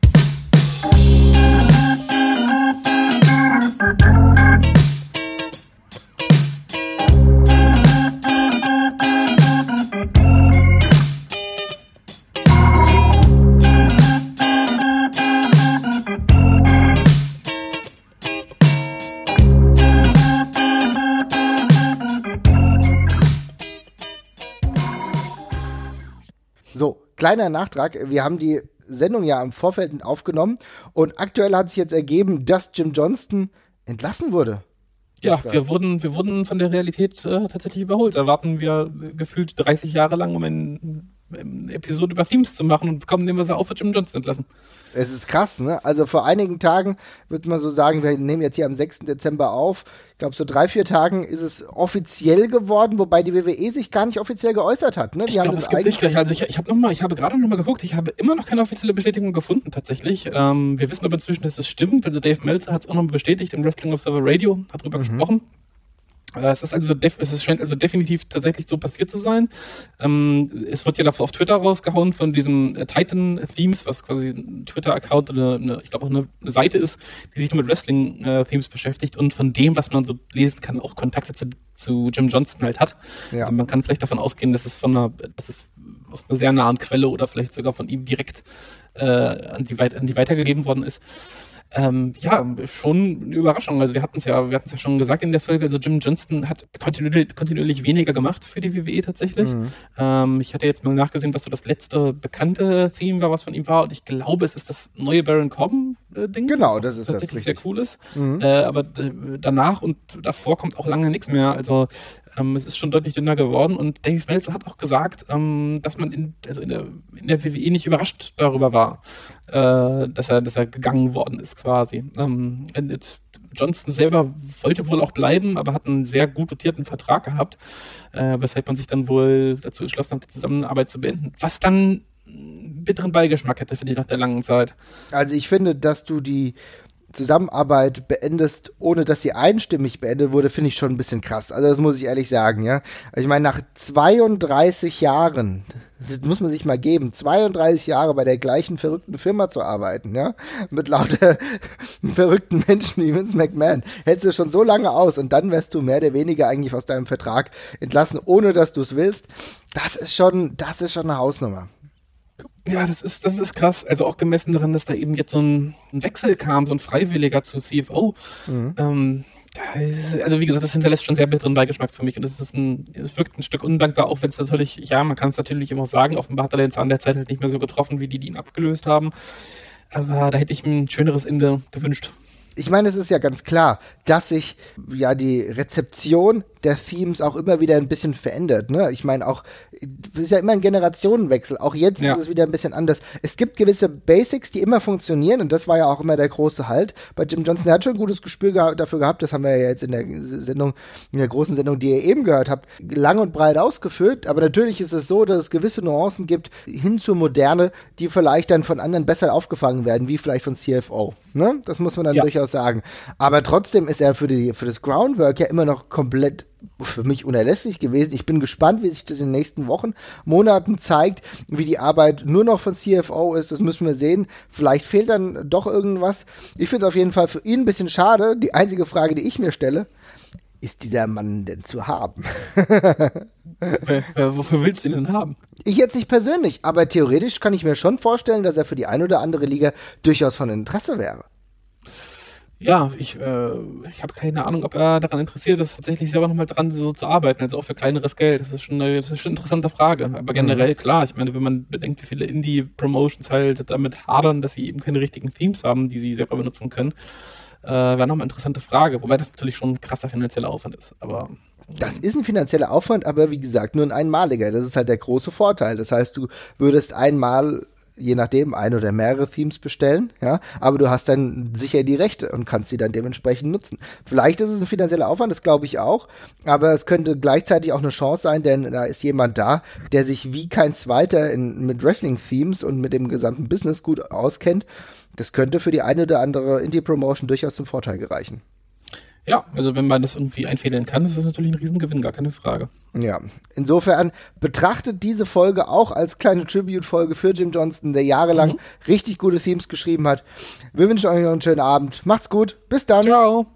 Kleiner Nachtrag, wir haben die Sendung ja im Vorfeld aufgenommen und aktuell hat sich jetzt ergeben, dass Jim Johnston entlassen wurde. Ja, wir wurden, wir wurden von der Realität äh, tatsächlich überholt. Da warten wir gefühlt 30 Jahre lang, um eine, eine Episode über Themes zu machen und kommen, nehmen wir sie auf, wird Jim Johnston entlassen. Es ist krass, ne? Also vor einigen Tagen würde man so sagen, wir nehmen jetzt hier am 6. Dezember auf. Ich glaube, so drei, vier Tagen ist es offiziell geworden, wobei die WWE sich gar nicht offiziell geäußert hat. Ne? Die ich glaube, es gibt nicht gleich. Also ich, ich habe noch ich habe gerade noch mal geguckt, ich habe immer noch keine offizielle Bestätigung gefunden, tatsächlich. Ähm, wir wissen aber inzwischen, dass es stimmt. Also Dave Meltzer hat es auch noch mal bestätigt im Wrestling Observer Radio, hat darüber mhm. gesprochen. Äh, es ist also es scheint also definitiv tatsächlich so passiert zu sein. Ähm, es wird ja davor auf Twitter rausgehauen von diesem äh, Titan Themes, was quasi ein Twitter-Account oder eine, ich glaube auch eine, eine, Seite ist, die sich nur mit Wrestling-Themes äh, beschäftigt und von dem, was man so lesen kann, auch Kontakte zu, zu Jim Johnston halt hat. Ja. Also man kann vielleicht davon ausgehen, dass es von einer, dass es aus einer sehr nahen Quelle oder vielleicht sogar von ihm direkt äh, an, die, an die weitergegeben worden ist. Ähm, ja, schon eine Überraschung. Also wir hatten es ja, wir hatten es ja schon gesagt in der Folge. Also Jim Johnston hat kontinuierlich, kontinuierlich weniger gemacht für die WWE tatsächlich. Mhm. Ähm, ich hatte jetzt mal nachgesehen, was so das letzte bekannte Theme war, was von ihm war. Und ich glaube, es ist das neue Baron Corbin Ding. Genau, das ist tatsächlich das, sehr cool ist. Mhm. Äh, aber danach und davor kommt auch lange nichts mehr. Also ähm, es ist schon deutlich dünner geworden und Dave Meltzer hat auch gesagt, ähm, dass man in, also in, der, in der WWE nicht überrascht darüber war, äh, dass, er, dass er gegangen worden ist quasi. Ähm, Johnston selber wollte wohl auch bleiben, aber hat einen sehr gut dotierten Vertrag gehabt, äh, weshalb man sich dann wohl dazu entschlossen hat, die Zusammenarbeit zu beenden. Was dann bitteren Beigeschmack hätte, finde ich, nach der langen Zeit. Also ich finde, dass du die Zusammenarbeit beendest, ohne dass sie einstimmig beendet wurde, finde ich schon ein bisschen krass. Also das muss ich ehrlich sagen, ja. Also ich meine, nach 32 Jahren, das muss man sich mal geben, 32 Jahre bei der gleichen verrückten Firma zu arbeiten, ja, mit lauter verrückten Menschen wie Vince McMahon, hältst du schon so lange aus und dann wärst du mehr oder weniger eigentlich aus deinem Vertrag entlassen, ohne dass du es willst. Das ist schon, das ist schon eine Hausnummer. Ja, das ist, das ist krass. Also auch gemessen daran, dass da eben jetzt so ein, ein Wechsel kam, so ein Freiwilliger zu CFO. Mhm. Ähm, also wie gesagt, das hinterlässt schon sehr bitteren Beigeschmack für mich und das ist ein, es wirkt ein Stück undankbar, auch wenn es natürlich, ja, man kann es natürlich immer sagen, offenbar hat er den Zahn der Zeit halt nicht mehr so getroffen, wie die, die ihn abgelöst haben. Aber da hätte ich ein schöneres Ende gewünscht ich meine, es ist ja ganz klar, dass sich ja die Rezeption der Themes auch immer wieder ein bisschen verändert. Ne? Ich meine auch, es ist ja immer ein Generationenwechsel. Auch jetzt ja. ist es wieder ein bisschen anders. Es gibt gewisse Basics, die immer funktionieren und das war ja auch immer der große Halt. Bei Jim Johnson er hat schon ein gutes Gespür geha dafür gehabt. Das haben wir ja jetzt in der Sendung, in der großen Sendung, die ihr eben gehört habt, lang und breit ausgeführt. Aber natürlich ist es so, dass es gewisse Nuancen gibt hin zur Moderne, die vielleicht dann von anderen besser aufgefangen werden, wie vielleicht von CFO. Ne? Das muss man dann ja. durchaus sagen. Aber trotzdem ist er für, die, für das Groundwork ja immer noch komplett für mich unerlässlich gewesen. Ich bin gespannt, wie sich das in den nächsten Wochen, Monaten zeigt, wie die Arbeit nur noch von CFO ist. Das müssen wir sehen. Vielleicht fehlt dann doch irgendwas. Ich finde es auf jeden Fall für ihn ein bisschen schade. Die einzige Frage, die ich mir stelle, ist dieser Mann denn zu haben? Wofür willst du ihn denn haben? Ich jetzt nicht persönlich, aber theoretisch kann ich mir schon vorstellen, dass er für die ein oder andere Liga durchaus von Interesse wäre. Ja, ich, äh, ich habe keine Ahnung, ob er daran interessiert ist, tatsächlich selber nochmal dran so zu arbeiten, also auch für kleineres Geld. Das ist schon eine, das ist schon eine interessante Frage. Aber generell, mhm. klar, ich meine, wenn man bedenkt, wie viele Indie-Promotions halt damit hadern, dass sie eben keine richtigen Themes haben, die sie selber benutzen können, äh, wäre nochmal eine interessante Frage. Wobei das natürlich schon ein krasser finanzieller Aufwand ist. Aber das ist ein finanzieller Aufwand, aber wie gesagt, nur ein einmaliger. Das ist halt der große Vorteil. Das heißt, du würdest einmal je nachdem ein oder mehrere Themes bestellen, ja, aber du hast dann sicher die Rechte und kannst sie dann dementsprechend nutzen. Vielleicht ist es ein finanzieller Aufwand, das glaube ich auch, aber es könnte gleichzeitig auch eine Chance sein, denn da ist jemand da, der sich wie kein zweiter in, mit Wrestling-Themes und mit dem gesamten Business gut auskennt. Das könnte für die eine oder andere Indie-Promotion durchaus zum Vorteil gereichen. Ja, also wenn man das irgendwie einfädeln kann, ist das natürlich ein Riesengewinn, gar keine Frage. Ja, insofern betrachtet diese Folge auch als kleine Tribute-Folge für Jim Johnston, der jahrelang mhm. richtig gute Themes geschrieben hat. Wir wünschen euch noch einen schönen Abend. Macht's gut. Bis dann. Ciao.